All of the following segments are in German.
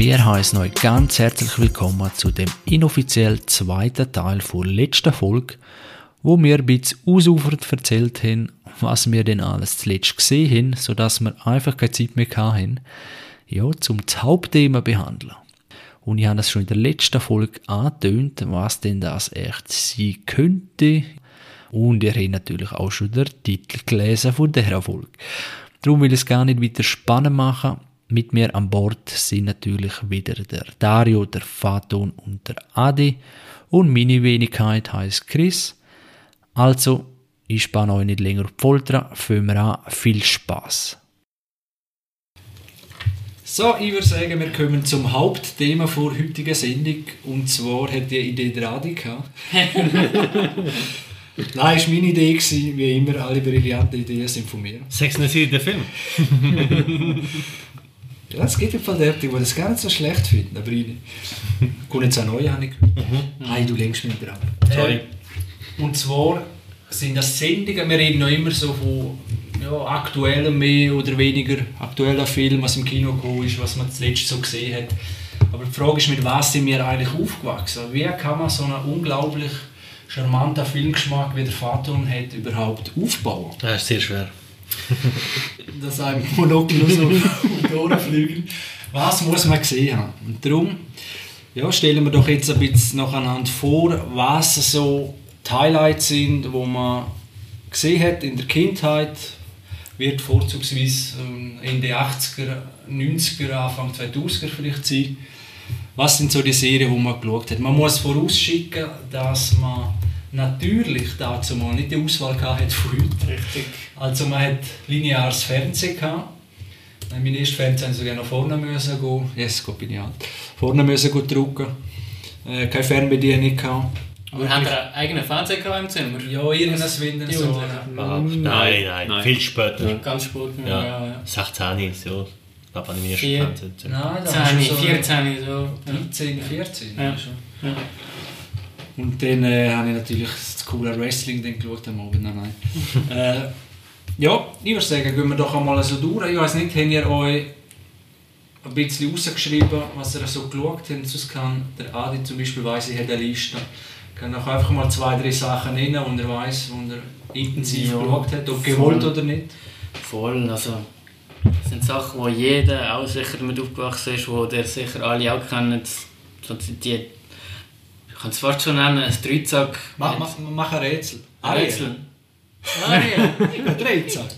Wir heißen euch ganz herzlich willkommen zu dem inoffiziell zweiten Teil der letzten Folge, wo wir ein bisschen ausufernd erzählt haben, was wir denn alles zuletzt gesehen haben, sodass wir einfach keine Zeit mehr hatten, ja, zum das Hauptthema behandeln. Und ich habe das schon in der letzten Folge angetönt, was denn das echt sein könnte. Und ihr habt natürlich auch schon den Titel gelesen von dieser Folge. Darum will ich es gar nicht weiter spannend machen. Mit mir an Bord sind natürlich wieder der Dario, der Faton und der Adi. Und meine Wenigkeit heißt Chris. Also, ich spanne euch nicht länger auf die Folter. Fangen wir an. Viel Spaß. So, ich würde sagen, wir kommen zum Hauptthema der heutigen Sendung. Und zwar hat die Idee der Adi gehabt. Nein, es war meine Idee, gewesen, wie immer. Alle brillanten Ideen sind von mir. Sex and the Film. Ja, es gibt im Fall Leute, die das gar nicht so schlecht finden, aber ich komme jetzt auch neu, habe ich gehört. Nein, du lenkst mich dran. Sorry. Äh, und zwar sind das Sendungen, wir reden noch immer so von ja, aktuellen mehr oder weniger aktuellen Filmen, was im Kino gekommen ist, was man zuletzt so gesehen hat. Aber die Frage ist, mit was sind wir eigentlich aufgewachsen? Wie kann man so einen unglaublich charmanten Filmgeschmack, wie der Vater hat, überhaupt aufbauen? Das ist sehr schwer. Dass einem Monokel nur so um die Ohren fliegen. Was muss man gesehen haben? Und darum ja, stellen wir doch jetzt ein bisschen nacheinander vor, was so die Highlights sind, wo man gesehen hat in der Kindheit, wird vorzugsweise ähm, Ende 80er, 90er, Anfang 2000er vielleicht sein. Was sind so die Serien, die man geschaut hat? Man muss vorausschicken, dass man natürlich dazu mal nicht die Auswahl gehabt von heute. Richtig. Also man hat lineares Fernsehen gehabt. Mein erstes Fernsehen musste sogar noch vorne müssen gehen. Yes, Gott bin ich alt. Vorne müssen gehen drucken. Äh, keine Fernbedienung gehabt. Aber hat er einen eigenen Fernseher im Zimmer? Ja, irgendwas Winden so. Ah, nein, nein, Nein. viel später. Ganz spät. Ja. Ja. Ja, ja. 16, so. Ich glaube, an meinem ersten Vier. Fernsehen. Nein, da hast 10, du so 14, so. 13, 14. Ja. schon. Ja. Und dann äh, habe ich natürlich das coole Wrestling dann geschaut am Abend. Nein, nein. äh, ja, ich würde sagen, gehen wir doch einmal so durch. Ich weiß nicht, habt ihr euch ein bisschen rausgeschrieben, was ihr so geschaut habt? Sonst kann der Adi zum Beispiel weiss, ich habe eine Liste. Ich kann auch einfach mal zwei, drei Sachen nennen, und er weiß, wo er intensiv Ja, geschaut hat, ob gewollt voll. oder nicht. Voll, also das sind Sachen, wo jeder auch sicher damit aufgewachsen ist, wo der sicher alle auch kennen. So die, kann es fast schon nennen, ein Dreizack. Mach, mach, mach ein Rätsel. Ein Rätsel. Ariel. Ein Dreizack.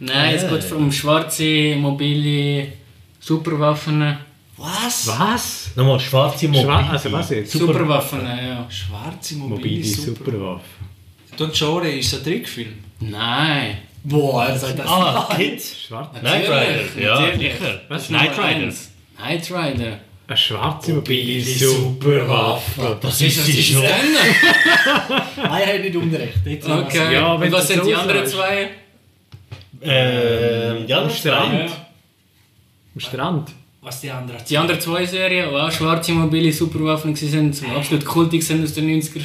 Nein, es geht um schwarze, mobile Superwaffen. Was? Was? Nochmal, schwarze Mobil. Schwa also was jetzt? Superwaffen, ja. Schwarze mobile, Mobile Super. Superwaffe. Don Genre ist ein Trickfilm. Nein. Boah, er sagt das. Ah, Hit. Schwarz? Night Rider. Ja, sicher. Was? Night Nummer Rider. eins. Night Rider. Eine schwarze mobile Superwaffe. Das ist sie schon. Nein, er hat nicht Unrecht. Jetzt Okay. Ja, Und was sind die anderen zwei? Ähm, ja, Am Strand. dran. Am Strand. Was die anderen Die anderen zwei Serien, die auch schwarze mobile Superwaffen waren, zum absolut kultig sind aus den 90er.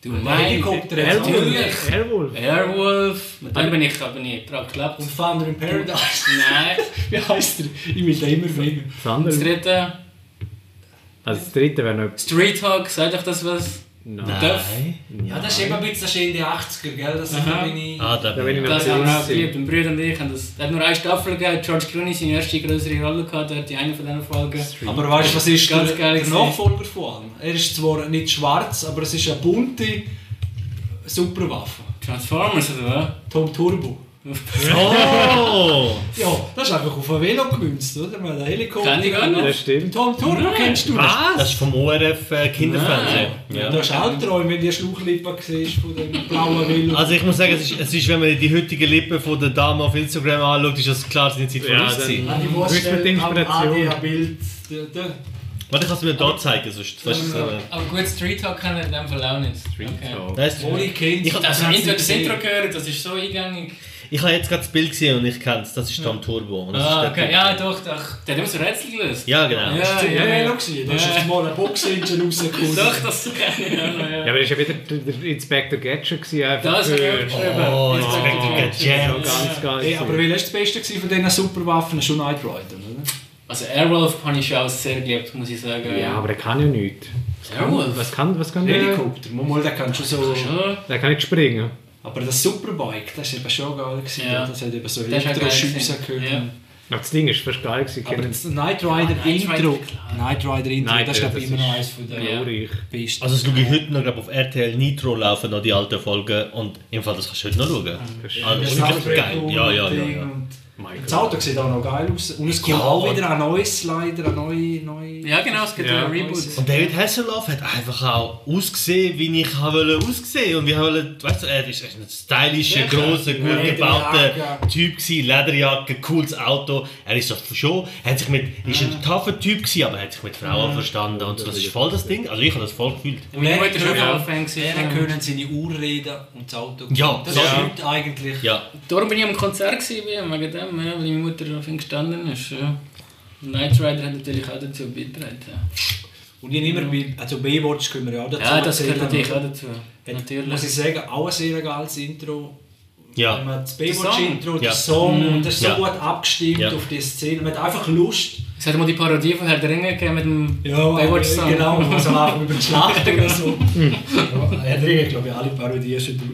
Du. Helikopter hat Airwolf. natürlich. Airwolf. Airwolf. Mit dem bin ich aber nicht dran geklappt. Und Thunder in Paradise. Nein. Wie heisst der? Ich will den immer bringen. Das Das dritte. Also das dritte wäre noch... Street Hawk, sagt euch das was? Nein. Nein. Ja, das ist eben ein bisschen das ist Ende 80er, gell? Das ist Aha. bin ich... Ah, da Da bin bin ich. Das haben wir auch geliebt. Und Brüder und ich haben das. Er hat nur eine Staffel gegeben. George Clooney seine erste größere Rolle gehabt. Er hat die eine von diesen Folgen. Aber weißt du, was ist Ganz der, geil der. Nachfolger von allem? Er ist zwar nicht schwarz, aber es ist eine bunte Superwaffe. Transformers oder was? Tom Turbo. Oh! Ja, das ist einfach auf ein Velo gemünzt, oder? Weil der Helikopter... Kenn ich gar nicht. Das stimmt. Tom Turbo kennst du? Das ist vom ORF äh, Kinderfernsehen. Ja. Ja. Du hast Albträume, wenn du die Schlauchlippe siehst von dem blauen Velo. Also ich muss sagen, es ist, es ist, wenn man die heutigen Lippen von der Dame auf Instagram anschaut, ist das klar, dass sie Zeit Ja, voraus dann- sind. Ah, ich muss du mit schnell am Inspiration? Adi ein Bild... Der, der. Warte, ich kann es mir dort zeigen, sonst... Weißt du, Aber gut, Street Talk kann ich in dem Fall auch nicht. Street Okay. Talk. Es- Oli kennt Ich- Also, wenn das Intro gehört, das ist so eingängig. Ich habe jetzt gerade das Bild gesehen und ich kenne es. Das ist Tom Turbo. Und das Ah, ist okay. Typ. Ja, doch, doch. Der hat immer so Rätsel gelöst. Ja, genau. Ja, Das war ja, ein ja. Gewesen. Da ist Ja. jetzt mal ein Boxengine rausgekommen. Doch, das kenne ich auch noch, Ja, ja. aber das war ja wieder der der Inspector Gadget. gewesen, Einfach Das habe ich auch für- geschrieben. Oh, Inspector Inspector Gadget. Gadget. Ja, ganz, ganz. Hey, aber welches das Beste von diesen Superwaffen? Schon Knight Rider, oder? Also Airwolf habe ich schon auch sehr geliebt, muss ich sagen. Ja, aber der kann ja nichts. Airwolf? Was kann, was kann der? Helikopter, mal, der kann schon so... Der kann nicht springen. Aber das Superbike, das war eben schon geil. Gewesen, Ja. Das hat eben so Das ist Elektroschüsse gewesen. können. Aber das Ding ist fast geil gewesen. Aber das Knight Rider Rider, Intro. Knight Rider Intro, Knight das ist glaube immer das noch ist eines von der Ja. besten. Also das schaue ich heute noch glaub, auf RTL Nitro laufen, noch die alten Folgen. Und im Fall, das kannst du heute noch schauen. Also, das ist wirklich geil. Ja, ja, ja. ja. Das Auto sieht auch noch geil aus. Und es kommt Ja, auch wieder ein neues leider, ein neues... Neu Ja, genau, es gibt Ja. ja. ein Reboot. Und David Hasselhoff hat einfach auch ausgesehen, wie ich wollte aussehen. Und wir wollte, weißt du, er ist ein stylischer, Ja, grosser, gut gebauter Typ gewesen, Lederjacke, cooles Auto. Er ist so schon, er hat sich mit, ist ein tougher Typ gewesen, aber er hat sich mit Frauen verstanden und so. Das ist voll das Ding. Also ich habe das voll gefühlt. Und meine Mutter Fan. gewesen. Er können seine Uhr reden und das Auto... Ja, das heute eigentlich... Ja. Darum bin ich am Konzert gewesen, wegen dem, ja, weil meine Mutter auf ihn gestanden ist. Ja. Knight Rider hat natürlich auch dazu beigetragen. Ja, Und ich immer bei... Also Baywatch können wir ja auch dazu ja das gehört natürlich auch dazu. Hat, Natürlich. Muss ich sagen, auch ein sehr geiles Intro. Wenn Ja. man das Der Baywatch-Intro, Ja. der Song, und das ist so Ja. gut abgestimmt Ja. auf die Szene. Man hat einfach Lust. Es hat mal die Parodie von Herr der Ringe gegeben mit dem Ja, Baywatch-Song. genau. Also einfach über die Schlacht oder so. ja, er hat glaube ich alle Parodien schon durch.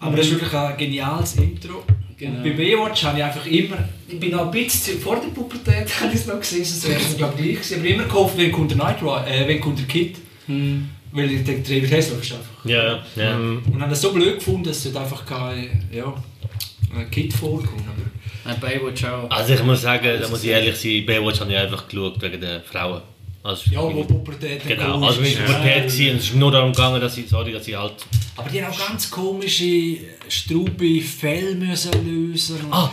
Aber das ist wirklich ein geniales Intro. Genau. Bei Baywatch habe ich einfach immer, ich bin noch ein bisschen vor der Pubertät, habe ich es noch gesehen, sonst wäre es glaube ich gleich gewesen. Aber immer gehofft, wenn kommt der Night äh, wenn kommt der Kid. Hm. Weil ich denke, David Hasselhoff ist einfach. Ja, ja. ja. Und habe das so blöd gefunden, dass dort einfach kein ja, ein Kid vorkommt. Aber Ein Baywatch auch. Also ich muss sagen, da muss ich ehrlich sein, Baywatch habe ich einfach geschaut wegen den Frauen. Also, ja, wo Pubertät Genau, also war Pubertät gewesen und es ist nur darum gegangen, dass ich, sorry, dass ich halt... Aber die haben auch ganz komische, straube Fälle müssen lösen. und- Ah,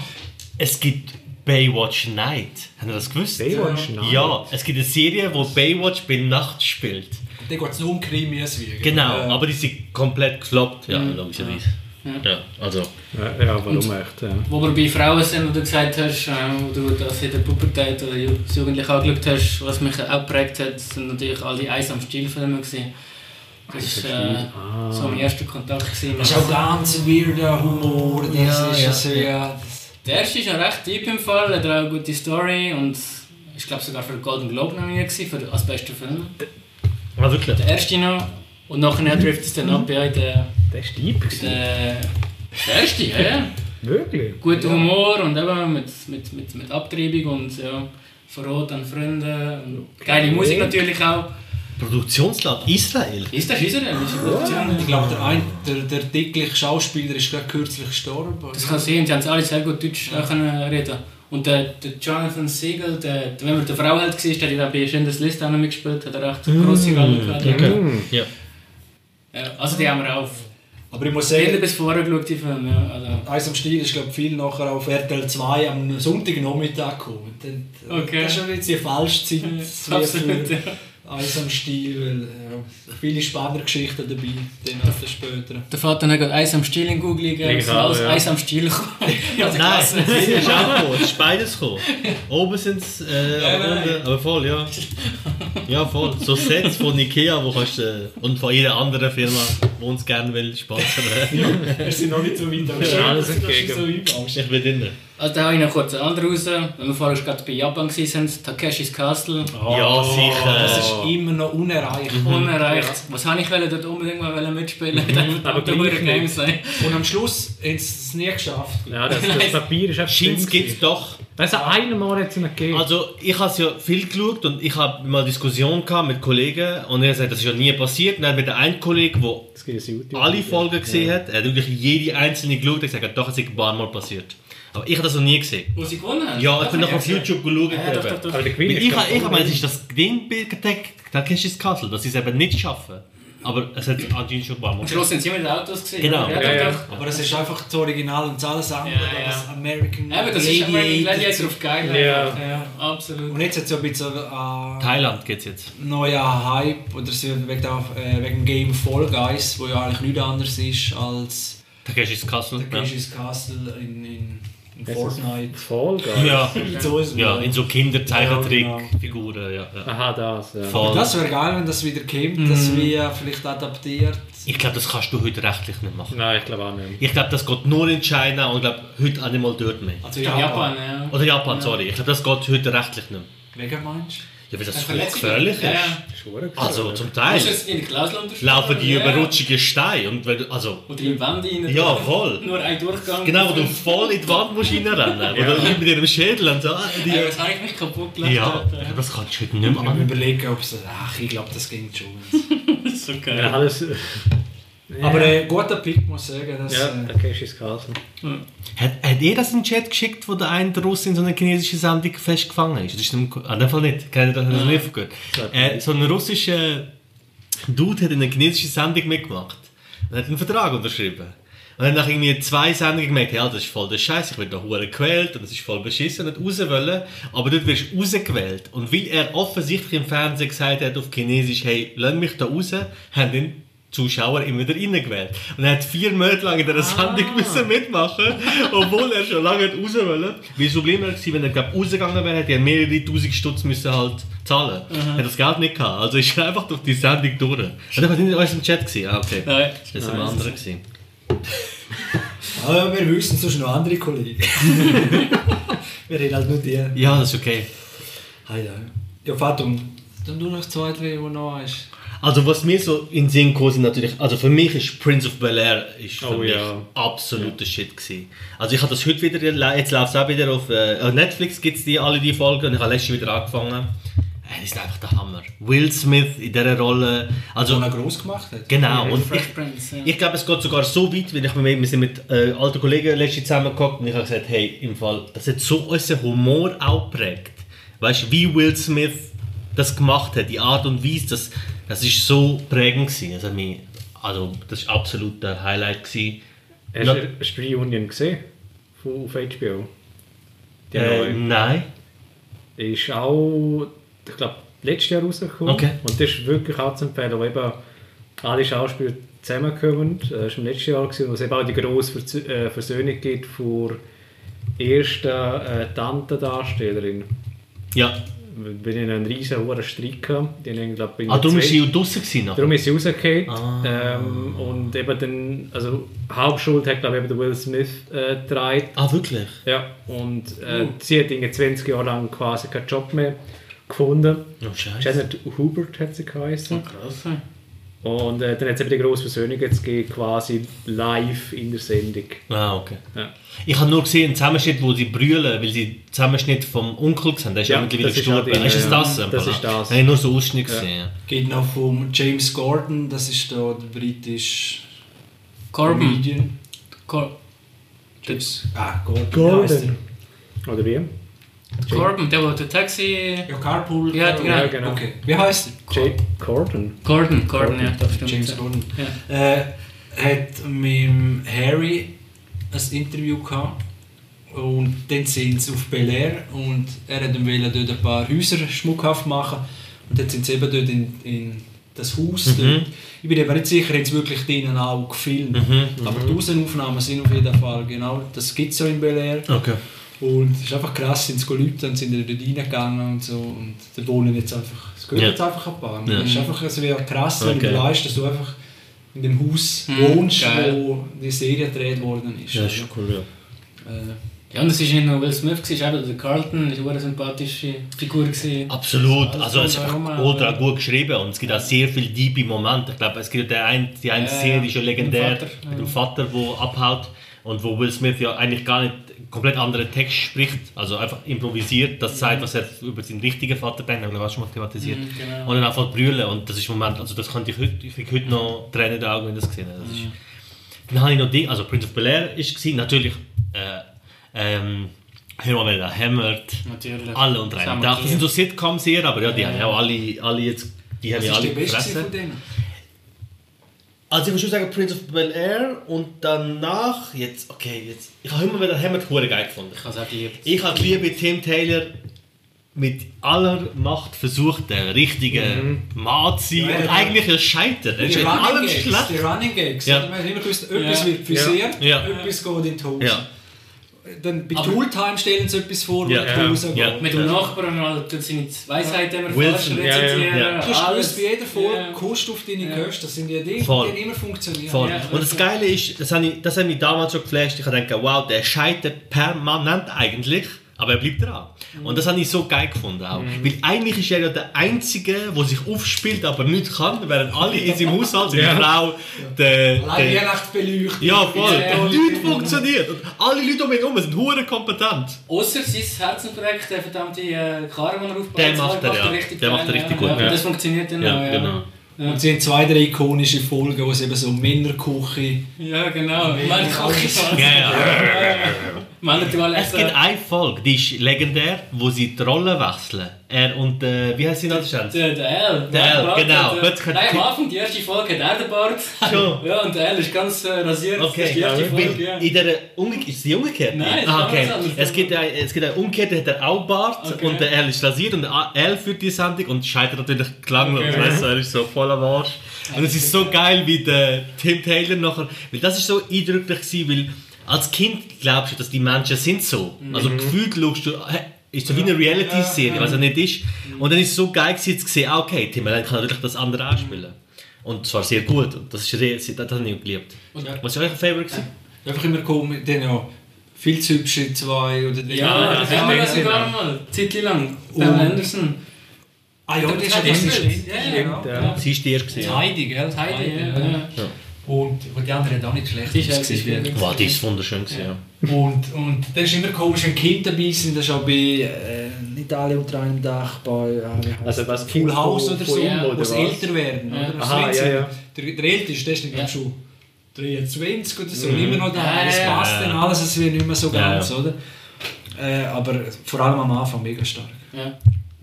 es gibt Baywatch Night. Habt ihr das gewusst? Baywatch, nein. Ja, es gibt eine Serie, wo Baywatch bei Nacht spielt. Da geht es nur um Krimis. wie. Genau, Ja. aber die sind komplett gefloppt. Ja, logischerweise. Ja. Also... Ja, ja warum echt? Ja. Wo wir bei Frauen sind, wo du gesagt hast, äh, wo du das in der Pubertät oder als Jugendlich angeschaut hast, was mich auch geprägt hat, sind natürlich all die Eis am Stiel-Filme. gewesen. Das war äh, so mein erster Kontakt. Gewesen. Das ist auch ganz weirder Humor. Das Ja, ist ja. sehr. Der erste ist ja recht deep im Fall, hat auch eine gute Story und ich glaube sogar für den Golden Globe nominiert gewesen, für als bester Film. Ah, wirklich? Der erste noch und nachher trifft es dann ab ja, in der, Der ist deep. der, der erste, ja, ja. Wirklich? Guter Humor und eben mit, mit, mit, mit Abtreibung und ja, Verrat an Freunde. Und geile Musik natürlich auch. Produktionsland Israel. Ist das israelische Produktion? Ich glaube, der, ein, der, der dickliche Schauspieler ist gerade kürzlich gestorben. Das kann sein, sie haben alle sehr gut Deutsch äh, können reden. Und der, der Jonathan Siegel, der, der, wenn man der Frau halt war, der hat ja bei Schindlers List auch noch mitgespielt, hat er recht grosse Rolle gehabt. Mhm. Ja. Ja, also die haben wir auch Aber ich muss sagen, bis vorher geschaut, die Filme. Ja, also. Eis am Stiel ist glaube viel nachher auf RTL 2 am Sonntagnachmittag gekommen. Dann- Okay. Das ist schon jetzt die falsche Zeit Absolut, für ja. Eis am Stiel. Weil, ja, viele spannende Geschichten dabei, dann etwas später. Der Vater hat gerade Eis am Stiel in Google gegeben, alles auch, ja. Eis am Stiel gekommen. Also Nein, das ist auch gekommen. Es ist beides gekommen. Oben sind es, äh, aber, unten, aber voll, ja. Ja, voll. So Sets von Ikea, wo kannst du, äh, und von jeder anderen Firma, die uns gerne will, sponsern. Wir sind noch nicht so weit, aber ist alles dass du entgegen. so einbaust. ich bin drin. Also da habe ich noch kurz eine andere raus. Wenn wir vorher gerade bei Japan waren, Takeshis Castle. ja, sicher. Das ist immer noch unerreicht. Unerreicht. Was habe ich dort unbedingt mal mitspielen wollen? Aber gleich gleich Game sein. Und am Schluss haben sie es nie geschafft. Ja, das, das Papier ist einfach Scheint dünn gibt es doch. Also einmal hat es ihn gegeben. Also, ich habe ja viel geschaut und ich habe mal Diskussion gehabt mit Kollegen und er sagt, das ist ja nie passiert. Und dann mit der einen Kollege, der es alle Folgen gesehen hat, er hat wirklich jede einzelne geschaut und gesagt, doch, es ist ein paar Mal passiert. Aber ich habe das noch nie gesehen. Wo sie gewonnen haben? Ja, ich bin noch habe auf gesehen. YouTube geschaut. Ja, doch, doch, doch. Aber der Gewinn Weil ist ich, ich meine, es ist das Ding bei Takeshis Castle, dass sie es eben nicht schaffen. Aber es hat anscheinend schon ein paar Mal Am Schluss sind sie mit den Autos gesehen. Genau. Ja, Ja, ja. Aber es ist einfach das Original und das alles andere, Ja, ja. das American Eben, das ist American Gladiator auf geil. Ja. Ja. Absolut. Und jetzt hat es so ein bisschen äh, Thailand geht es jetzt. neuer Hype, oder wegen, äh, wegen dem Game Fall Guys, wo ja eigentlich nichts anderes ist als Takeshis Castle. der Ja. Cashews Castle in, in, in Das Fortnite. Voll geil. Ja. So ist ja, in so Ja, Kinderzeichentrickfiguren. Ja, ja. Aha, das. Ja. Voll. Das wäre geil, wenn das wieder kommt, dass wir vielleicht adaptiert. Ich glaube, das kannst du heute rechtlich nicht machen. Nein, ich glaube auch nicht. Ich glaube, das geht nur in China und ich glaube, heute auch nicht mal dort mehr. Also Japan, ja. Oder Japan, sorry. Ich glaube, das geht heute rechtlich nicht mehr. Wegen meinst Ja, weil das voll gefährlich ist. Ja, ja. Also zum Teil du jetzt in die Klausel unterschrieben? laufen die Ja. über rutschige Steine und wenn, du- also Oder in die Wand rein. Ja, voll. Nur ein Durchgang. genau, wo du voll in die Wand musst reinrennen oder mit ihrem Schädel und so. ah, Die, Ja, das habe ich mich kaputt gelacht. ja, das kannst du heute nicht mehr Ich an. überlegen, ob es... Ach, ich glaube, das ging schon. Das ist so geil. Ja, alles. Aber äh, guter Pick, muss ich sagen. Das, Ja, äh, der Cash ist Castle. Hat, hat ihr das in den Chat geschickt, wo der eine Russ in so einer chinesischen Sendung festgefangen ist? Das ist an dem Fall nicht. Kennt ihr das Ah. nicht gut? Äh, so ein russischer Dude hat in einer chinesischen Sendung mitgemacht und hat einen Vertrag unterschrieben. Und dann nach irgendwie zwei Sendungen gemerkt, ja, das ist voll der Scheiß, ich werde da hure gewählt und das ist voll beschissen und raus wollen. Aber dort wirst du rausgewählt. Und weil er offensichtlich im Fernsehen gesagt hat auf Chinesisch, hey, lass mich da raus, haben den Zuschauer immer wieder reingewählt. Und er hat vier Monate lang in dieser Sendung müssen mitmachen, obwohl er schon lange nicht raus wollte. Weil das Problem war, wenn er glaub, rausgegangen wäre, hätte er mehrere tausend Stutz müssen halt zahlen. Er hat das Geld nicht gehabt. Also ist er einfach durch die Sendung durch. Und das war nicht in unserem Chat. Gewesen. Ah, okay. Nein. Das war ein anderer. Gewesen. aber wir wissen sonst noch andere Kollegen. wir reden halt nur die. Ja, das ist okay. Ah, ja. ja, Fatum. Dann du noch zwei, drei, die noch hast. Also was mir so in den Sinn gekommen sind natürlich, also für mich ist Prince of Bel-Air ist für Oh, mich ja. absoluter Shit gewesen. Also ich habe das heute wieder, jetzt läuft es auch wieder auf, äh, Netflix gibt es die, alle die Folgen und ich habe letztes wieder angefangen. Äh, Das ist einfach der Hammer. Will Smith in dieser Rolle, also So er groß gemacht hat. genau und ich, Prince, ja. ich glaube, es geht sogar so weit, weil ich mit, wir sind mit äh, alten Kollegen letztens zusammengekommen und ich habe gesagt, hey, im Fall, das hat so unseren Humor auch geprägt. Weißt du, wie Will Smith das gemacht hat, die Art und Weise, das, das ist so prägend gewesen. Also, mir, also das war absolut der Highlight gewesen. Hast du hast du Reunion gesehen? Von, auf HBO? Die Äh, nein. Ist auch, ich glaube, letztes Jahr rausgekommen. Okay. Und das ist wirklich auch zu empfehlen, wo eben alle Schauspieler zusammenkommen. Das war im letzten Jahr, gewesen, wo es eben auch die grosse äh, Versöhnung gibt vor ersten äh, Tantendarstellerin. Ja. Wir hatten einen riesen hohen Streit gehabt. Die haben, glaub, in Ah, darum ist zweiten- sie auch draussen gewesen. nachher. Darum ist sie rausgefallen. Ah. Ähm, und eben dann, also Hauptschuld hat glaube ich eben der Will Smith äh, getragen. Ah, wirklich? Ja, und äh, sie hat irgendwie 20 Jahre lang quasi keinen Job mehr gefunden. Oh, scheiße. Janet Hubert hat sie geheißen. Krass. Und äh, dann hat es eben die grosse Versöhnung jetzt gegeben, quasi live in der Sendung. Ah, okay. Ja. Ich habe nur gesehen einen Zusammenschnitt, wo sie brüllen, weil sie den Zusammenschnitt vom Onkel gesehen haben. Der ist ja, Ja, mittlerweile das ist gestorben. die- Ist es ja, das? das ist das. Ich habe nur so Ausschnitt gesehen. Geht noch vom James Gordon, das ist da der britische Corbin. Comedian. Cor James, ah, Gordon. Gordon. Oder wie? Corbin, der, der Taxi. Ja, Carpool. Ja, genau. Ja, genau. Okay. Wie heißt er? Jay Gordon. Gordon, Gordon, ja, das stimmt. James Gordon. Ja. Äh, hat mit dem Harry ein Interview gehabt. Und dann sind sie auf Bel Air und er hat ihm wollen dort ein paar Häuser schmuckhaft machen. Und dann sind sie eben dort in, in das Haus. Dort. Ich bin aber nicht sicher, haben sie wirklich drinnen auch gefilmt. Aber die Außenaufnahmen sind auf jeden Fall genau, das gibt es ja in Bel Air. Okay. Und es ist einfach krass, sind sie Leute und sind dort reingegangen und so. Und da wohnen jetzt einfach, es gehört Ja. jetzt einfach ein paar. Ja. Es ist einfach es wäre krass, wenn Okay. du weißt, dass du einfach in dem Haus Mhm, wohnst, geil. wo die Serie gedreht worden ist. Ja, das ist cool, ja. Äh, Ja, und es ist nicht nur Will Smith, es war eben der Carlton, das war eine sympathische Figur. Gewesen. Absolut. Alles Also es ist einfach ultra gut geschrieben und es gibt auch sehr viele diebe Momente. Ich glaube, es gibt ja ein, die eine Ja, Szene, die ist ja legendär, mit ja. dem Vater, der abhaut und wo Will Smith ja eigentlich gar nicht komplett anderen Text spricht, also einfach improvisiert, das zeigt, was er über seinen richtigen Vater denkt, haben wir auch schon mal thematisiert. Mhm, genau. Und dann einfach brüllen und das ist im Moment, also das könnte ich heute, ich kriege heute noch Tränen in den Augen, wenn ich das gesehen habe. Das ist, Dann habe ich noch Ding, also Prince of Bel-Air ist gewesen, natürlich, äh, ähm, Hör mal, da hämmert. Natürlich. Alle und drei. Zusammen Das sind so. Sitcoms eher, aber ja, die Ja, haben ja auch alle, alle jetzt, die haben was ja alle gefressen. von denen? Also ich muss schon sagen Prince of Bel-Air und danach, jetzt, okay, jetzt, ich habe immer wieder Hammett hure geil gefunden. Ich habe es auch geliebt. Ich habe liebe Tim Taylor mit aller Macht versucht, der richtige Mann zu sein Ja, und ja. eigentlich scheitert. Er ist Die allem Running Gags, schlecht. die Running Gags. Ja. Man hat immer gewusst, etwas Ja. wird frisiert, Ja. etwas geht in die Hose. Ja. Dann bei Aber- Tooltime stellen sie etwas vor, wo Ja. in die Hose geht. Ja. Mit dem Nachbarn mal seine Weisheit immer Wilson, falsch ja, ja, rezitieren. ja. Du hast gewusst, bei jeder Folge Ja. kommst du auf deine Ja. Kosten. Das sind ja die, Voll. die immer funktionieren. Voll. Ja, und das Geile ist, das hat, mich, das hat mich damals schon geflasht, ich habe gedacht, wow, der scheitert permanent eigentlich. Aber er bleibt dran. Und das habe ich so geil gefunden auch. Weil eigentlich ist er ja der Einzige, der sich aufspielt, aber nicht kann, während alle in seinem Haushalt, seine Frau, der... Allein der Weihnachtsbeleuchtung. ja, voll. Ja, ja. Nichts funktioniert. Und alle Leute um ihn herum sind hure kompetent. Außer sein Herzenprojekt, der verdammte äh, Karren, den er aufbaut. Der macht er, ja. richtig Der macht er richtig ja. gut, Ja, ja. Das funktioniert dann Ja, auch, ja. genau. Und sie haben zwei, drei ikonische Folgen, wo es eben so Männerküche... Ja, genau. Meine Küche. Ja, ja. Es gibt eine Folge, die ist legendär, wo sie die Rollen wechseln. Er und, äh, wie heißt sie noch? Der, der L. Der L, Bart genau. hat, äh, Nein, am Anfang, die erste Folge, hat er den Bart. Schon. Ja, und der L ist ganz äh, rasiert. Das ist die erste Folge, ja. In der Umge ist sie umgekehrt? Nein, ah, okay. Es gibt, ein, es gibt einen umgekehrt, der hat er auch Bart Okay. und der L ist rasiert und der L führt die Sendung und scheitert natürlich klanglos. Okay. Weißt du, er ist so voller Arsch. Und es ist so geil, wie der Tim Taylor nachher, weil das ist so eindrücklich gewesen, weil als Kind glaubst du, dass die Menschen sind so. Also gefühlt schaust du, ist so wie eine Reality-Serie, was er nicht ist. Und dann ist es so geil gewesen, zu sehen, ah, okay, Tim Allen kann natürlich das andere auch spielen. Und zwar sehr gut. Und das, ist sehr, sehr- das habe ich geliebt. Was war euer Favorit? gewesen? Einfach immer komisch, dann ja viel zu hübsche zwei oder drei. Ja, das haben wir genau. sogar mal. Zeitlich lang. Pam Anderson. Ah ja, das ist ja das Ja, ja. ja. ja. Sie ist die erste. gewesen, Ja. Heidi, gell? Heidi, ja. Ja. Und die andere hat auch nicht schlecht ausgesehen. auch Wow, die ist wunderschön. Gewesen, ja. Und, und das ist immer komisch, wenn Kinder dabei sind. Das ist auch bei äh, nicht alle unter einem Dach, bei äh, Also was Full House von- oder so, ihm, ja, oder wo sie was? älter werden. Ja. Oder? Das Aha, ja, ja. Der, der Älteste, der ist nicht Ja. schon 23 oder so, immer noch da. Ja, Es ja, passt ja. dann alles, es wird nicht mehr so Ja, ganz, ja. oder? Äh, aber vor allem am Anfang mega stark.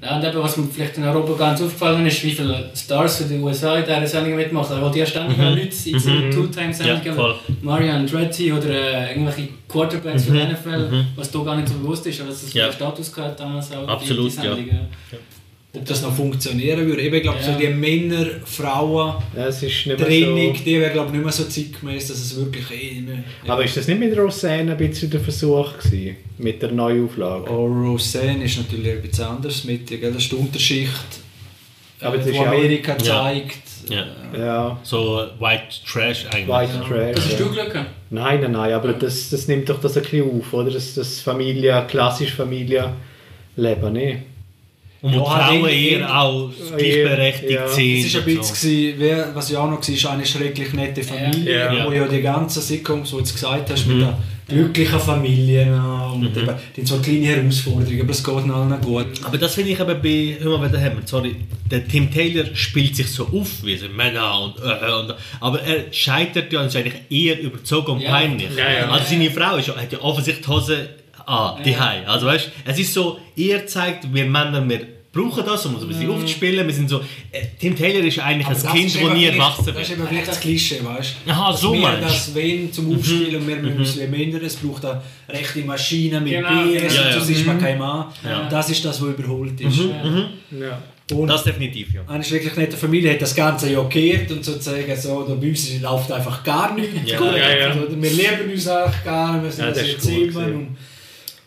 Ja. Ja, und eben, was mir vielleicht in Europa ganz aufgefallen ist, wie viele Stars für die USA in dieser Sendung mitmachen. Er wollte ja ständig mhm. Leute in seinen Two-Time-Sendungen. Ja, voll. Mario Andretti oder äh, irgendwelche Quarterbacks von der NFL, was da gar nicht so bewusst ist, aber dass das Ja. ja. Status gehabt damals auch. Absolut, die, die Sendung, ja. Ob das noch funktionieren würde. Eben, ich glaube, Ja. so die Männer, Frauen, Ja, ist Training, so... die wäre glaube ich nicht mehr so zeitgemäß, dass es wirklich eh nicht... Aber ist das nicht mit Roseanne ein bisschen der Versuch gewesen? Mit der Neuauflage? Oh, Roseanne ist natürlich ein bisschen anders mit, gell? das ist die Unterschicht, Aber das äh, ist wo ja auch- Amerika Ja. zeigt. Ja. Ja, So White Trash eigentlich. White Trash. Das hast du ja. Glück. Nein, nein, nein, aber das, das nimmt doch das ein bisschen auf, oder? Das, das Familie, klassische Familienleben, ne? Und wo Ja, Frauen eher auch gleichberechtigt Ja. sind. Es war ein bisschen, so. wer, was ja auch noch war, eine schrecklich nette Familie, Ja. wo ja die ganzen Sitcoms, die du jetzt gesagt hast, mit den glücklichen Familien äh, und eben, die kleine Herausforderungen, aber es geht allen gut. Aber das finde ich eben bei, hör mal, da haben sorry, der Tim Taylor spielt sich so auf, wie so Männer und, äh, und aber er scheitert ja und ist eigentlich eher überzogen und Ja. peinlich. Ja, ja. Also seine Frau ist, ja- hat ja offensichtlich die Hose an, die Ja. Also weißt, es ist so, er zeigt, wir Männer, wir brauchen das, um uns ein bisschen aufzuspielen. Wir sind so, äh, Tim Taylor ist eigentlich Aber ein das Kind, das nie erwachsen Das ist wird. eben vielleicht das Klischee, weißt du? Aha, Dass so wir meinst das wenn zum Aufspielen und wir müssen wie Männer, es braucht eine rechte Maschine mit Genau, und Ja, ja. sonst ist man kein Mann. Ja. Das ist das, was überholt ist. Ja. Und Das definitiv, ja. eine schrecklich nette Familie hat das Ganze ja gekehrt und sozusagen so, da bei uns läuft einfach gar nichts. Ja. Gut, Ja, ja. oder Wir lieben uns eigentlich gar nicht, wir sind Ja, das das ist jetzt gut immer. gewesen. Und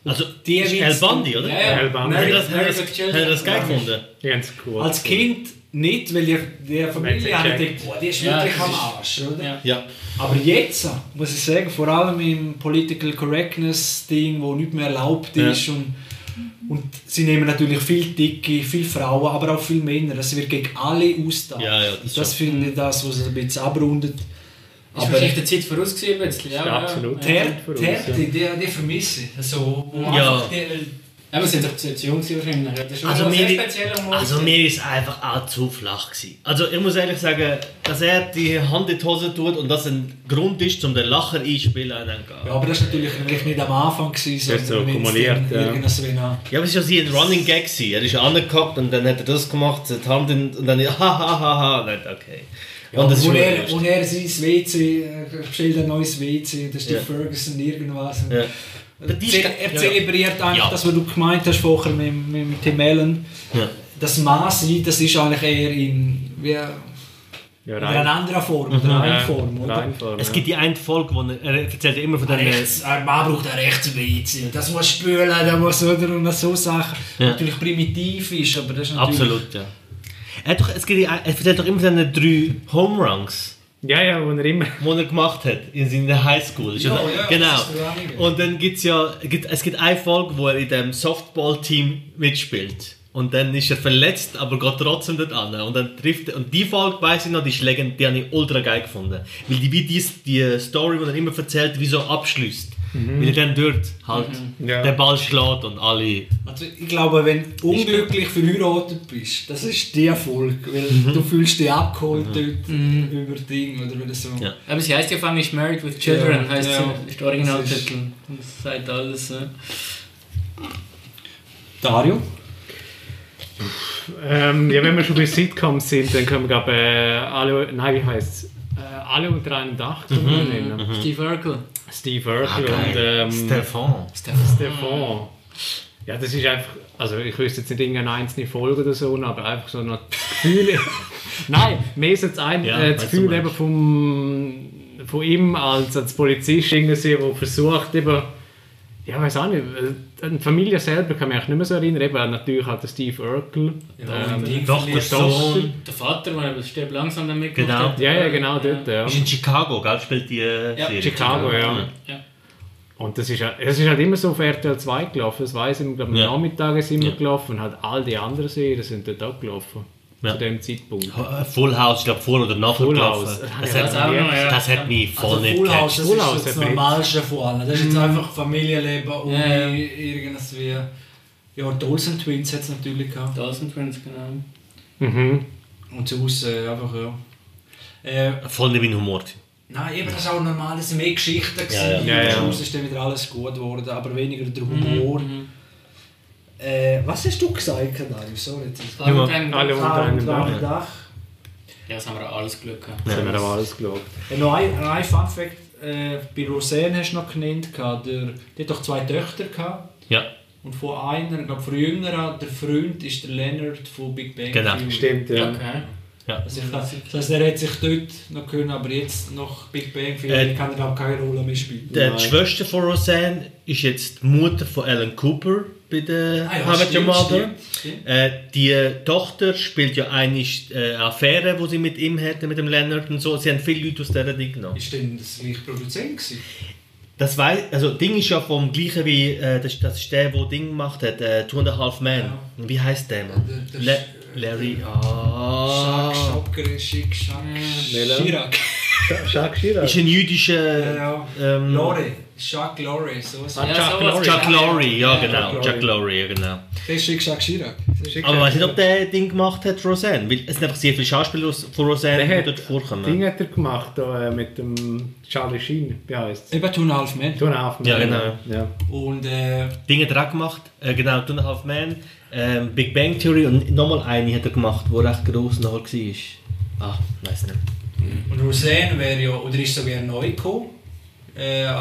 Also, Die das El Bandi, oder? Ja, Ja, ja. Band. Hat er das, das, er das geil gefunden? Ganz cool. als Kind nicht, weil ich die Familie checkt. gedacht, boah, die ist Ja, wirklich das am Arsch. Oder? Ja. Ja. Aber jetzt, muss ich sagen, vor allem im Political Correctness Ding, wo nicht mehr erlaubt Ja. ist und, und sie nehmen natürlich viel Dicke, viel Frauen, aber auch viel Männer. Es wird gegen alle austauschen. Ja, ja, das das finde ich das, was es ein bisschen abrundet. Ist Aber wahrscheinlich der Zeit voraus gewesen, ein bisschen. Ja, Ja, absolut. Ja. die. Här- die Härte, die, die vermisse ich. Also, wo Ja. die- Ja, wir sind doch zu zu jung gewesen wahrscheinlich. Das ist schon Also mir, also mir ist einfach auch zu flach gewesen. Also ich muss ehrlich sagen, dass er die Hand in die Hose tut und das ein Grund ist, um den Lacher einspielen. Ja, aber das war natürlich vielleicht nicht am Anfang, gewesen, Das ist so kumuliert, ja. irgendwas wie eine- Ja, aber es war ja ein Running Gag. Gewesen. Er ist angehockt und dann hat er das gemacht, die Hand in, und dann ha ha ha ha. Okay. Ja, und schon er, wo er sein WC, äh, bestellt ein neues WC, das ist die Ja. Ferguson irgendwas. Ja. Er, Die ze- ist- er ja. zelebriert eigentlich Ja. das, was du gemeint hast vorher mit, mit, mit Tim Allen. Ja. Das Maße, das ist eigentlich eher in, wie, Ja, in einer anderen Form, oder Ja, Reinform. Oder? Reinform, Es ja. gibt die eine Folge, wo er, er erzählt immer von den... rechts, ein Mann braucht ein rechts WC, das muss spülen, das muss oder und so Sachen. Ja. Natürlich primitiv ist, aber das ist natürlich... Absolut, ja. Er, hat doch, es gibt, er erzählt doch immer seine drei Home Runs. Ja, ja, wo er immer... wo er gemacht hat in seiner Highschool. Ja, das- ja, genau. Und dann gibt's ja, gibt, es gibt eine Folge, wo er in dem Softball-Team mitspielt. Und dann ist er verletzt, aber geht trotzdem dort an. Und dann trifft er, und die Folge, weiss ich noch, die ist legend, die habe ich ultra geil gefunden. Weil die, wie die, die Story, die er immer erzählt, wie so abschließt. Weil er dann dort halt Ja. den Ball schlägt und alle... Also ich glaube, wenn du unglücklich verheiratet bist, das ist der Erfolg, weil Mhm. du fühlst dich abgeholt dort über Ding oder es so... Ja. Aber sie heißt ja auf Englisch Married with Children, Ja, heißt ja. sie, ist der Originaltitel. Das sagt alles. Ja. Dario? Ähm, ja, wenn wir schon bei Sitcoms sind, dann können wir glaube äh, alle, nein, wie heißt äh, alle unter einem Dach können wir nennen. Steve Urkel. Steve Urkel Ah, und ähm, Stefan. Stefan. Ja, das ist einfach, also ich wüsste jetzt nicht irgendeine einzelne Folge oder so, aber einfach so noch das Gefühl. nein, mehr so das, ein, Ja, äh, das Gefühl eben vom, von ihm als, als Polizist irgendwie, der versucht eben, ja, weiß auch nicht, äh, an die Familie selber kann mich eigentlich nicht mehr so erinnern, eben natürlich halt der Steve Urkel. Ja, ähm, Ding Doch, der. Sohn. Der Vater, der eben stirbt langsam dann mitgemacht Genau. hat. ja, ja, genau dort, ja. Ist in Chicago, gell? Spielt die äh, Ja, Serie. Chicago, ja. Ja. Und das ist, ja- es ist halt immer so auf RTL 2 gelaufen, das weiss ich, ich glaube, am Ja. Nachmittag ist immer Ja. gelaufen und halt all die anderen Serien sind dort auch gelaufen. Ja. Zu dem Zeitpunkt. Full House, ich glaube vor oder nach Full. House. Das, Das hat, auch noch, ja. das hat mich voll Also nicht Full House, das Full ist House das Normalste von allen. Das ist jetzt einfach Familienleben ohne Ja, ja. irgendwas wie... Ja, die Olsen Twins hat es natürlich gehabt. Dawson Twins, genau. Mhm. Und sonst äh, einfach, ja... Äh, Voll nicht mein Humor. Nein, eben, das war auch normal, das waren mehr Geschichten. Ja, ja. Ja, ja. Am Schluss ist dann wieder alles gut geworden, aber weniger der Humor. Äh, was hast du gesagt, Dario? Sorry. jetzt- Alle unter Alle unter einem Dach. einem Dach. Ja, das haben wir alles Glück gehabt. Das haben wir auch alles geschaut. Äh, noch ein, noch ein Fun Fact, äh, bei Roseanne hast du noch genannt, der, die hat doch zwei Töchter gehabt. Ja, Und von einer, ich glaube von jüngerer, der Freund ist der Leonard von Big Bang Genau. Theory. Stimmt, ja. Okay. Das, ist, das heißt, er hat sich dort noch können, aber jetzt nach Big Bang Theory Äh, kann er glaube keine Rolle mehr spielen. die. Schwester von Roseanne ist jetzt die Mutter von Alan Cooper bei der Ah ja, stimmt, stimmt. Äh, die Tochter spielt ja eine äh, Affäre, die sie mit ihm hatte, mit dem Leonard und so. Sie haben viele Leute aus dieser Ding genommen. Ist denn das gleiche Produzent gewesen? Das weiß, also Ding ist ja vom gleichen wie, äh, das, das ist der, der Ding gemacht hat, äh, Two and a Half Men. Ja. Wie heißt der, Mann? Der- der Le Larry, ah. Welcher? Chirac. Jacques Chirac. Ist ein jüdischer... Ja, Ähm, Lore. Jacques Lore, so was. Ah, Ja, Chuck sowas. Lorre. Chuck Lorre, ja, genau. Chuck Chuck Lorre, ja, genau. Das ist Schick, Schack, Chirac. Aber ich weiß nicht, ob der Ding gemacht hat, Roseanne. Weil es sind einfach sehr viele Schauspieler aus- von Roseanne, Der die dort hat vorkommen. Ding hat er gemacht da, äh, mit dem Charlie Sheen. Wie heißt es? Eben Two and a Half Men. Two and a Half Men. Ja, genau. Ja. Und äh, Dinge hat er auch gemacht. Äh, genau, Two and a Half Men, ähm, Big Bang Theory und nochmal eine hat er gemacht, die recht gross nachher war. Ah, weiß nicht. Und Roseanne wäre ja, oder ist sogar neu gekommen. Äh, an,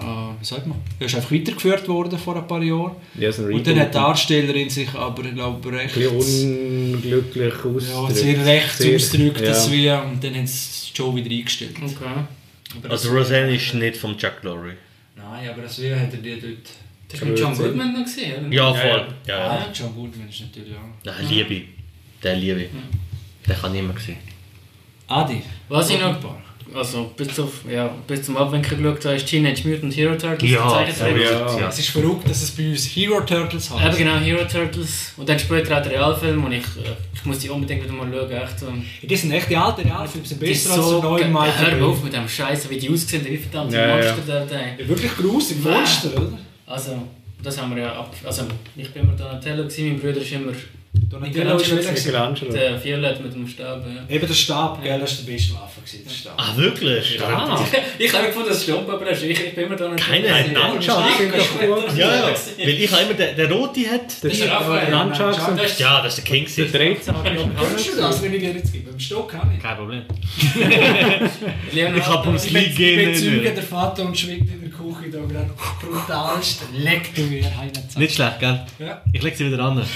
an, wie sagt man? Er ist einfach weitergeführt worden vor ein paar Jahren. Ja, so ein Und dann hat die. Darstellerin sich aber, ich glaube, recht... Ein bisschen unglücklich ja, ausgedrückt. sehr rechts Sehr- ausgedrückt, ja. das wie, und dann haben sie die Show wieder eingestellt. Okay. Also Roseanne ist nicht vom Chuck Lorre. Nein, aber das wie hat er die dort... Das war mit John Goodman noch gesehen, oder? Ja, Ja, voll. ja. Ja, ja. Ah, John Goodman ist natürlich auch... ja. Liebe. Der Liebe. Den kann niemand sehen. Adi. Was ich noch, also bis, auf, ja, bis zum Abwinken geschaut habe, ist Teenage Mutant Hero Turtles. Ja, der Zeichentrick. ja. ja. Es ist verrückt, dass es bei uns Hero Turtles Eben heißt. genau, Hero Turtles. Und dann später auch der Realfilm und ich, äh, ich muss die unbedingt wieder mal schauen. Echt so. Die sind echt die alten Realfilme, sind besser als der neue Michael Hör auf mit dem Scheiß, wie die aussehen, wie verdammte Ja, ja. Monster da da. Ja, wirklich grusig, Monster, oder? Also, das haben wir ja ab. Also, ich bin immer Donatello, gewesen, mein Bruder ist immer Donatello ist gewesen. Michelangelo. der Violett mit dem Stab. Ja. Eben der Stab, gell, das war die beste Waffe, gewesen, der Stab. Ah, wirklich? Ah, Ich habe gefunden, das stimmt, aber das ist- ich, bin immer Donatello. Keine gewesen. Nunchucks sind doch gut. Ja, ja. Weil ich habe immer, der, der Rote hat... Raphael. Nunchucks und Das ist- Ja, das ist der King. der Drehzahl. Kannst du das, wenn ich dir jetzt gebe? Im Stock kann ich. Kein Problem. Leonardo. Ich habe ums bin- Lied ich bezeuge, gehen. der Vater und schwingt in der da gerade brutalst. Leck du mir eine Zeit. Nicht schlecht, gell? Ja. Ich lege sie wieder an.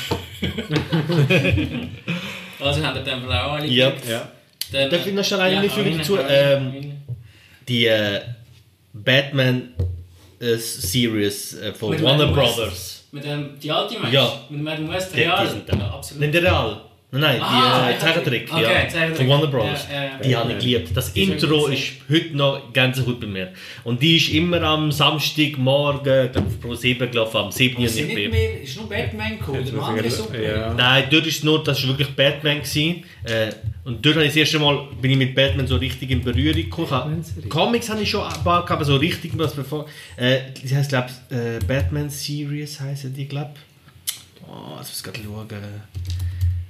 Also haben wir den auch alle Ja. Ja. Dann, Darf ich noch schnell eine ja, Einführung eine, dazu? ja, Ähm. Die äh, Batman äh, Series äh, von Warner. Brothers. Mit dem, die alte Mensch? Ja. Mit dem Adam West Die- die Real? sind da. Ja, absolut. Nicht der Real. Nein, nein, Ah, die äh, Zeichentrick, Okay, ja, Zeichentrick. von Warner Bros. Ja, ja. Die habe ich geliebt. Das ist Intro ist heute noch ganz gut bei mir. Und die ist immer am Samstagmorgen, auf Pro 7 gelaufen, am 7. Ist nicht mehr, ist nur Batman gekommen, oder noch andere Super. Ja. Nein, dort ist nur, das war wirklich Batman. Gewesen. Äh, und dort habe ich das erste Mal, bin ich mit Batman so richtig in Berührung gekommen. Comics habe ich schon ein paar gehabt, aber so richtig was bevor. Äh, die heißt, glaube ich, äh, Batman Series heißen die, glaube ich. Oh, jetzt muss ich gerade schauen.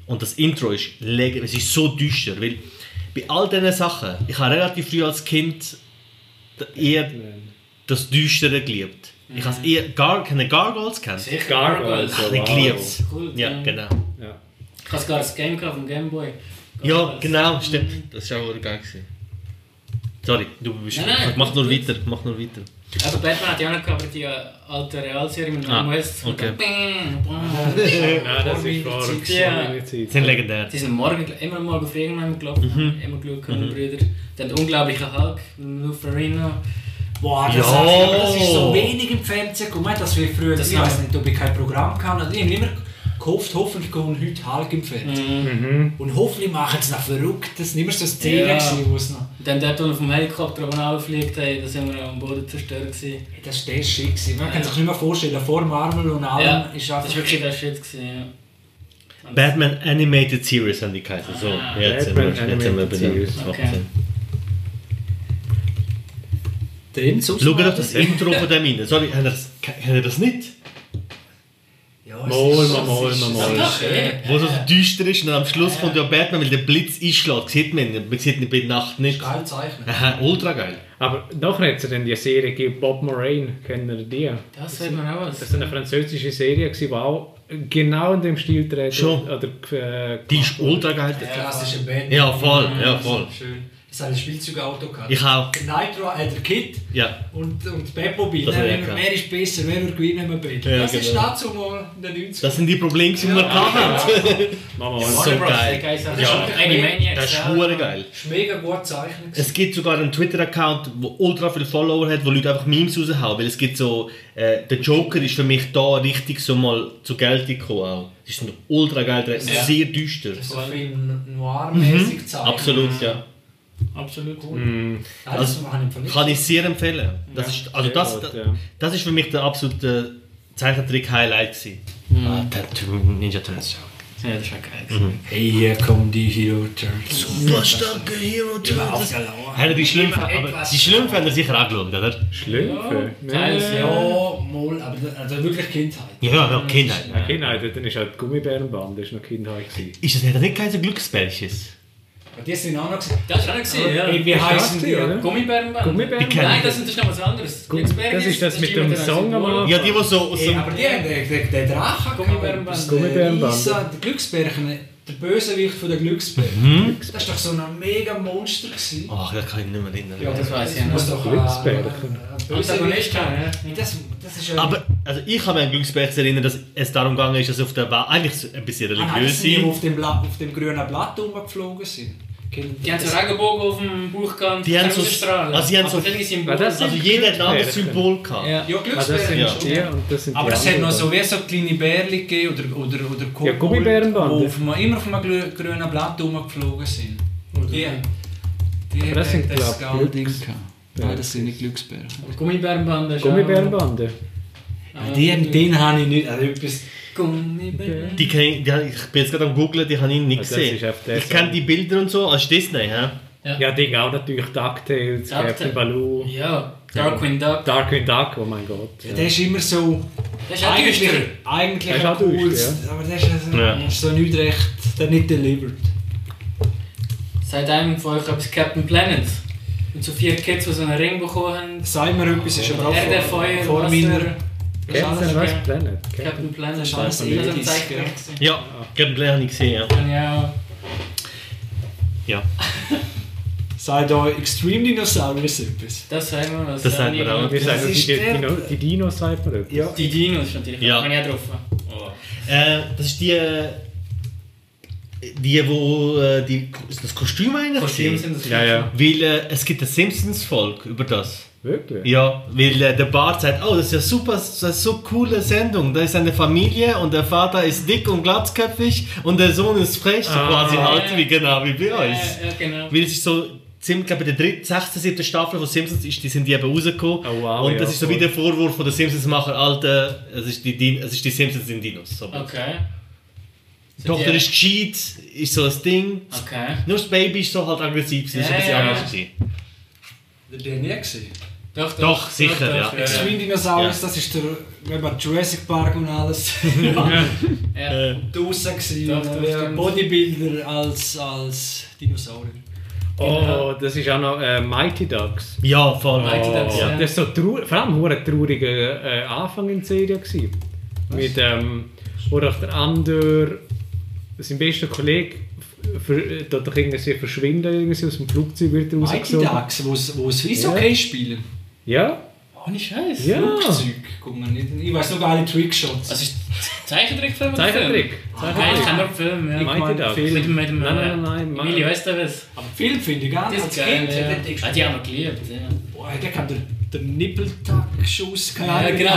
Und das Intro ist legendär, es ist so düster, weil bei all diesen Sachen, ich habe relativ früh als Kind eher das Düstere geliebt. Ich habe eher, Gar, keine Gargoyles kennt. Sicher, Gargoyles, ja. Ich liebe es. Ja, genau. Ja. Ich habe sogar das Game gehabt vom Gameboy. Ja, genau, stimmt. Das war auch geil. Sorry, du bist. Nein, nein, mach nur weiter, mach nur weiter. Aber Batman hat ja auch noch gehabt, aber die alte Realserie mit Ah, Adam West. okay. Nein, das ist Zeit. Die sind legendär. Die sind morgen, immer morgen früh irgendwann gelaufen, haben immer geschaut, mhm. Brüder. Dann der unglaubliche Hulk, Lou Ferrino. Boah, das, aber das ist so wenig im Fernsehen gekommen. Das wie früher, Das ich weiß nicht, ob ich kein Programm kann. Ich habe immer gehofft, hoffentlich kommen heute Hulk im Fernsehen. Und hoffentlich machen sie noch verrückt. Das war immer so eine Szene, Ja. gewesen, wo es noch... Dann dort, wo er vom Helikopter oben auffliegt, hey, da sind wir am Boden zerstört. Gewesen. Hey, Das war der Shit. gewesen. Man kann sich nicht mehr vorstellen, vor Marvel und allem Ja, ist das war wirklich der Shit. Gewesen, ja. Batman Animated Series haben die geheißen. So, Ah. jetzt sind wir, jetzt sind wir bei. Series. Okay. Sonst Schau doch das Intro von dem rein. Sorry, habt ihr das, ihr das nicht? Ja, Mal, mal, mal, mal, es mal. Wo so düster ist und dann am Schluss kommt ja Batman, weil der Blitz einschlägt. Sieht man nicht. Man sieht ihn bei Nacht nicht. Geil zeichnen. Aha, ultra geil. Aber nachher hat es ja dann die Serie gegeben, Bob Moraine, kennen ihr die? Das hört man auch was. Das war eine französische Serie, die auch genau in dem Stil dreht. Schon. Oder, äh, Die ist ultra geil. Der klassische Batman. Ja, voll, ja, voll. Schön. Das ein Spielzeugauto gehabt. Ich auch. Der Nitro, äh, der Kid Ja. und, und Batmobile. Das ich wer, gehabt. wer ist besser, wer wird gewinnen, wir beide? Ja, das ist genau. dazu mal in den 90ern. Das sind die Probleme, die wir hatten. Mama, so Warner Bros, geil. Ja, Animaniacs. Das ist ja. hure geil. Das ist mega gut gezeichnet. Es gibt sogar einen Twitter-Account, der ultra viele Follower hat, wo Leute einfach Memes raushauen. Weil es gibt so, äh, der Joker ist für mich da richtig so mal zur Geltung gekommen. Auch. Das ist ein ultra geil, ist Ja. sehr düster. so viel noir-mäßig gezeichnet. Absolut, ja. Absolut. Ja, das Also. Kann ich sehr empfehlen. Das ist, also das, gut, das, ja. das ist für mich der absolute Zeichentrick-Highlight gewesen. Ah, der Ninja Turtles. Ja, das ist auch geil. gewesen. Hey, hier kommen die Hero Turtles. Super starke Hero Turtles. Haben die Schlümpfe, aber die Schlümpfe haben sicher angeschaut, oder? Schlümpfe? Teils, Nee. ja. Ja, mal, aber das- also wirklich Kindheit. Ja, ja, ja Kindheit. Ja, Kindheit, dann ist halt Gummibärenband, das war noch Kindheit. gewesen. Ist das nicht, nicht kein? Aber die sind auch noch gesehen. Das ist auch noch gesehen, ja. Hey, wie heißen die? oder? Gummibärenband. Gummibärenband? Nein, das, sind- das ist noch was anderes. Glücksberg das ist das mit dem Song am. Anfang. Ja, die, die so aus Hey, dem... aber die haben den, Drachen Gummibärenband. Das Gummibärenband. Lisa, der Glücksbärchen, der Bösewicht von der Glücksbärchen. Mhm. Das war doch so ein mega Monster. Gewesen. Ach, das kann ich nicht mehr erinnern. Ja, das weiß ich Das muss doch Glücksbärchen. Bösewicht haben, ja. Das, das ist ja... Aber also ich kann mich an Glücksberg erinnern, dass es darum gegangen ist, dass auf der Welt eigentlich ein bisschen Ah, religiös die sind. auf dem, auf dem grünen Blatt rumgeflogen sind. Die haben so? Regenbogen auf dem Bauch gehabt. Die haben so- also die haben so- Also sind jeder hat ein anderes. Symbol gehabt. Ja. Ja, Ah, das sind die und das sind Aber die es hat noch so wie so kleine Bärchen gegeben oder, oder, oder Kobold, Ja, Gummibärenbande. die immer auf einem grünen Blatt rumgeflogen sind. Die, die Aber das sind, das glaub ich. Nein, das sind nicht ist Gummibärenbande. auch- Die, den habe ich nicht. Also etwas, Gummibären. Die kenn ich, die, ich bin jetzt gerade am googlen, die habe ich nicht Also das gesehen. ist auf der Ich kenne die Bilder und so, als Disney, hä? Ja, Ding auch natürlich DuckTales, Ducktail. Captain Baloo, Ja, Darkwing Duck. Darkwing Duck, oh mein Gott. Ja. der ist immer so. Das ist auch Eigentlich, düster. eigentlich Der ist ein auch düster, aber der ist, also, Ja. ist so nicht recht. Der nicht delivered. Seid einem von euch etwas Captain Planet? Und so vier Kids, die so einen Ring bekommen haben. Sag mir etwas, ist aber auch Erde, vor, Feuer, vor Wasser. meiner. Captain. Planet. Captain Planet. Ist ein Eighties, Zeichentrick. Ja, Gameplay habe ich gesehen, ja. Ja. ja. Sagt euch Extreme Dinosaurus etwas? Das sagen wir. Das sagen wir auch. Wir sagen, die, Dino, die Dinos sagt man etwas. Ja. Die Dinos natürlich. Ja. Kann ich auch drauf. Äh, das ist die... Die, wo äh, die, ist das Kostüm eigentlich? Gewesen? sind das. Ja, ja. Weil äh, es gibt eine Simpsons-Folge über das. Wirklich? Ja, weil äh, der Bart sagt, oh, das ist ja super, das ist so coole Sendung. Da ist eine Familie und der Vater ist dick und glatzköpfig und der Sohn ist frech, so quasi halt wie genau wie bei Ja, uns. ja, genau. Weil es ist so, ziemlich, glaube ich, in der dritten, sechsten, siebten Staffel von Simpsons ist, die sind die eben rausgekommen. Oh, wow, und ja, das ist so voll. wie der Vorwurf von den Simpsons-Macher, Alter, es ist die, Din- es ist die Simpsons sind Dinos. So. Okay. Die Tochter die- ist gescheit, ist so ein Ding. Okay. Nur das Baby ist so halt aggressiv, das ist ein bisschen Ja, ja. anders. gewesen. Der den nie Doch, doch. Doch, sicher, ja. Extreme Dinosaurus, Ja. das ist der wenn man Jurassic Park und alles. Ja. Äh, draußen gewesen. Doch, doch, äh. Bodybuilder als, als Dinosaurier. Oh, das ist auch noch äh, Mighty Ducks. ja, voll. Mighty Ducks, Oh, ja. Das war so vor allem ein trauriger äh, Anfang in der Serie. Gewesen. Mit, ähm, wo doch der andere, sein bester Kollege, für, äh, doch irgendwie verschwinden irgendwie aus dem Flugzeug wird er Mighty rausgezogen. Ducks, wo es Eishockey spielen. Ja, Ohne Scheiß. ja. Flugzeug. Guck mal, nicht. Ich weiß noch geile Trickshots. Also ist Zeichentrickfilm? oder Zeichentrick. Film? Nein, ich Film, ja. Ich meine, Ducks. Film. Mit mit dem, Nein, nein, nein, nein. Emilio Estevez. Aber Film finde ich gar nicht. Das ist geil, Kind, ja. Ah, die haben wir geliebt, ja. boah, der kann der, der Nippeltag-Schuss, keine Ja, Ahnung, genau.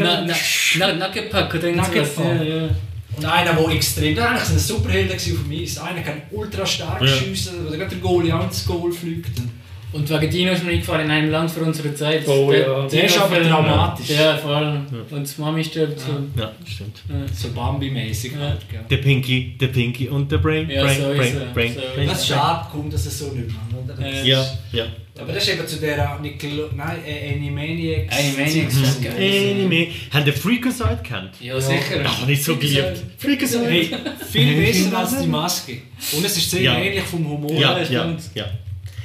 Na- na- na- Nackenpack oder irgendwas. Ja, ja. Und einer, der extrem, der war eigentlich ein Superheld auf dem Eis. Einer kann ultra stark Ja. schiessen, wo der Goalie auch ins Goal fliegt. Und wegen Dino ist mir eingefallen in einem Land für unsere Zeit. Oh, ja. Der ist aber dramatisch. Ja, voll. Und die Mami stirbt so. Ja, stimmt. So Bambi-mäßig Ja. halt, gell. Der Pinky, der Pinky und der Brain. Ja, Brain, so ist Brain, er. Brain, So Brain. Das ist schade, kommt dass es so nicht mehr. Ja. ist- Ja, ja. Aber das ist eben zu der Nickel nein, äh, Animaniacs. Animaniacs, Zeit. das ist geil. Anime. Haben die Freakazoid kennt? Ja, sicher. Ach, nicht so geliebt. Freakazoid. Hey, viel besser als die Maske. Und es ist sehr Ja. ähnlich vom Humor. Ja, ja, ja.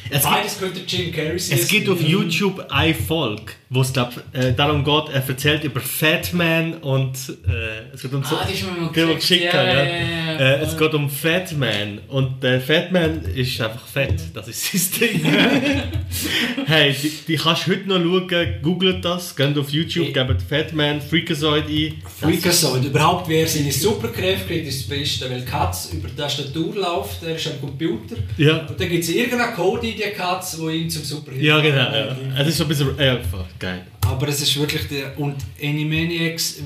Es gibt, Beides könnte Jim Carrey sein. es gibt auf YouTube ein Volk, wo es glaub, äh, darum geht, er erzählt über Fat Man und äh, es geht um so. Ah, die ist mir mal geschickt. geschickt Ja, ja. ja. Äh, es geht um Fat Man und der Fat Man ist einfach fett, das ist sein Ding. hey, die, die kannst du heute noch schauen, googelt das, geht auf YouTube, gebt Fat Man Freakazoid ein. Freakazoid. Überhaupt, wer seine Superkräfte kriegt, ist das Beste. Weil Katz über die Tastatur läuft, er ist am Computer. Ja. Und dann gibt es irgendeinen Code in die Katz, der ihn zum Superheld Ja, genau. Ja. Es ist so ein bisschen. Ja, voll, geil. Aber es ist wirklich der. Und Animaniacs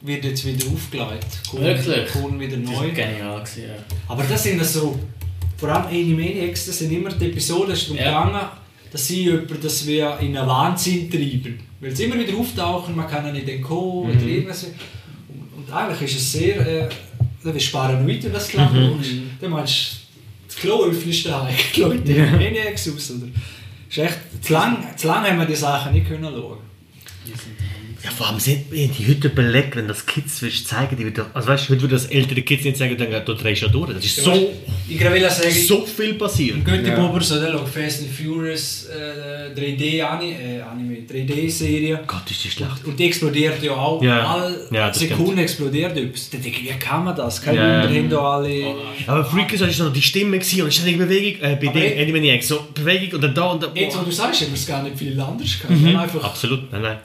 wird jetzt wieder aufgelegt. Wirklich? Kommt wieder Das neu. war genial. gewesen, Ja. Aber das sind so. Vor allem Animaniacs, das sind immer die Episoden, es ist darum Ja. gegangen, dass sie jemanden, dass wir in einen Wahnsinn treiben. Weil sie immer wieder auftauchen, man kann nicht entkommen oder irgendwas. Und, und eigentlich ist es sehr. Äh, du bist paranoid, wenn das glauben mhm. Dann meinst du, das Klo öffnest du daheim. Ich glaube, die Animaniacs aus. Oder? Ist echt, zu lang, zu lang haben wir die Sachen nicht können schauen. Ja, vor allem sind die heute belegt, wenn das Kids willst zeigen, die wieder, also weißt du, heute würde das ältere Kids nicht sagen, dann du drehst ja durch. Das ist so, Ich will sagen, so viel passiert. Götti Ja. Bober so der schaut Fast and Furious äh, 3D Ani- äh, Anime, 3D Serie. Gott, ist die schlecht. Und die explodiert ja auch. Ja. Alle Ja, Sekunden explodiert etwas. Dann denke ich, wie kann man das? Kein Ja. Wunder, haben da alle. Aber Freakers war noch die Stimme gewesen und ständig Bewegung, äh, bei dem ich- Animaniacs, so Bewegung und dann da und da. Jetzt, wo du sagst, haben wir es gar nicht viel anders gehabt. Mhm. Einfach Absolut, nein, nein.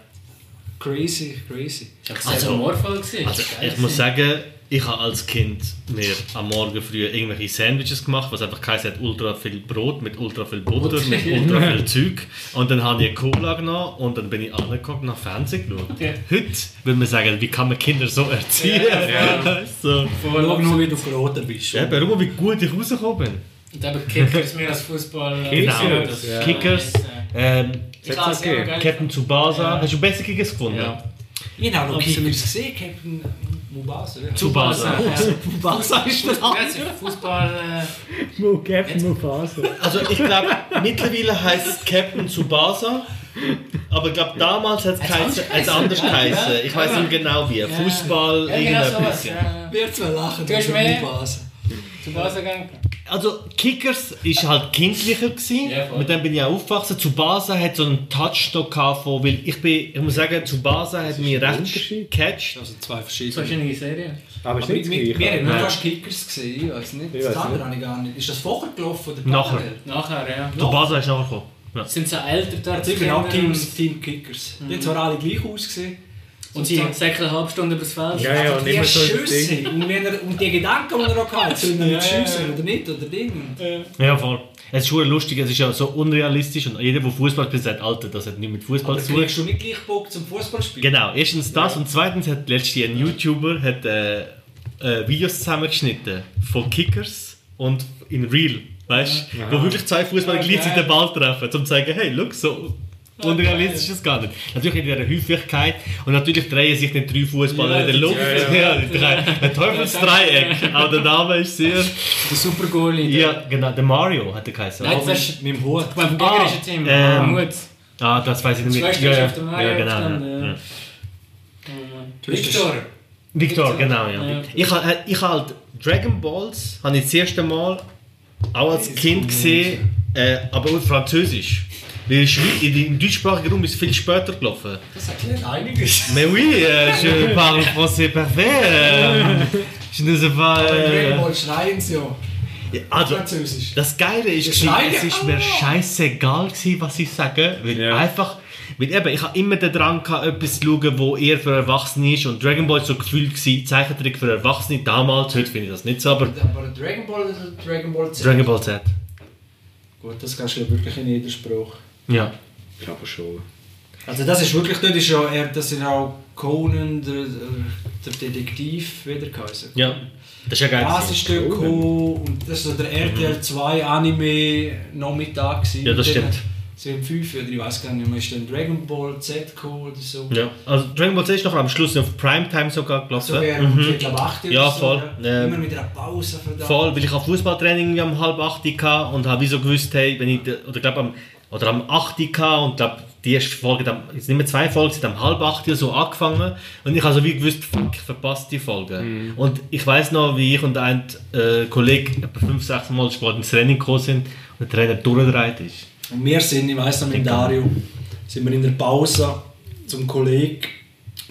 Crazy, crazy. Das war Also- gewesen. Also, ich muss sagen, ich habe als Kind mir am Morgen früh irgendwelche Sandwiches gemacht, was einfach geheißen hat, ultra viel Brot mit ultra viel Butter, mit ultra viel Zeug. Und dann habe ich eine Cola genommen und dann bin ich angeguckt und nach Fernsehen geschaut. Okay. Heute würde man sagen, wie kann man Kinder so erziehen? so. Schau nur, wie du verroten bist. Ja, aber schau mal, wie gut ich rausgekommen bin. Und eben Kickers mehr als Fußball. Genau. Das, Ja. Kickers, ähm, Ich habe es okay. geil Captain Tsubasa. Ja. Hast du bessere Kickers gefunden? Ja. Ich habe noch Absolut. Kickers gesehen, Captain Mubasa. ja. Tsubasa. Mubasa ist der Ja, es ist Fußball. Äh, Captain Mufasa. Also ich glaube, mittlerweile heißt es Captain Tsubasa. Aber ich glaube, damals hat es anders als anders geheißen, ja, ja. Ich weiß nicht genau wie. Fußball, ja, genau irgendetwas. sowas. Ja. Wir zwei lachen Du hast mehr? Mubasa. Zu Basel gegangen. Also Kickers ist halt kindlicher gewesen. Mit dem bin ich auch aufgewachsen. Tsubasa hat so einen Touch da gehabt von, weil ich bin, ich muss sagen, Tsubasa hat mich recht gecatcht. Also zwei verschiedene. Verschiedene Serien. Aber ist Aber nicht wir, haben fast Kickers gesehen, ich weiß nicht. Ich Das andere habe ich gar nicht. Ist das vorher gelaufen oder Nachher. Nachher, ja. Tsubasa ist nachher gekommen. Ja. Sind so älter dort? Ich bin auch Teams, Team Kickers. Die haben zwar alle gleich ausgesehen, Und sie säckeln eine halbe Stunde übers Feld. Ja, ja, und die immer so Schüsse und, wenn er, und die Gedanken, die er auch hat, sollen wir Ja, nicht ja, ja. oder nicht oder Ding. Ja, voll. Es ist schon lustig, es ist ja so unrealistisch und jeder, der Fußball spielt, sagt, Alter, das hat nichts mit Fußball Aber zu tun. kriegst du nicht gleich Bock zum Fußballspielen? Genau, erstens das und zweitens hat letztens ein YouTuber hat, äh, äh, Videos zusammengeschnitten von Kickers und in Real, weißt du, wo wirklich zwei Fußballer Ja, gleichzeitig den Ball treffen, um zu zeigen, hey, look, so unrealistisch ist es gar nicht. Natürlich in dieser Häufigkeit und natürlich drehen sich nicht drei Fußballer Ja, in der Luft. ja, Ja, drei- Ein Teufelsdreieck, auch der Name ist sehr... Der Super Goalie. der- Ja, genau, der Mario hat er geheißen. Nein, das ist Mit dem Hut. beim Ah, gegnerischen Team. ähm, Mut. Ah, das weiß ich nicht mehr. Schwester Ja, auf ja, Mario ja, genau. gestanden, ja, ja. ja. Victor. Victor, genau, ja. Ja. Ich habe ich halt Dragon Balls habe ich das erste Mal auch als Kind gesehen, äh, aber auf Französisch. In- im deutschsprachigen Raum ist es viel später gelaufen. Das erklärt einiges. Mais oui, euh, je parle français parfait. Euh, je ne sais pas. Äh, Ball schreien sie ja. also, Französisch. das Geile ist, es ist mir scheißegal gewesen, was ich sage, weil Ja. einfach, weil eben, ich habe immer den Drang gehabt, etwas zu schauen, wo eher für Erwachsene ist und Dragon Ball ist so gefühlt gewesen, Zeichentrick für Erwachsene damals, heute finde ich das nicht so, aber Aber Dragon Ball oder Dragon Ball Z? Dragon Ball Z. Gut, das kannst du ja wirklich in jedem Spruch. Ja. Ich glaube schon. Also das ist wirklich, dort ist ja, er, das ist auch Conan, der, der Detektiv, wieder geheißen. Ja. Das ist ja geil. Das ist dort gekommen und das war der RTL 2 Anime Nachmittag. Ja, das stimmt. So um 5 oder ich weiß gar nicht mehr, ist dann Dragon Ball Z gekommen oder so. Ja. Also Dragon Ball Z ist noch am Schluss auf Primetime sogar gelaufen. So wäre um Viertel ab 8 Ja, so, voll. Ja. Immer mit einer Pause verdammt. Voll, weil ich auf Fußballtraining irgendwie am halb acht hatte und habe wie so gewusst, hey, wenn ich, de- oder glaub am, oder am acht hatte und glaub, die erste Folge, jetzt nicht mehr zwei Folgen, sind am halb acht oder so angefangen und ich habe so wie gewusst, fuck, ich verpasse die Folge. Und ich weiß noch, wie ich und ein äh, Kollege etwa fünf, sechs Mal Sport ins Training gekommen sind und der Trainer durchgedreht ist. Und wir sind, ich weiss noch mit Dario, sind wir in der Pause zum Kollegen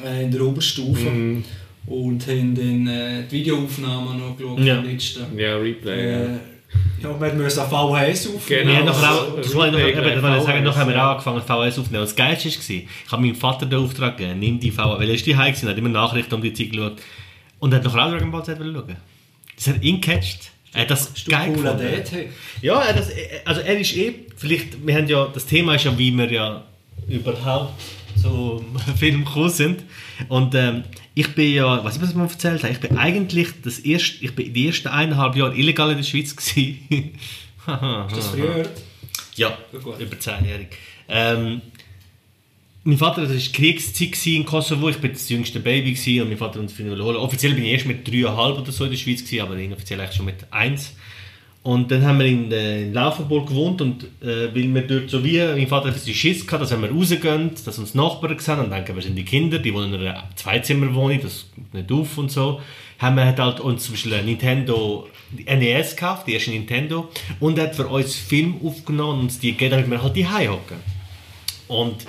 äh, in der Oberstufe und haben dann äh, die Videoaufnahmen noch geschaut Ja. letzten. Ja, Replay. ja. Äh, ja, wir mussten auf VHS aufnehmen. Genau. Wir haben nachher auch, das wollte ich noch, eben, das sagen, VHS, nachher haben wir ja. angefangen VHS aufzunehmen. Das Geilste war, ich habe meinem Vater den Auftrag gegeben, nimm die VHS, weil er ist die Hause gewesen, hat immer Nachrichten um die Zeit geschaut und hat nachher auch Dragon Ball Z schauen. Das hat ihn gecatcht. Er hat das Hast du geil cooler gefunden. Ja, er das, also er ist eh, vielleicht, wir haben ja, das Thema ist ja, wie wir ja überhaupt so Film gekommen sind. Und ähm, ich bin ja, was ich was ich mal erzählt habe, ich bin eigentlich das erste, ich bin die ersten eineinhalb Jahre illegal in der Schweiz gewesen. Ist das früher? Ja, Gut. über 10-jährig. Ähm, mein Vater, das war Kriegszeit in Kosovo, ich war das jüngste Baby gewesen und mein Vater uns finden holen. Offiziell bin ich erst mit 3,5 oder so in der Schweiz gewesen, aber inoffiziell eigentlich schon mit 1. Und dann haben wir in, äh, in Laufenburg gewohnt und äh, weil wir dort so wie, mein Vater hat ein Schiss gehabt, dass wenn wir rausgehen, dass uns Nachbarn sehen und denken, wir sind die Kinder, die wohnen in einer Zweizimmerwohnung, das geht nicht auf und so, haben wir halt, halt uns zum Beispiel ein Nintendo NES gekauft, die erste Nintendo, und hat für uns Film aufgenommen und die gegeben, damit wir halt die hocken. Und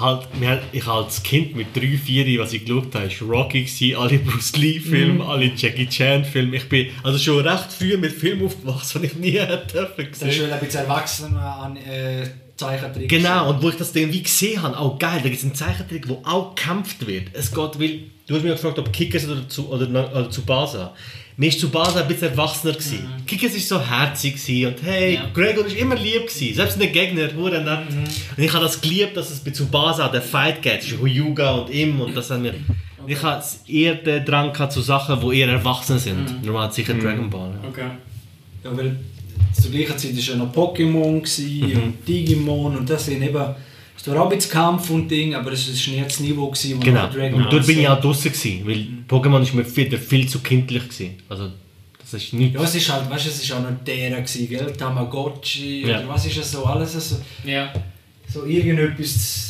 halt, wir, ich als Kind mit 3, 4, was ich geschaut habe, war Rocky, gewesen, alle Bruce Lee-Filme, alle Jackie Chan-Filme. Ich bin also schon recht früh mit Filmen aufgewachsen, die ich nie hätte dürfen Das ist schon ein bisschen erwachsen an äh, Zeichentrick. Genau, und wo ich das dann wie gesehen habe, auch geil, da gibt es einen Zeichentrick, wo auch gekämpft wird. Es geht, weil, du hast mich gefragt, ob Kickers oder zu, oder, oder zu Basa. Mir war zu Basa ein bisschen erwachsener. Gewesen. Kickers war so herzig gewesen und hey, Ja. Gregor war immer lieb, gewesen, selbst in den Gegner, hure nett. Und ich habe das geliebt, dass es bei Tsubasa der Fight geht, zwischen Huyuga und ihm und das haben wir... Und Ich hatte eher den Drang gehabt zu Sachen, die eher erwachsen sind. Normal sicher Dragon Ball. Ja. Okay. Ja, weil zur gleichen Zeit war ja noch Pokémon Mhm. und Digimon und das sind eben... Es war auch ein bisschen Kampf und Ding, aber es war nicht das Niveau, gewesen, wo Genau. Dragon Und dort bin ich auch draußen gewesen, weil Pokémon ist mir viel, viel zu kindlich gewesen. Also das ist nicht. Ja, es ist halt, weißt du, es ist auch noch der gewesen, gell? Tamagotchi Ja. oder was ist das so, alles so, Ja. so irgendetwas zu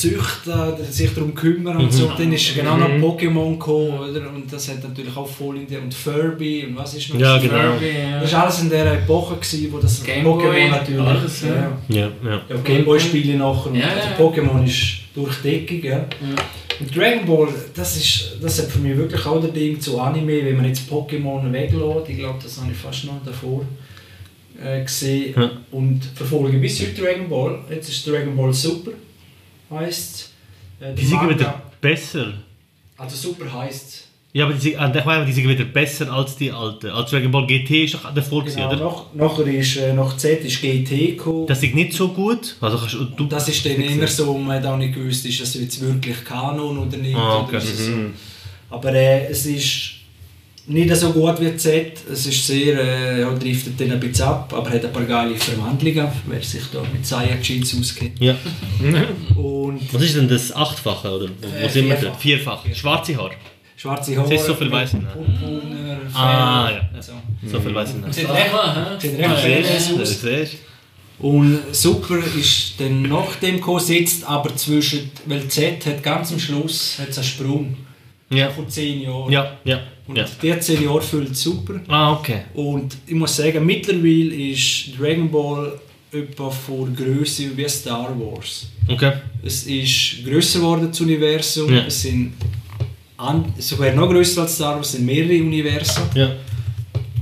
züchten sich darum kümmern und Mhm. so. Dann ist genau noch Pokémon gekommen, oder? Und das hat natürlich auch voll in der... Und Furby und was ist noch? Ja, das? genau. Furby, ja. Das war alles in der Epoche, gewesen, wo das Pokémon natürlich... alles, ja. ja. Ja, ja. Ja, Gameboy-Spiele nachher. und Ja, also ja. Pokémon ist durchdeckig. Ja. Und Dragon Ball, das, ist, das hat für mich wirklich auch der Ding zu Anime, wenn man jetzt Pokémon weglässt. Ich glaube, das habe ich fast noch davor äh, gesehen. Ja. Und verfolge bis heute Dragon Ball. Jetzt ist Dragon Ball Super, heisst es. Äh, Die sind wieder besser. Also super heisst Ja, aber die, sind- äh, ich meine, die sind wieder besser als die alten. Also Dragon Ball GT ist doch davor, gewesen, Genau, oder? nach, nachher ist, äh, nach Z ist GT gekommen. Das ist nicht so gut. Also kannst du, das ist dann immer so, man hat auch nicht gewusst, ist das jetzt wirklich Kanon oder nicht. Ah, okay. oder es so. Aber äh, es ist nicht so gut wie Z. Es ist sehr, äh, ja, driftet dann ein bisschen ab, aber hat ein paar geile Verwandlungen, wer sich da mit Saiyajins auskennt. Ja. Und Was ist denn das Achtfache? Oder? Wo, wo Äh, sind wir vierfach. dort? Vierfach. Schwarze Haare. schwarze Haare. Siehst du, so viel ich nicht. Purpurner, Ah, Fell, ja. So. So viel weiß ich nicht. Sieht Aha, recht, hä? sieht recht aus. Und super ist dann nach dem gekommen, sitzt aber zwischen, weil Z hat ganz am Schluss hat's einen Sprung Ja. von 10 Jahren. Ja, ja. Und ja. die 10 Jahre füllt super. Ah, okay. Und ich muss sagen, mittlerweile ist Dragon Ball etwa von Größe wie Star Wars. Okay. Es ist grösser geworden, das Universum. Ja. Es sind an, sogar noch grösser als Star Wars, es sind mehrere Universen. Ja.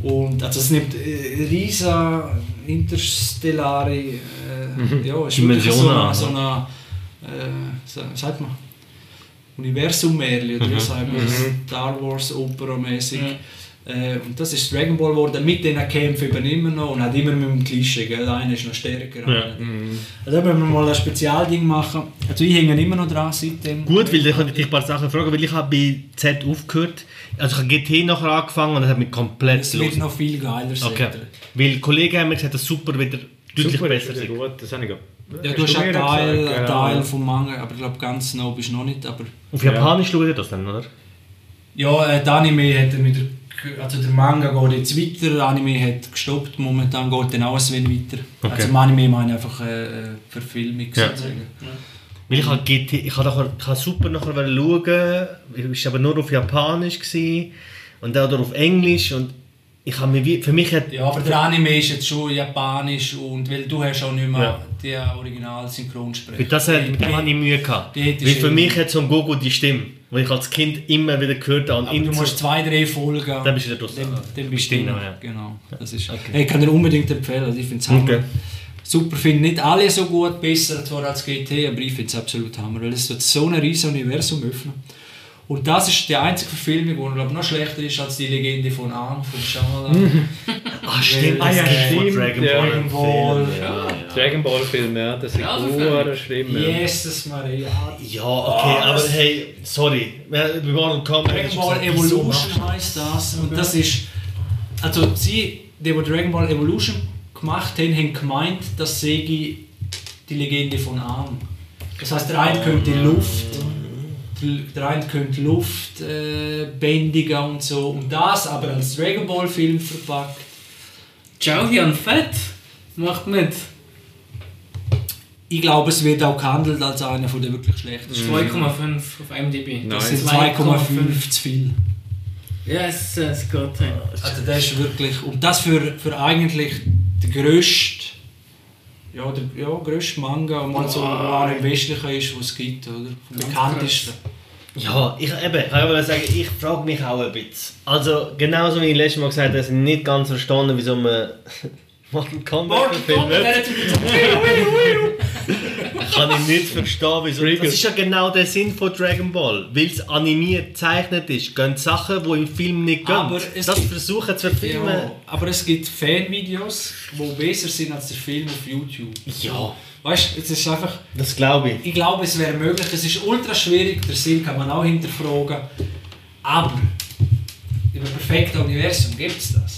Und also es nimmt äh, riesen interstellare äh, ja, es ist wirklich so Dimensionen eine, so eine äh, sagt man Universum-Märchen oder wie sagt man Star Wars Opera-mäßig. Äh, und das ist Dragon Ball geworden, mit diesen Kämpfen eben immer noch und hat immer mit dem Klischee, gell? einer ist noch stärker. Ja. nicht. Also da müssen wir mal ein Spezialding machen. Also ich hänge immer noch dran seitdem. Gut, weil ich könnte dich ein paar Sachen fragen, weil ich habe bei Z aufgehört. Also ich habe GT nachher angefangen und das hat mich komplett Es wird los. noch viel geiler sein. Okay. Weil Kollegen haben mir gesagt, dass super wieder deutlich Super, besser ist gut. Das habe ich auch- Ja, du hast einen mir Teil, gesagt, einen ja. Teil vom Manga, aber ich glaube ganz noch bist du noch nicht. Aber Auf Japanisch schaut ihr das dann, oder? ja, äh, der Anime hat wieder, ge- also der Manga geht jetzt weiter, der Anime hat gestoppt, momentan geht dann auch ein wenig weiter. Okay. Also im Anime meine ich einfach äh, äh, Verfilmung Ja. sozusagen. Weil ich habe GT, ich habe nachher, ich habe super nachher schauen, ich war aber nur auf Japanisch gewesen, und dann auf Englisch und ich habe mir für mich hat, Ja, aber der Anime ist jetzt schon japanisch und weil du hast auch nicht mehr Ja. die Original-Synchronsprecher. mit, das, hat- mit dem habe ich Mühe gehabt. Weil für mich hat Son Goku die Stimme, die ich als Kind immer wieder gehört habe. und Aber du musst zwei, drei Folgen. Dann bist du wieder draus. Dann, dann bist du drin. ja. Genau. Das ist, hey, ich kann dir unbedingt empfehlen. Also ich finde es Okay. super. finde nicht alle so gut, besser zwar als GT, aber ich finde es absolut Hammer, weil es wird so ein riesiges Universum öffnen. Und das ist die einzige Verfilmung, die noch schlechter ist als die Legende von Aang, von Shyamalan. Ah, stimmt, Ah, ja, das gibt von stimmt, Dragon ja. Ball. Dragon Ball. Film, Ja, ja. Dragon Ball Film, ja, das ist Ja, ja, Verfilmung. schlimm. Ja. Jesus Maria. Ja, okay, aber hey, sorry. Ja, Bei Mortal Kombat Dragon Ball Evolution heißt das. Und das ist. Also, sie, die, die Dragon Ball Evolution gemacht haben, haben gemeint, das sei die Legende von Aang. Das heißt, der eine könnte die Luft. Der eine könnte Luft äh, bändigen und so. Und das aber als Dragon Ball Film verpackt. Jauhian Fett macht mit. Ich glaube, es wird auch gehandelt als einer von den wirklich schlechtesten. 2,5 auf IMDb. Das Nein. sind 2,5 zu viel. Ja, es, es geht. Also das ist wirklich, und das für, für eigentlich den grössten, ja, der ja, grösste Manga, mal so wow. im Westlichen ist, was es gibt, oder? Vom bekanntesten. Ja, ich, eben, ich kann sagen, ich frage mich auch ein bisschen. Also, genauso wie ich letztes Mal gesagt habe, dass ich nicht ganz verstanden wieso man Mortal Kombat verfilmt. Kann ich nicht verstehen, wieso. Das ist ja genau der Sinn von Dragon Ball. Weil es animiert gezeichnet ist, gehen Sachen, die im Film nicht gehen. Aber es das gibt- versuchen zu verfilmen. Ja, aber es gibt Fanvideos, die besser sind als der Film auf YouTube. Ja, Weißt du, es ist einfach, das glaube ich. ich glaube, es wäre möglich, es ist ultra schwierig, der Sinn kann man auch hinterfragen, aber im perfekten Universum gibt es das.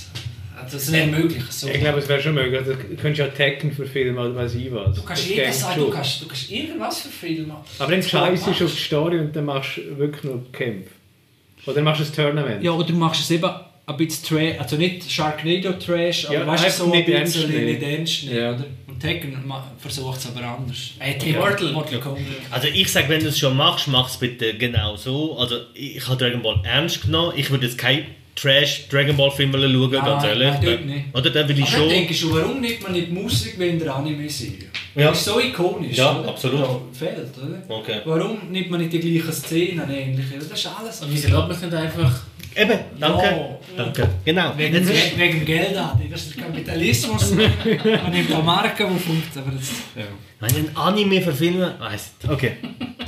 Also, Das ist nicht möglich. So. Ich glaube, es wäre schon möglich. Also, Du könntest ja Tekken verfilmen oder weiß ich was. Du kannst geht sagen, du kannst, du kannst irgendwas verfilmen. Aber dann Das kann scheiße man ist auf die Story und dann machst du wirklich nur Kämpfe. Oder machst du ein Tournament. Ja, oder du machst es eben ein bisschen Trash, also nicht Sharknado Trash, aber Ja, weißt du, einfach so ein nicht ernst bisschen nicht ernst nehmen, Ja. oder? Und Tekken versucht es aber anders. Äh, Mortal. Mortal Kombat. Also ich sage, wenn du es schon machst, mach es bitte genau so. Also ich, ich habe Dragon Ball ernst genommen. Ich würde jetzt kein Trash Dragon Ball Film schauen, Nein, ganz ehrlich. nein, dort nicht. Oder dann will ich Aber schon... denke ich schon, warum nimmt man nicht Musik wie in der Anime-Serie? Ja. Das ist so ikonisch. Ja, oder? absolut. Ja, fehlt, oder? Okay. Warum nimmt man nicht die gleichen Szenen ähnliche? Das ist alles. Und wieso lässt man es nicht einfach... Eben, danke. Ja. Danke. Genau. Wegen, ist, wegen dem Geld an. Das ist der Kapitalismus. man nimmt auch Marken, die das, ja. wenn ein Anime verfilmen, weiß Okay.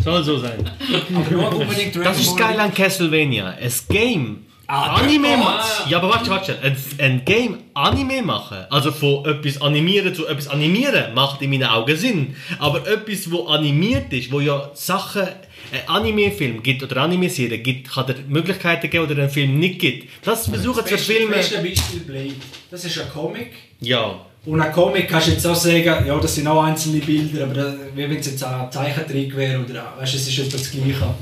Soll so sein. Aber nur unbedingt Das ist geil an Castlevania. Ein Game. Ah, Anime machen. Ja, aber warte, warte. Ein, ein Game Anime machen, also von etwas animieren zu etwas animieren, macht in meinen Augen Sinn. Aber etwas, wo animiert ist, wo ja Sachen, ein Anime-Film gibt oder Anime-Serie gibt, kann es Möglichkeiten geben oder einen Film nicht gibt. Das versuchen zu Das verfilmen. beste Beispiel Blade. Das ist ein Comic. Ja. Und ein Comic kannst du jetzt auch sagen, ja, das sind auch einzelne Bilder, aber das, wie wenn es jetzt ein Zeichentrick wäre oder weißt, es ist etwa das Gleiche.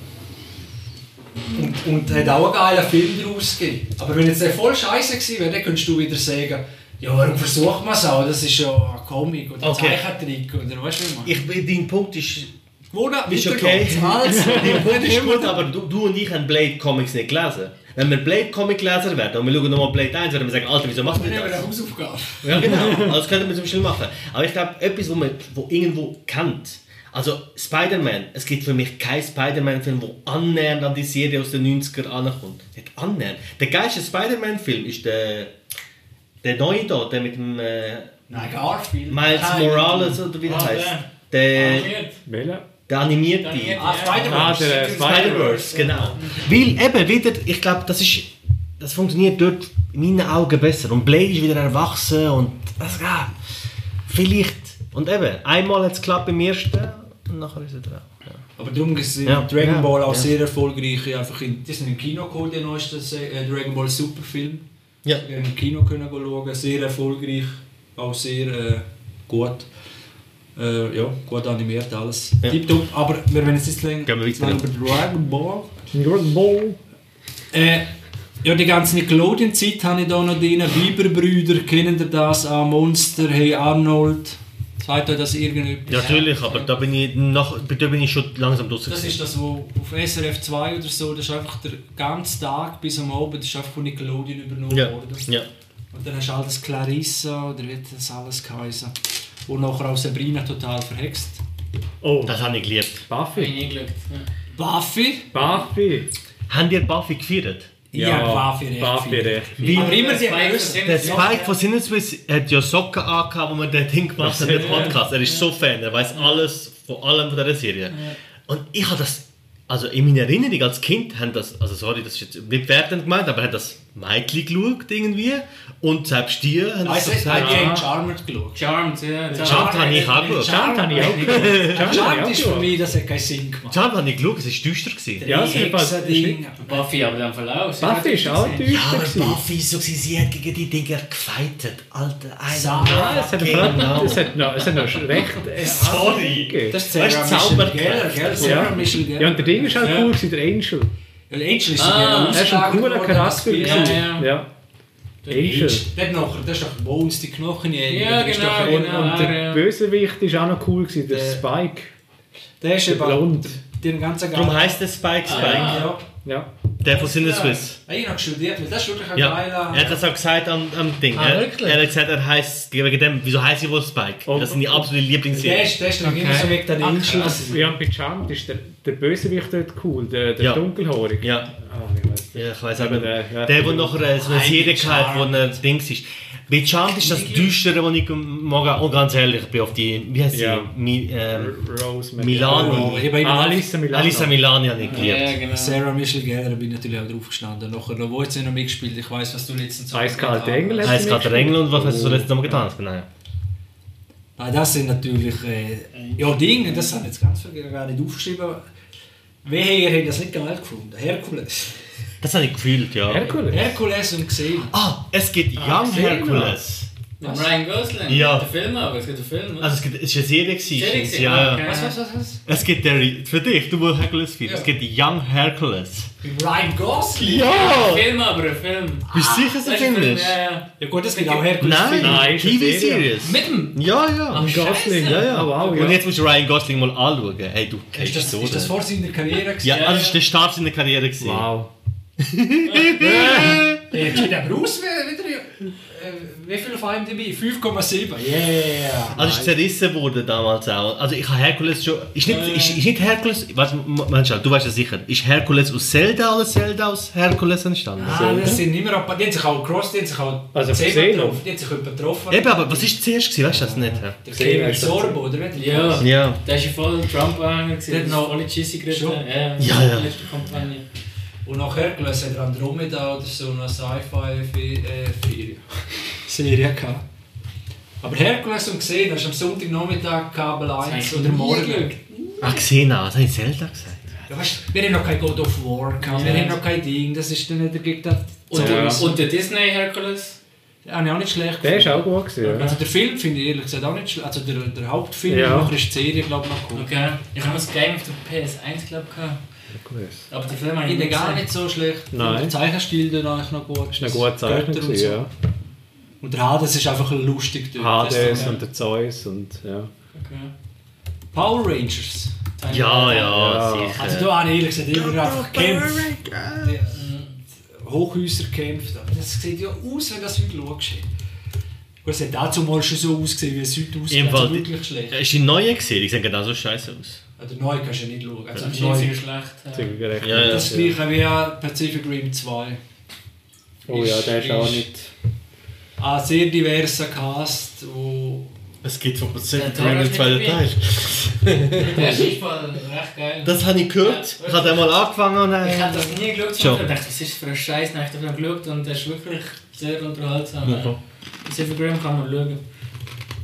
Und, und hat auch einen geilen Film daraus gegeben. Aber wenn jetzt der voll scheiße gewesen wäre, dann könntest du wieder sagen, ja, warum versucht man es auch? Das ist ja ein Comic oder ein Okay. Zeichentrick oder weißt du, man. Ich, dein Punkt ist, Gewonnen, ist okay. Also, dein Punkt ist gut, aber du, du und ich haben Blade Comics nicht gelesen. Wenn wir Blade Comic Leser werden und wir schauen nochmal Blade 1, werden wir sagen, Alter, wieso wir nehmen das? eine Hausaufgabe. Ja, genau. Also das könnte man zum Beispiel machen. Aber ich glaube, etwas, wo man wo irgendwo kennt. Also Spider-Man, es gibt für mich keinen Spider-Man-Film, der annähernd an die Serie aus den 90er ankommt. Nicht annähernd. Der geilste Spider-Man-Film ist der, der neue da, der mit dem äh, Nein, Garfield. Miles Nein, Morales oder wie der Ah, heißt. der. Der, der animierte. Animiert. Ah, Spider-Man. Ah, der Spider-Verse, genau. Weil eben wieder, ich glaube, das ist, das funktioniert dort in meinen Augen besser. Und Blade ist wieder erwachsen und das, ja, vielleicht. Und eben, einmal hat es geklappt beim ersten nachher ist es dran. Ja. Aber darum sind Ja. Dragon. Ball auch Ja. sehr erfolgreich. Einfach in, die sind im Kino gekommen, die neuesten äh, Dragon Ball Superfilm. Ja. Wir haben im Kino können schauen, sehr erfolgreich, auch sehr äh, gut. Äh, ja, gut animiert alles. Ja. Tipptopp. Aber wir werden jetzt nicht länger Gehen wir weiter. länger über Dragon Ball. Dragon Ball. Äh, ja, die ganze Nickelodeon-Zeit habe ich da noch drin. Biberbrüder, kennen ihr das? Ah, Monster, Hey Arnold. Sagt euch das irgendetwas? Ja, natürlich, aber da bin ich, noch, da bin ich schon langsam draussen. Das ist das, wo auf SRF 2 oder so, das ist einfach der ganze Tag bis am Abend, das ist einfach von Nickelodeon übernommen ja. worden. ja. Und dann hast du all das Clarissa, oder hat das alles geheißen, wo nachher auch Sabrina total verhext. Oh, Das habe ich geliebt. Buffy. ich eingeloggt. Ja. Buffy? Buffy. Haben ihr Buffy gefeiert? Ja, Buffy recht Buffy viel. recht. Wie- Aber immer die von Der. Spike von Sinneswiss hat ja Socken angehabt, wo man den Ding gemacht hat, den Podcast. Er ist so Fan, er weiß alles von allem von dieser Serie. Und ich habe das, also in meiner Erinnerung als Kind, haben das, also sorry, das ist jetzt nicht wertend gemeint, aber hat das Mädchen geschaut irgendwie und selbst die haben es gesagt. Game Charmed geschaut. Charmed, ja. Charmed habe ich auch geschaut. Charmed habe ich auch geschaut. Charmed ist für mich, das hat keinen Sinn gemacht. Charmed habe ich geschaut, es war düster. Gewesen. Ja, es ist Hexen-Ding. Buffy aber dann Fall auch. Buffy ist auch Ja, düster. aber gewesen. Buffy ist so, gewesen, sie hat gegen die Dinger gefeitet. Alter, Sa- Ja, es hat, Genau. es hat noch, es hat noch recht äh, Sorry. gegeben. Das ist Sarah du, Michelle Zauberkraft. Gellar, gell? Sarah Ja. Michelle Gellar. Ja, und der Ding ist halt Ja. cool, gewesen, der Angel. Ja, Angel ist Ah, ja Er ist ein cooler Charakter. Ja, ja. ja. Angel. Der hat nachher, das ist doch Bones, die Knochen Ja, Der genau, doch- Und, genau. und Ah, der ja. Bösewicht ist auch noch cool, gewesen, der Der- Spike. Der ist eben Blond. den ganzen Darum heisst der Spike Spike. Ja. Ja. Der von Sinneswiss. Ja. Ich habe studiert, weil das ist wirklich ein Ja, geiler... er hat das auch gesagt am, am Ding. Ah, er, wirklich? er hat gesagt, er heißt wegen dem, wieso heißt sie wohl Spike? Oh. Das sind die absolute Der Lieblingsserie. ist, der ist noch immer so wegen der Angel. Also, ja, bei Charmed ist der, der Bösewicht dort cool, der, der Ja. dunkelhaarig. Ja, Ah, ich weiß nicht. ja, ich weiß auch Aber nicht. der- ja. Der, der nachher so eine Serie bei hatte, wo ein Dings ist. Bei Charmed ist das Düstere, was ich mag. Und ganz ehrlich, ich bin auf die, wie heißt sie? Ja. Mi, ähm, Rose Milani. Oh, ich habe immer Ah, Alissa Milano. Alissa Milani habe ich geliebt. Ja, genau. Sarah Michelle Gellar bin ich natürlich auch drauf gestanden. Nachher, wo jetzt nicht noch mitgespielt, ich weiß, was du letztens Eiskalte Engel Heißt sie gerade der mitgespielt. Engel und was hast du noch mal getan? hast? Genau. Nein, das sind natürlich äh, ja, Dinge, das habe ich jetzt ganz viel gar nicht aufgeschrieben. Wehe, ihr habt das nicht geil gefunden. Herkules. Das habe ich gefühlt, ja. Herkules. Herkules und gesehen. Ah, es gibt Young gesehen, Hercules. Mit Ryan Gosling? Ja. Der Film aber, es gibt einen Film. oder? Also es, gibt, es ist eine Serie gewesen. Serie gewesen? Ja, Ah, ja. okay. Was, was, was, was? Es gibt der, für dich, du musst Hercules finden. Ja. Es gibt Young Hercules. Mit Ryan Gosling? Ja! Film aber, ein Film. Bist du sicher, dass Das es ist ein Film ist? ja, ja. Ja gut, es gibt auch Herkules. Nein, Nein, TV-Series. Mit dem? Ja, ja. Ach, Gosling. Ja, ja. Oh, wow, ja. Und jetzt musst du Ryan Gosling mal anschauen. Hey, du Ist kennst das, so ist das vor seiner Karriere gewesen? Ja, Ja, also ja. das ist der Start seiner Karriere gewesen. Wow. Der sieht aber aus wie, wie, der, äh, wie viel auf IMDb? 5,7. Yeah! Also ist zerrissen worden damals auch. Also ich habe Herkules schon... Ist nicht, ist, ist nicht Herkules... Was, Mensch, du weißt ja sicher. Ist Herkules aus Zelda oder Zelda aus Herkules entstanden? Ah, das sind immer ein paar, die haben sich auch cross, die haben sich auch Also die haben sich getroffen. Eben, aber was ist zuerst gewesen? Weißt du das nicht? Der das Sorbo, oder wie? Ja, Ja. der war ja voll Trump-Anhänger, Der hat noch- voll Cheesy geritten. Schon? Ja, Ja, ja. Und nach Herkules hat Andromeda oder so eine Sci-Fi-Serie gehabt. Aber Herkules und gesehen, hast du am Sonntagnachmittag Kabel Das 1 habe oder morgen. Ach, gesehen. Das habe ich Zelda gesagt. Ja, weißt, wir haben noch kein God of War gehabt, wir haben noch kein Ding, das ist dann nicht der Gegner. Und, Ja. und der Disney Hercules? Den habe ich auch nicht schlecht Der ist gefunden. auch gut gewesen, ja. Also der Film finde ich ehrlich gesagt auch nicht schlecht. Also der, der Hauptfilm, Ja. nachher ist die Serie glaube ich noch gut. Okay. Ich habe das Game auf der PS1 glaube ich. gehabt. Aber den Film habe Ich ich finde nicht gar nicht so schlecht. Nein. Der Zeichenstil dann eigentlich noch gut. Das ist eine gute Zeichnung, Götter und so. ja. Und der Hades ist einfach lustig. dort. Hades und der Zeus und ja. Okay. Power Rangers. Ja, ja, Ja. sicher. Also da habe ich ehrlich gesagt immer einfach gekämpft. Die, Hochhäuser gekämpft. Aber das sieht ja aus, wenn das heute schaust. Gut, Es hat dazu mal schon so ausgesehen, wie es heute aussieht. Im Also wirklich schlecht. Ist die neue gesehen? Die sehen genauso scheiße aus. Ja, Der neue kannst du ja nicht schauen. Also Das nicht so schlecht. ja. Ja, ja. das gleiche wie Pacific Rim 2. Oh ja, der ist auch Ist- nicht. Ein sehr diverser Cast, wo Es gibt von Pacific Rim einen zweiten Teil. Der ist voll recht geil. Das habe ich gehört. Ja. Ich habe einmal angefangen und Ich dann... habe das nie geschaut, ich dachte, was ist das für ein Scheiß? Dann habe ich das geschaut und der ist wirklich sehr unterhaltsam. Ja. Pacific Rim kann man schauen.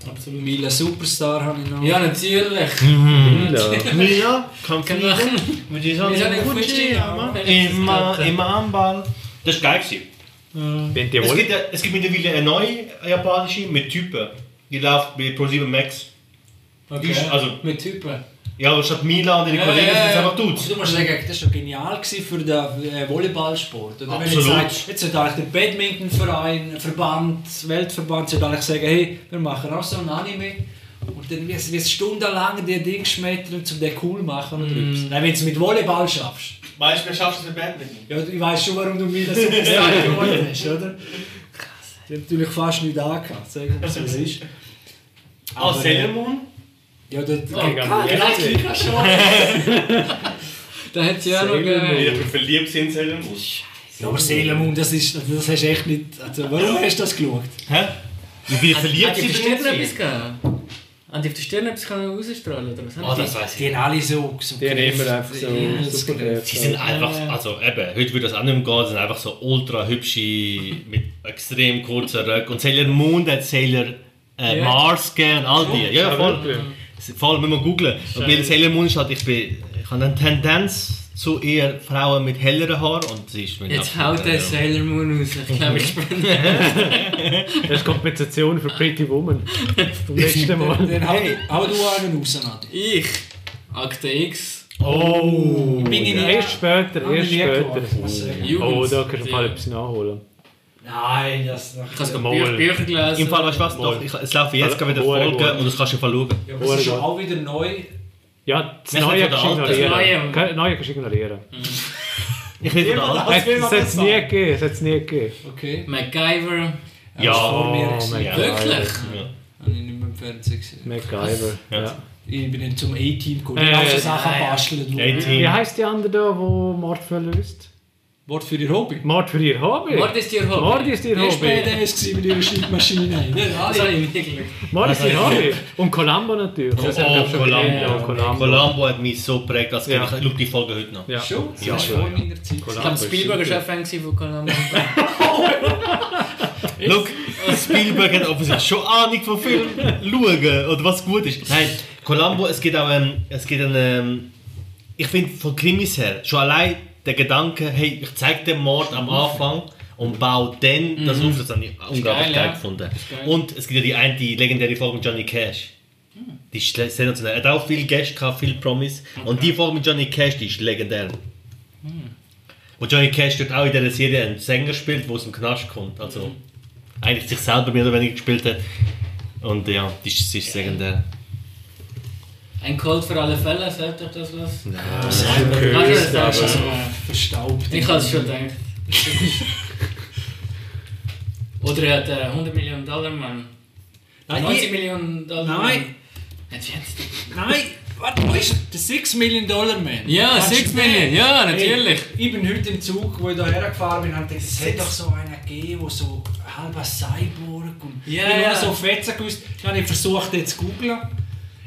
Absolut. Mila Superstar habe ich noch. Ja, natürlich. Mhm. Mila, kann Kann fliegen. man- Mit dieser. Immer, immer am Ball. Das war geil. gewesen. Bin die Es gibt, es gibt mittlerweile eine neue japanische mit Typen. Die läuft bei Pro7 Max. Ist, also, Mit Typen. Ja, aber statt Mila und ihre Ja, Kollegen ja, sind es einfach Dudes. du musst sagen, das war genial gewesen für den äh, Volleyballsport. Oder wenn Absolut. jetzt sagst, jetzt sollte eigentlich der Badmintonverein, Verband, Weltverband, sollte eigentlich sagen, hey, wir machen auch so ein Anime. Und dann wirst du stundenlang die Dinge schmettern, um den cool zu machen. Mm. Nein, wenn du es mit Volleyball schaffst. Weißt du, wer schafft es mit Badminton? Ja, ich weiß schon, warum du mir das Superstar geworden hast, oder? Ich habe natürlich fast nicht angehabt, sagen wir so, wie es ist. Ah, Aber, Sailor äh, Moon? Ja, das, genau, schon. Da hat sie ja noch bin verliebt in Sailor Moon. Ja, aber Sailor Moon, das, ist, das hast du echt nicht... Also, warum hast du das geschaut? Hä? Ich bin verliebt Hat die auf der in Stirn etwas gehabt? Haben die auf der Stirn etwas können ausstrahlen oder was? haben Oh, die? das weiß ich. Die haben alle so... so Die haben immer einfach so Himmels- Superkräfte. Sie sind einfach, also eben, heute würde das auch nicht mehr gehen, sie sind einfach so ultra hübsche, mit extrem kurzen Röcken. Und Sailor Moon, der hat Sailor äh, Ja. Mars gegeben, all die. Ja, Ja, voll. wirklich. Voll, müssen wir googlen. Und weil Sailor Moon ist halt, ich bin, ich habe eine Tendenz zu eher Frauen mit helleren Haaren und sie ist mir Jetzt haut der Sailor Moon raus. Ich glaube, ich bin. Das ist Kompensation für Pretty Woman. Vom letzten Mal. Dann hau, hau du einen raus, Nadi. Ich. Akte X. Oh! Bin ich Ja, erst später, ich erst später. Oh, da kannst du mal Ja. etwas nachholen. Nein, das... Ich habe Mal. Bücher, Bücher gelesen. Im Fall, weißt du was? Doch, ich, es laufen jetzt gerade wieder Folgen und das kannst du einfach schauen. Ja, aber es ist schon auch wieder neu. Ja, das Wir Neue kannst du ignorieren. Das Neue. Das kannst du ignorieren. Ich rede von der Alten. Das will hat das es nie gegeben. Es hat es nie gegeben. Okay. MacGyver. Ja, Das ist vor mir. Wirklich? Ja. Habe ich nicht mehr im Fernsehen gesehen. MacGyver. Ja. Ich bin nicht zum A-Team gekommen. Äh, Ich habe so Sachen basteln. Wie heisst die andere da, die Mord verlöst? Wort für ihr Hobby. Mord für ihr Hobby? Mord ist ihr Hobby. Mord ist ihr Der war Hobby. BDS mit ihrer Schreibmaschine. Nicht Das habe alle. ich nicht geschaut. Mord ist ihr Hobby. Und Columbo natürlich. Das haben wir Oh, Columbo. Ja, Columbo. Columbo hat mich so geprägt, als Ja. ich schaue die Folge heute noch. Ja. Schon? Das Ja, ja, vor ja. meiner Zeit. Ich glaube, Spielberg war schon Fan von Columbo. Look, Spielberg hat offensichtlich schon Ahnung von Film schauen oder was gut ist. Nein, Columbo, es geht auch, ähm, es geht ein, ähm, ich finde von Krimis her, schon allein der Gedanke, hey, ich zeige den Mord am Anfang und baue dann das auf, das habe ich unglaublich geil, geil ja. gefunden. Und es gibt ja die eine die legendäre Folge mit Johnny Cash. Die ist sensationell. Er hat auch viele Gäste gehabt, viele Promis. Und die Folge mit Johnny Cash, die ist legendär. Wo Johnny Cash dort auch in dieser Serie einen Sänger spielt, der aus dem Knast kommt. Also eigentlich sich selber mehr oder weniger gespielt hat. Und ja, das ist, das ist legendär. Ein Cold für alle Fälle, sagt euch das was? Das ist Also, das das ist ist so verstaubt. Ich habe es schon gedacht. Oder er hat äh, 100 Millionen Dollar Mann. Nein, 90 ich- Millionen Dollar Nein. Mann. Nein, warte, wo ist er? der 6 Million Dollar Man? Ja, Kannst du 6 den? Millionen, ja, natürlich. Hey, ich bin heute im Zug, wo ich hierher gefahren bin, und gedacht, es hat doch so einen gegeben, der so halber Cyborg und Ja, ich habe ja. nur so Fetzen gewusst. Dann habe ich versucht, den zu googeln.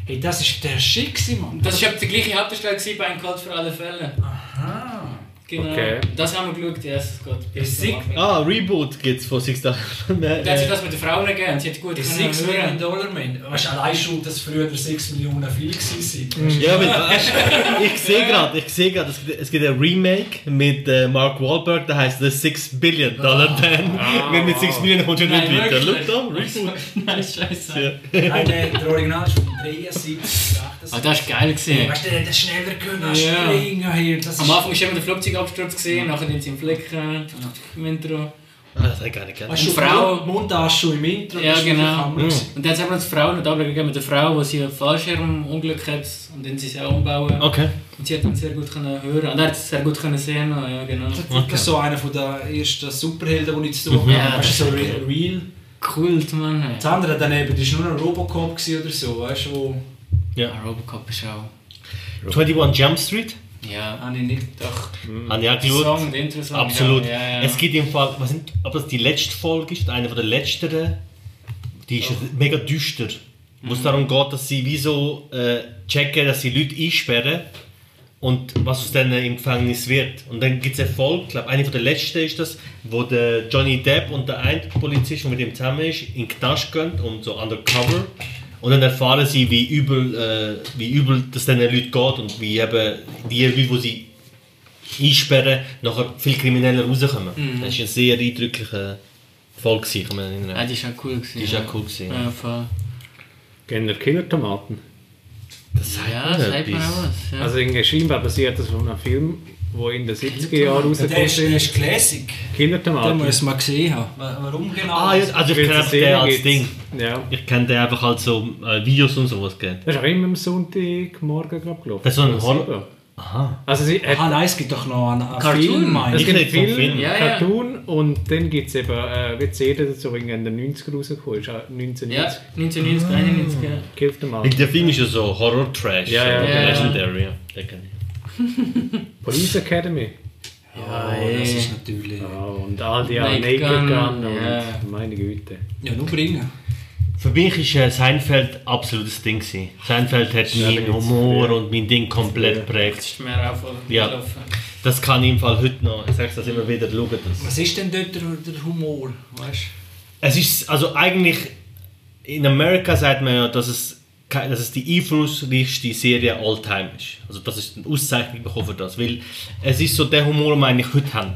Hey, das ist der Schick, Mann. Das war die gleiche gewesen bei «Ein Code für alle Fälle». Aha. Genau. Okay. Das haben wir geschaut, ja, es geht bis Sick. zum Anfang. Ah, Reboot gibt es von Six Stars. Da hat sich das mit den Frauen gegeben, sie hat gut können 6 Million. Dollar Man. Weißt du, allein schon, dass früher 6 Millionen viel waren. Ja, weil, weißt, ich sehe gerade, ich sehe gerade, es gibt- es gibt ein Remake mit äh, Mark Wahlberg, der heißt The Six Billion Dollar Man. Weil mit 6 Millionen kommst du nicht Nein, weiter. Schau da, Reboot. Nein, scheiße. Ja. Nein, der, der Original ist von 73. Ah, das war geil. Gewesen. Weißt du, der hätte schneller können Ja. springen hier. Das Am ist- Anfang war immer der Flugzeugabsturz, gesehen, nachher sind sie im Flecken, im Intro. Ah, das ich gar nicht gekannt. Weißt du, Und Frau- schon im Intro. Ja, das ist genau. gewesen. Und dann hat es eben noch die Frau noch Tablet gegeben mit der Frau, die sie einen Fallschirmunglück hat und dann sie sie auch umbauen. Okay. Und sie hat dann sehr gut können hören. Und er hat es sehr gut können sehen. Ja, genau. Das ist so einer von der ersten Superhelden, die ich zu tun Ja, habe. Weißt du, so das ist re- real. Kult, Mann. Das andere daneben, das war nur ein Robocop oder so, weißt du, wo... Ja. Ah, Robocop ist auch. 21 Jump Street? Ja. Habe ich nicht, doch. Habe ich auch geschaut. Song, Intro-Song. Absolut. Ja, ja, ja. Es gibt im Fall, was sind, ob das die letzte Folge ist, eine von der letzteren, die ist mega düster. Wo es darum geht, dass sie wie so äh, checken, dass sie Leute einsperren und was aus denen im Gefängnis wird. Und dann gibt es eine Folge, ich glaube, eine von der letzten ist das, wo der Johnny Depp und der eine Polizist, der mit ihm zusammen ist, in den Knast gehen und so undercover. Und dann erfahren sie, wie übel, äh, wie übel das diesen Leuten geht und wie eben die Leute, die sie einsperren, nachher viel krimineller rauskommen. Das war eine sehr eindrückliche Folge, gewesen, kann man Ja, erinnern. die ist auch cool. Gewesen, Die ist ja. auch cool. Gewesen. Ja, voll. Kenner Killer-Tomaten. Das sagt Ja, mir sagt man auch was. Ja. Also irgendwie scheinbar basiert das von einem Film, der in den 70er Jahren Der rausgekommen ist, der ist. Classic. Den Killer-Tomaten. muss man gesehen haben. Wa- Warum genau? Ah, ja, also ich kenne es den als Ding. Ja. Ich kenne den einfach als so äh, Videos und sowas. Das ist auch immer am Sonntagmorgen glaub, gelaufen. Das ist so ein Horror-. Aha. Also sie hat Ah nein, es gibt doch noch einen, einen Cartoon. Film, meine es Ich ich. gibt Film, Film. Ja, ja. Cartoon und dann gibt es eben, äh, wie CD dazu in den 90er rausgekommen ist, auch 1990. Ja, 1990, 91. Ja. Killer-Tomaten. Der Film ist ja so Horror-Trash. Ja, ja, so ja. Legendary. Ja. Den kenn ich. Police Academy. Ja, das ist natürlich... Ja, und all die Naked Naked Gun, Gun und ja. meine Güte. Ja, nur bringen. Für mich war äh, Seinfeld absolutes Ding. Gewesen. Seinfeld hat Ja, meinen Humor und mein Ding komplett geprägt. Das ist mir auch voll Ja. gelaufen. Das kann ich im Fall heute noch. Ich sage das immer wieder, schaut das. Was ist denn dort der, der Humor? Weißt Es ist, also eigentlich, in Amerika sagt man ja, dass es, dass es die einflussreichste Serie all time ist. Also das ist eine Auszeichnung bekommen für das, weil es ist so der Humor, den wir eigentlich heute haben.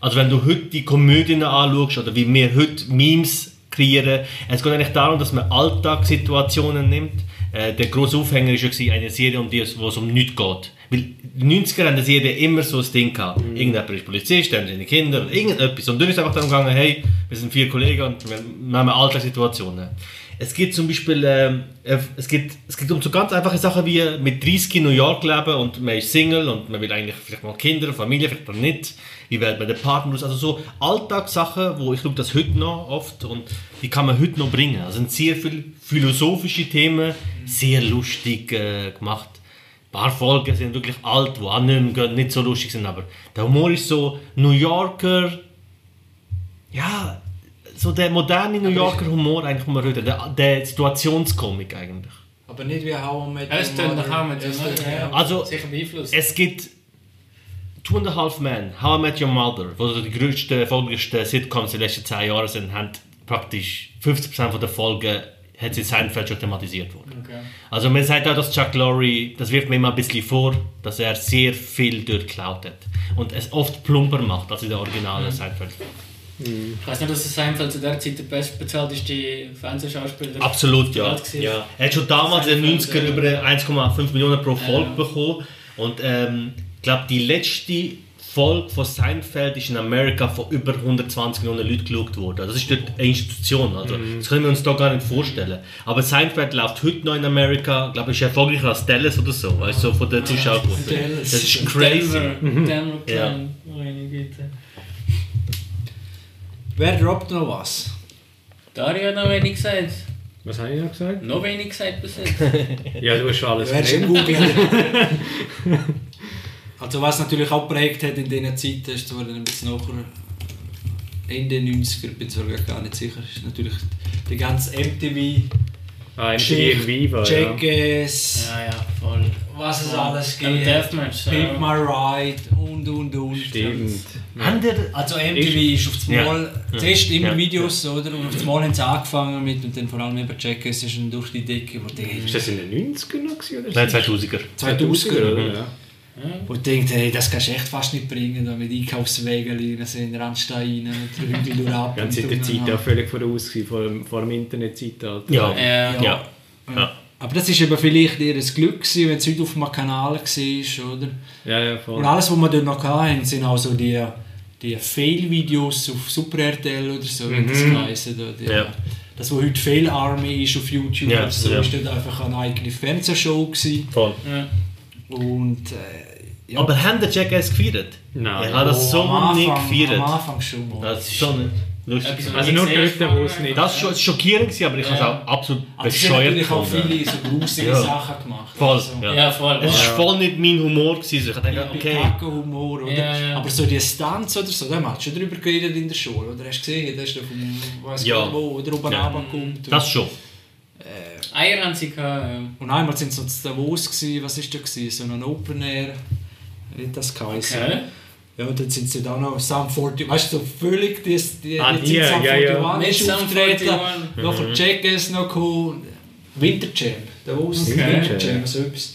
Also wenn du heute die Komödien anschaust oder wie wir heute Memes kreieren, es geht eigentlich darum, dass man Alltagssituationen nimmt. Äh, der grosse Aufhänger war ja eine Serie, um die es, wo es um nichts geht. Weil die 90er haben die Serie immer so ein Ding gehabt. Irgendjemand ist Polizist, dann sind die Kinder irgendetwas. Und dann ist es einfach darum gegangen, hey, wir sind vier Kollegen und wir wir haben Alltagssituationen. Es gibt zum Beispiel, ähm, äh, es gibt, es geht um so ganz einfache Sachen wie mit 30 in New York leben und man ist Single und man will eigentlich vielleicht mal Kinder, Familie, vielleicht auch nicht. Wie wählt man den Partner aus? Also so Alltagssachen, wo ich schaue das heute noch oft und die kann man heute noch bringen. Also sind sehr viele philosophische Themen, sehr lustig äh, gemacht. Ein paar Folgen sind wirklich alt, die auch nicht, nicht so lustig sind, aber der Humor ist so New Yorker, ja, so der moderne New Yorker Humor eigentlich, muss man reden, der, der Situationskomik eigentlich. Aber nicht wie How I Met es Your tönt Mother. nach Hammer, das Ja, ist ja. Also, sicher beeinflusst. es gibt Two and a Half Men, How I Met Your Mother, wo so die größten, erfolgreichsten Sitcoms in den letzten zehn Jahren sind, haben praktisch 50% von der Folgen hat in Seinfeld schon thematisiert worden. Okay. Also man sagt auch, dass Chuck Lorre, das wirft mir immer ein bisschen vor, dass er sehr viel dort geklaut hat. Und es oft plumper macht als in der originalen Seinfeld. Ich weiß nicht, dass es Seinfeld zu der Zeit der bestbezahlteste Fernsehschauspieler Absolut, ja. Ja. Er hat schon damals in den 90ern Seinfeld, über 1,5 Millionen pro Folge Ja. bekommen. Und ähm, ich glaube, die letzte Folge von Seinfeld ist in Amerika von über 120 Millionen Leuten geschaut worden. Das ist dort eine Institution. Also, Das können wir uns da gar nicht vorstellen. Aber Seinfeld läuft heute noch in Amerika, ich glaube ist erfolgreicher als Dallas oder so, weißt du, so von der Zuschauerquote. Dallas. Das ist crazy. Denver, Denver Ja. Clan. Meine Güte. Wer droppt noch was? Dario hat noch wenig gesagt. Was habe ich noch gesagt? Noch wenig gesagt bis jetzt. Ja, du hast schon alles genannt. im Google. also was natürlich auch geprägt hat in dieser Zeit, ist zwar dann ein bisschen nachher Ende 90er, bin sogar gar nicht sicher, ist natürlich die ganze MTV, Ah, MTV Viva, ja. Jackass, Ja, ja, voll. was es alles gibt, Deathmatch. Pimp Ja. My Ride und und und. Stimmt. Der, Also MTV ist auf das Ja. Mal, zuerst immer Ja. Videos, oder? Und auf das Mal haben sie angefangen mit, und dann vor allem eben Jackass ist dann durch die Decke, wo die Ist das in den 90ern noch? gewesen, Oder Nein, so? 2000er. 2000er, oder? Ja. Wo ich denke, hey, das kannst du echt fast nicht bringen, da mit Einkaufswegen so in den Randstein rein, und die Hügel durchab. Ja, und seit der Zeit auch völlig voraus vor dem, vor dem Internetzeitalter. Ja. Ja. Ja. ja. Aber das ist eben vielleicht eher ein Glück gewesen, wenn es heute auf einem Kanal war, oder? Ja, ja, voll. Und alles, was wir dort noch hatten, sind auch so die, die Fail-Videos auf Super RTL oder so, wie das geheißen. oder Ja. Das, was heute Fail Army ist auf YouTube, Ja, oder so, ja. ist dort einfach eine eigene Fernsehshow gewesen. Voll. Ja. Und äh, ja, Aber haben der Jackass gefeiert? Nein. Ich habe das so am nicht Anfang, gefeiert. Am Anfang schon mal. Das ist schon lustig. Also was nur ich dort, wo es habe. nicht- Das war schockierend, gewesen, aber ich habe es Ja. auch absolut Aber bescheuert auch gefunden. viele so gruselige Ja. Sachen gemacht. Voll, Also, ja. Ja, voll. Es war Ja. voll nicht mein Humor. Gewesen. Ich dachte, okay. Humor, oder? Ja, ja. Aber so die Stunts oder so, da haben wir schon drüber geredet in der Schule, oder? Hast du gesehen, das ist doch vom, weiss Ja. wo, oder oben Ja. runterkommt. Das schon. Eier haben sie gehabt, ja. Und einmal sind sie noch zu Davos, gewesen, was ist da gewesen? So ein Open Air, wie das geheißen? Okay. Ja, und dann sind sie da noch Sum 40, weißt du, so völlig die, die, Ah, die die, Zeit Sum ja, ja. 41 Mit ist auftreten, 41. nachher Jackass noch gekommen, Winterchamp, Davos, Okay. Winterchamp, so etwas.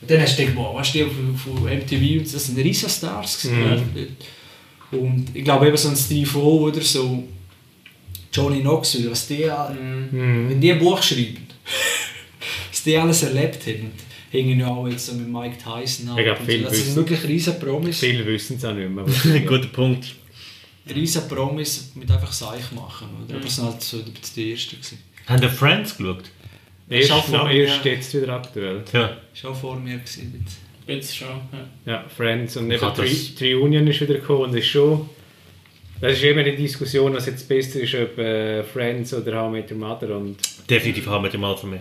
Und dann hast du gedacht, wow, weißt du, von, von MTV, und das sind Riesenstars gewesen. Und ich glaube eben so ein Steve O oder so, Johnny Knoxville, was die, Mhm. wenn die ein Buch schreiben, was die alles erlebt haben, hängen ja auch jetzt mit Mike Tyson ab. Ich glaub, und viel so. Das sind wissen- wirklich riesen Promis. Viele wissen es auch nicht mehr. Guter Punkt. riesen Promis mit einfach Seich machen. Oder? Aber es waren halt so die ersten. Gewesen. Haben die Friends geschaut? Erst, auch vor noch, mir. erst jetzt wieder aktuell. Ja. War auch vor mir. Gewesen. Jetzt schon. Ja. Ja, Friends und eben Tri Triunion ist wieder gekommen und ist schon... Das ist eben eine Diskussion, was jetzt besser ist, ob äh, Friends oder How I Met Your Mother und... Definitiv haben wir die mal für mich.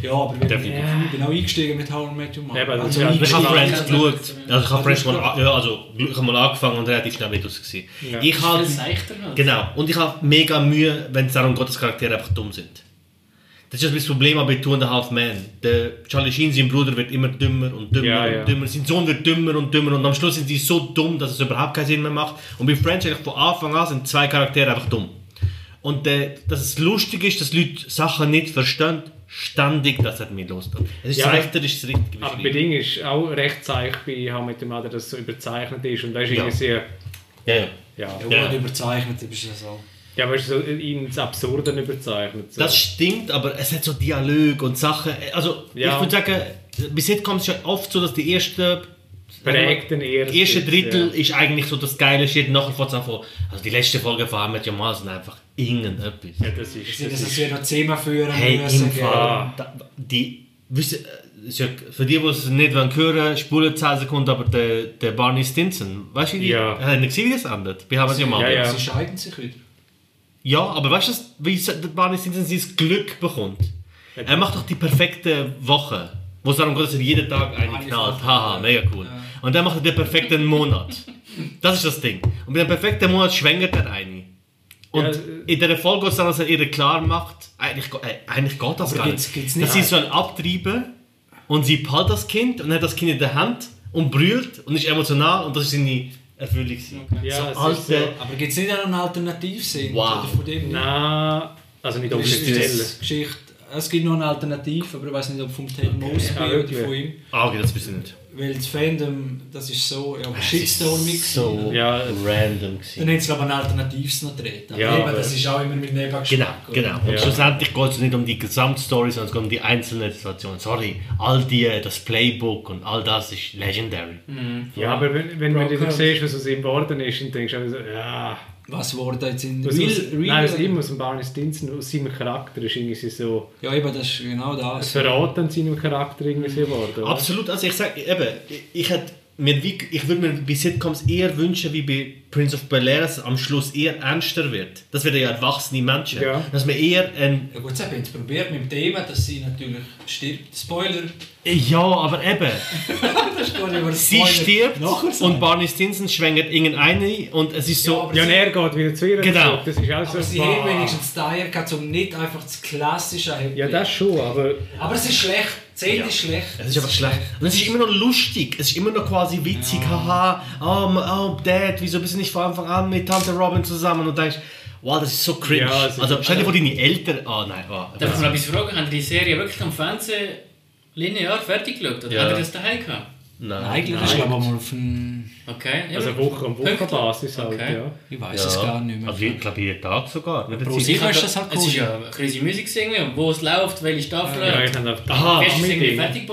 Ja, aber Definitiv. ich bin auch eingestiegen mit How I Met Your Mother. Eben, das also ist ja- Ich habe Ja, Friends ja, geschaut. ja. Also ich habe Friends mal, ja, also, ich habe mal angefangen und relativ schnell wieder gewesen. Ja. Ich halt. Genau. Und ich habe mega Mühe, wenn es darum geht, dass Charaktere einfach dumm sind. Das ist das Problem bei Two and a Half Men. Der Charlie Sheen, sein Bruder, wird immer dümmer und dümmer Ja, und ja. dümmer. Sein Sohn wird dümmer und dümmer und am Schluss sind sie so dumm, dass es überhaupt keinen Sinn mehr macht. Und bei Friends eigentlich von Anfang an sind zwei Charaktere einfach dumm. Und äh, dass es lustig ist, dass Leute Sachen nicht verstehen, ständig, das hat mich los. Es ist Ja, leichter, ist das richtige Aber beschrieben. Bedingung ist auch recht zeich bei How Met Your Mother, dass es so überzeichnet ist und da ist Ja. irgendwie sehr... Ja, ja. Ja, Ja, Ja. überzeichnet, das ist das auch. Ja aber es ist so ins Absurde überzeichnet. So. Das stimmt, aber es hat so Dialog und Sachen. Also, Ja. ich würde sagen, bis jetzt kommt es ja oft so, dass die erste. Prägt den ersten, erste Drittel ja. ist eigentlich so das geile Shit. Nachher fängt es an von. Also, die letzte Folge von Ahmed Jamal sind einfach irgendetwas. Ja, das ist... Das das ist wir noch zehnmal führen Hey, müssen. im? Fall. Da, die. Wisst ihr, äh, ja für die, die es nicht hören wollen, spulen 10 Sekunden, aber der, der Barney Stinson, weißt du, wie die, Ja. Hat er nicht gesehen, wie das endet? Bei Ahmed Jamal. Ja, ja. Sie scheiden sich wieder. Ja, aber weißt du, wie der Barney Stinson sein Glück bekommt? Er macht doch die perfekte Woche, wo es darum geht, dass er jeden Tag eine Eine knallt. Haha, ja. mega cool. Und dann macht er den perfekten Monat. Das ist das Ding. Und mit dem perfekten Monat schwängert er eine. Und Ja, in der Folge geht es dann, dass er ihr klar macht, eigentlich, ge- äh, eigentlich geht das Aber gar gibt's- nicht. dass nicht- sie soll abtreiben und sie packt das Kind und hat das Kind in der Hand und brüllt und ist emotional und das ist seine Erfüllung. gewesen. Ja, so alte, Aber gibt es nicht auch eine Alternativsinn? Wow. Von dem Nein, also nicht offiziell. Geschichte. Es gibt noch eine Alternative, aber ich weiß nicht, ob vom Ted Mosby Ah, oder von ihm. Ah, okay, das wissen wir nicht. Weil das Fandom, das ist so, ja, Es ist Shitstormig. so Ja. random Dann gewesen. haben sie glaube ich ein Alternatives noch gedreht. Ja, Eben, aber- das ist auch immer mit Genau, Nebengeschmack. oder? genau. Und Ja. schlussendlich geht es nicht um die Gesamtstory, sondern es geht um die einzelnen Situationen. Sorry, all die, das Playbook und all das ist legendary. Ja, aber wenn, wenn, wenn du dann siehst, was aus ihm geworden ist, dann denkst du auch so, ja... Was wurde jetzt in Was Real, aus, Real nein, aus ihm, aus dem Barney Stinson, aus seinem Charakter ist irgendwie so... Ja, eben, das ist genau Das das. Verrat an seinem Charakter irgendwie so geworden. Absolut, also ich sage eben, ich, ich hätte mir, wie, ich würde mir bei Sitcoms eher wünschen, wie bei Prince of Bel-Air, dass es am Schluss eher ernster wird. Das werden ja erwachsene Menschen. Ja. Dass man eher ein... Ja gut, sie haben jetzt probiert mit dem Thema, dass sie natürlich stirbt. Spoiler. Ja, aber eben, Das ist gar nicht über sie stirbt und Barney Stinson schwängert irgendeine und es ist Ja, so... Ja, und er geht wieder zu ihr Genau. Das ist auch so Aber sie haben wenigstens Dyer gehabt, um nicht einfach das klassische Ja, das schon, aber Aber es ist schlecht. Die Szene ist schlecht. Es ist einfach schlecht. Und es ist immer noch lustig. Es ist immer noch quasi witzig. Haha, oh, oh, Dad, wieso bist du nicht von Anfang an mit Tante Robin zusammen? Und denkst, wow, das ist so cringe. Ja, ist- also stell dir vor, deine Eltern... Oh nein, oh. Darf ich mal etwas fragen? Haben die die Serie wirklich am Fernsehen linear fertig geschaut? Oder Ja. habt ihr das daheim gehabt? Nein. Eigentlich ist glaube ich mal auf ein... Okay. ja. also Woche am Wochenbasis halt, Okay. ja. Ich weiß es gar nicht mehr. Also ich glaube jeden Tag sogar. Pro sieben ist das halt Es ist cool. ja crazy Musik irgendwie, und wo es läuft, welche Staffel. Ja, ich habe Aha?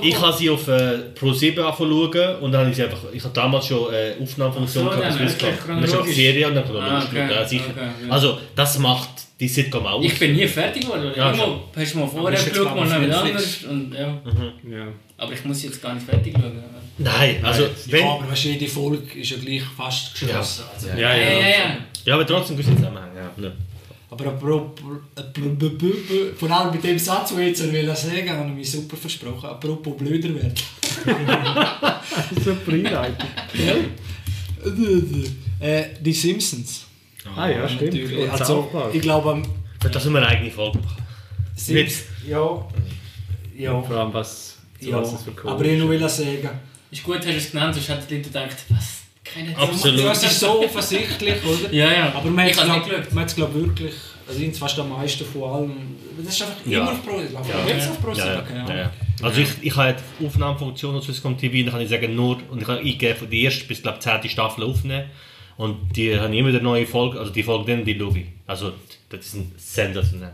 Ich habe sie auf äh, Pro 7 angefangen und dann habe ich sie einfach, ich habe damals schon äh, Aufnahmefunktion so, gehabt, das wirklich gehabt. Und dann ist chronologisch. Serie und dann Ah, chronologisch okay, ja, sicher. okay, ja. Also das macht die Sitcom aus. Ich bin nie fertig geworden. Ja, Ja, immer, hast du mal vorher geschaut, mal noch anders. Und, ja. Ja. Aber ich muss jetzt gar nicht fertig schauen. Nein, also wenn... Ja, aber weißt, jede Folge ist ja gleich fast geschlossen. Also, Ja, Ja, ja, ja. ja. Ja, aber trotzdem gewisse Zusammenhänge. Ja. Ne. Aber vor allem mit dem Satz, den ich jetzt will sagen habe ich mich super versprochen. Apropos blöder werden. Super Einleitung. äh, die Simpsons. Ah ja, stimmt. Natürlich. Und Also, South Park. ich glaube, das müssen wir eine eigene Folge machen. Sims, ja, ja, Vor allem, was, zu ja. was es für Code Aber ich ist. noch will sagen, Ist gut, hast du es genannt, sonst hätten die Leute gedacht, was? Keine. Absolut. ja, es ist so offensichtlich, oder? Ja, ja. Aber man ich hat es, nicht glaub, geschaut. man hat's, glaub, wirklich, also ich fast am meisten von allem, das ist einfach Ja. immer auf Pro, ich glaube, Ja. jetzt auf Pro Ja, ja. Also ich, ich habe die Aufnahmefunktion auf Swisscom TV, dann kann ich sagen nur, und ich habe eingegeben, von der ersten bis glaube zehnte Staffel aufnehmen. Und die haben immer eine neue Folge, also die Folge dann, die schaue ich. Also das ist ein sensationell.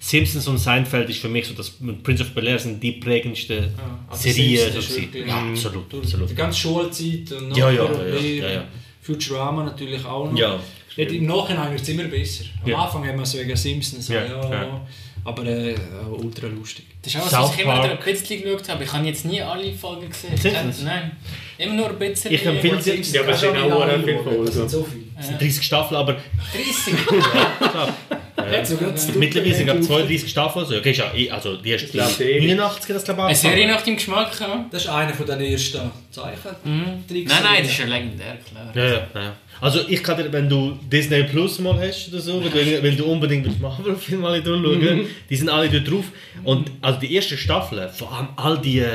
Simpsons und Seinfeld ist für mich so, das Prince of Bel-Air sind die prägendsten Also Serien. Simpsons So ja, absolut, absolut. Die ganze Schulzeit und Ja, ja, ja, ja, ja. Futurama natürlich auch noch. Ja. Im Nachhinein wird es immer besser. Am Ja. Anfang haben wir so wegen Simpsons, so, Ja, ja, ja. ja. Aber äh, ultra lustig. Das ist auch was, was ich immer wieder ein bisschen geschaut habe. Ich habe jetzt nie alle Folgen gesehen. Simpsons? Äh, Nein. Immer nur ein bisschen. Ich empfehle Simpsons Ja, aber es sind auch viele Folgen. Das sind so viele. Es sind 30 Staffeln, aber 30. Jetzt das mittlerweile sind es 32 Staffeln. Also, okay, ja, eh- also die erste glaub, die- 89 das glaube ich Eine Serie nach deinem Geschmack, ja? Das ist einer von den ersten Zeichen. Nein, nein, das ist ja legendär, klar. Ja, ja, ja. Also ich kann dir, wenn du Disney Plus mal hast oder so, wenn, wenn du unbedingt willst Marvel-Film mal durchschauen, die sind alle dort drauf. Und also die erste Staffel, vor allem all die äh,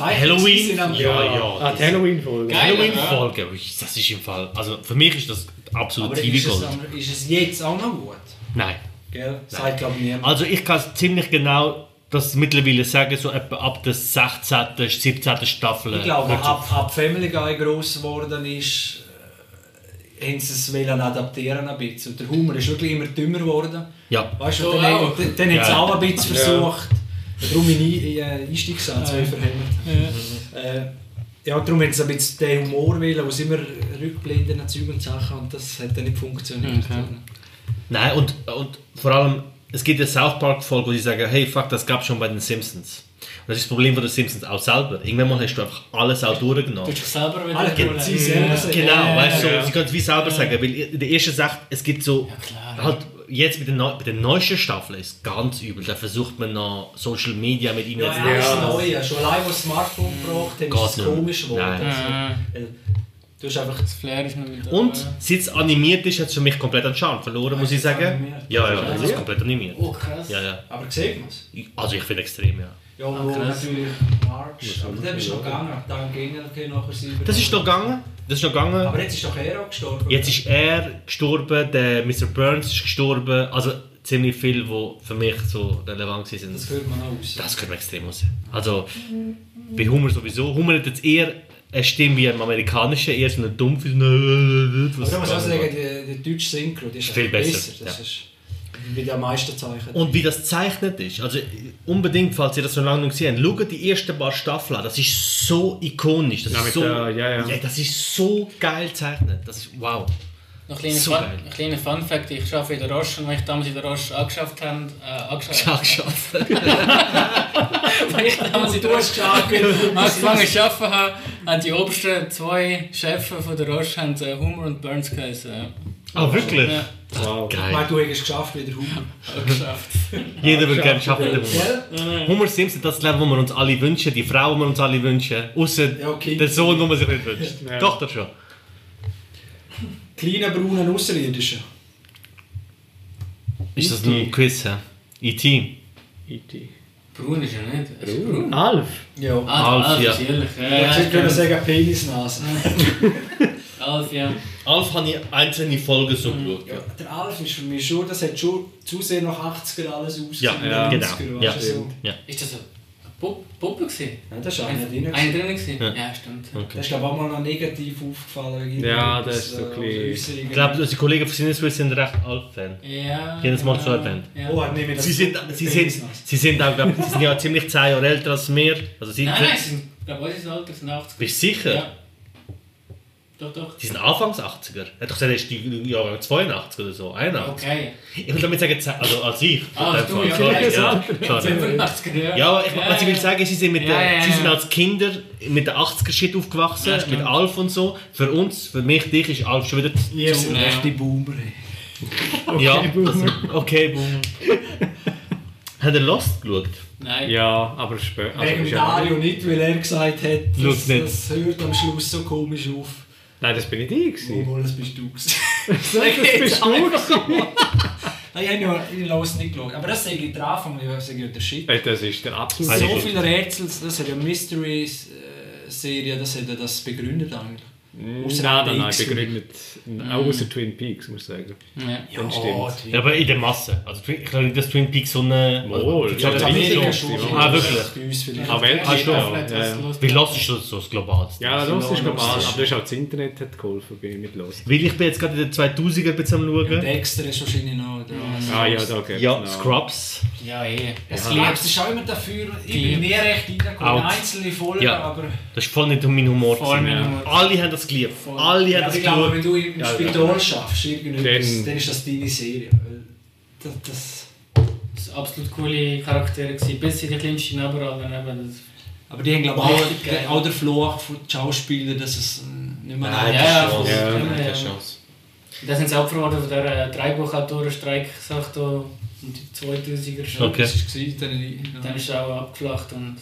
Halloween, sind am- ja, ja, Ah, die das- Halloween-Folge. Halloween-Folge, das ist im Fall, also für mich ist das absolut Aber ist es, ist es jetzt auch noch gut? Nein. Gell? Sagt glaube ich niemand. Also ich kann ziemlich genau das mittlerweile sagen, so etwa ab der 16., 17. Staffel. Ich glaube, ab, ab Family Guy gross geworden ist, äh, haben sie es wollen adaptieren ein bisschen. Und der Humor ist wirklich immer dümmer geworden. Ja. Weißt du, So dann, auch. dann, dann haben sie Ja. auch ein bisschen versucht. Darum mein Ei- äh, Einstiegssatz, ja. verhämmert. Äh, ja, darum haben sie ein bisschen den Humor wollen, wo sie immer Rückblenden und Zeug und Sachen und das hat dann nicht funktioniert. Okay. Nein, und, und vor allem, es gibt eine South Park-Folge, wo sie sagen, hey, fuck, das gab schon bei den Simpsons. Und das ist das Problem von den Simpsons auch selber. Irgendwann mal hast du einfach alles auch Du durchgenommen. hast dich selber wieder Alle holen. sie selber sagen. Genau, Ja, weißt du, ja. so, sie können es wie selber sagen, weil in der ersten sagt, es gibt so, klar. halt jetzt mit der, neu, bei der neuesten Staffel ist es ganz übel, da versucht man noch Social Media mit ihnen Ja, zu alles Ja. Neue. Schon allein, das Smartphone gebracht haben, ist es komisch geworden. Nein. Du hast einfach Das Flair ist noch wieder Und seit es animiert ist, hat es für mich komplett an Charme verloren, muss ich ist es sagen. animiert? Ja, ja, es ist komplett animiert. Oh, krass. Ja, ja. Aber sieht man es? Also ich finde extrem, ja. Ja, krass. natürlich March. Aber der ist noch gegangen. Dann ging er nachher selber. Das ist noch gegangen. Das ist noch gegangen. Aber jetzt ist doch er auch gestorben. Jetzt ist er gestorben, der Mr. Burns ist gestorben. Also ziemlich viel, die für mich so relevant sind. Das hört man auch aus. Das könnte man extrem aus. Also bei Humor sowieso. Humor hat jetzt eher eine Stimme wie im amerikanischen, eher so eine dumpfe. Aber da muss ich auch sagen, die, die deutsche Synchro die ist Viel einfach besser, Das ja. ist wie die am meisten Zeichen. Und wie das gezeichnet ist, also unbedingt, falls ihr das noch lange nicht gesehen habt, schaut die ersten paar Staffeln an, das ist so ikonisch, das Ja, ist so, der- ja, ja. das ist so geil gezeichnet, das ist wow. Noch ein kleiner, So Fun, ein kleiner Fun Fact, ich arbeite in der Roche und wenn ich damals in der Roche angeschafft habe, äh, angeschafft, Ja, geschafft. ich damals gesagt, wenn du angefangen zu arbeiten habe, haben die obersten zwei Chefs von der Roche haben, äh, Hummer und Burns geheißen. Ja. Ah, wirklich? Ja, Wow. Ich Geil. meine, du hast es geschafft wie der Humor. geschafft. Jeder würde gerne schaffen. mit dem Humor. Homer Simpson, das Leben, das wir uns alle wünschen, die Frau, die wir uns alle wünschen, außer Ja, okay. der Sohn, den man sich nicht wünscht. Ja. Doch, schon. Kleiner brauner Außerirdischer. Ist das ein Quiz? hä? E.T. E.T. Brun ist er nicht. Ist er Brun? Alf. Ja. Ah, Alf, Alf, ja. ist ehrlich. Ja, Ich ja, hätte ich können kenn- sagen Penisnase. Alf, ja. Alf habe ich einzelne Folgen so geschaut. Ja, der Alf ist für mich schon, das hat schon zu sehr nach 80er alles ausgesehen. Ja, ja, 90er, genau. Ja. so. Ja. Ist das eine Puppe, Puppe gewesen? Ja, das ist einer drin. Einer drin gewesen? Ja. Ja, stimmt. Okay. Das ist glaube ich auch mal noch negativ aufgefallen. Ja, das ist so äh, ein bisschen- Äußerungen. Ich glaube, unsere Kollegen von Sinneswiss sind recht Alf-Fan. Ja. Jedes Mal so erwähnt. Ja. Oh, das Sie sind, sie sind, sie sind auch, glaub, sie sind ja ziemlich 10 Jahre älter als wir. Also sie, Nein, nein, sie sind, glaube ich, unser Alter sind 80. Bist du sicher? Ja. Doch, doch. Die sind Anfangs 80er. Er hat doch gesagt, er ist die Jahrgang 82 oder so. 81. Okay. Ich will damit sagen, 10 also als ich. Dem du, Fall. ja, Sorry, ja, ja, sorry. 85 ja. Ja, ich, was ich will sagen, sie sind, mit Ja, der, ja, sie sind ja. als Kinder mit der 80er-Shit aufgewachsen, Ja, mit Alf und so. Für uns, für mich, dich ist Alf schon wieder Wir sind Ja. echte Boomer. ey. Ja, also, okay, boom. Hat er Lost geschaut? Nein. Ja, aber spät. Also, Wegen ja Dario nicht, weil er gesagt hat, das, das hört am Schluss so komisch auf. Nein, das bin ich die gewesen. Obwohl, das bist du gewesen. das bist du gewesen. Nein, ich habe ja ich habe es nicht geschaut. Aber das sage ich der Anfang, das sage ich der Shit. Ey, Das ist der absolute... So viele Rätsel, das hat ja Mystery-Serie, das hat ja das begründet eigentlich. Ausser Nein, nein, nein, begründet. Auch außer Twin Peaks, muss ich sagen. Ja. Ja, stimmt. Ja, aber in der Masse. Also, ich glaube nicht, dass Twin Peaks so eine. Wohl, Also, ja, schon. Ja. Ah, wirklich? Bei uns vielleicht. Ah, weltweit ja. Wie Lost ist das so das Globalste? Ja, das ist Lost ist- aber das ist auch das Internet hat geholfen bei mit Lost. Weil ich bin jetzt gerade in den 2000er ein bisschen am schauen. Dexter ist wahrscheinlich noch dran. Ah ja, da geht's Ja, noch. Scrubs. Ja, eh. Es Ja. es ist auch immer dafür, ich bin Geliebt. nie recht reingekommen, einzelne Folgen, Ja. aber Das ist voll nicht um meinen Humor. Voll gewesen. mein Humor. Alle haben das geliebt. Alle haben ja, das ich glaube, wenn du im Ja, Spital schaffst, irgendetwas, Dann- dann ist das deine Serie. Das, das, Das waren absolut coole Charaktere, gewesen, bis sie die kleinsten aber eben. Aber die haben glaube ich auch, auch der Fluch von den Schauspielern, dass es nicht mehr Nein, Ja, keine ja, Chance. ja, Keine ja. Chance. Da sind sie Opfer geworden von der äh, Dreibuchautorenstreik-Sache da und die 2000er schon. Okay. Das ist gewesen, dann, Dann ist er auch abgeflacht und...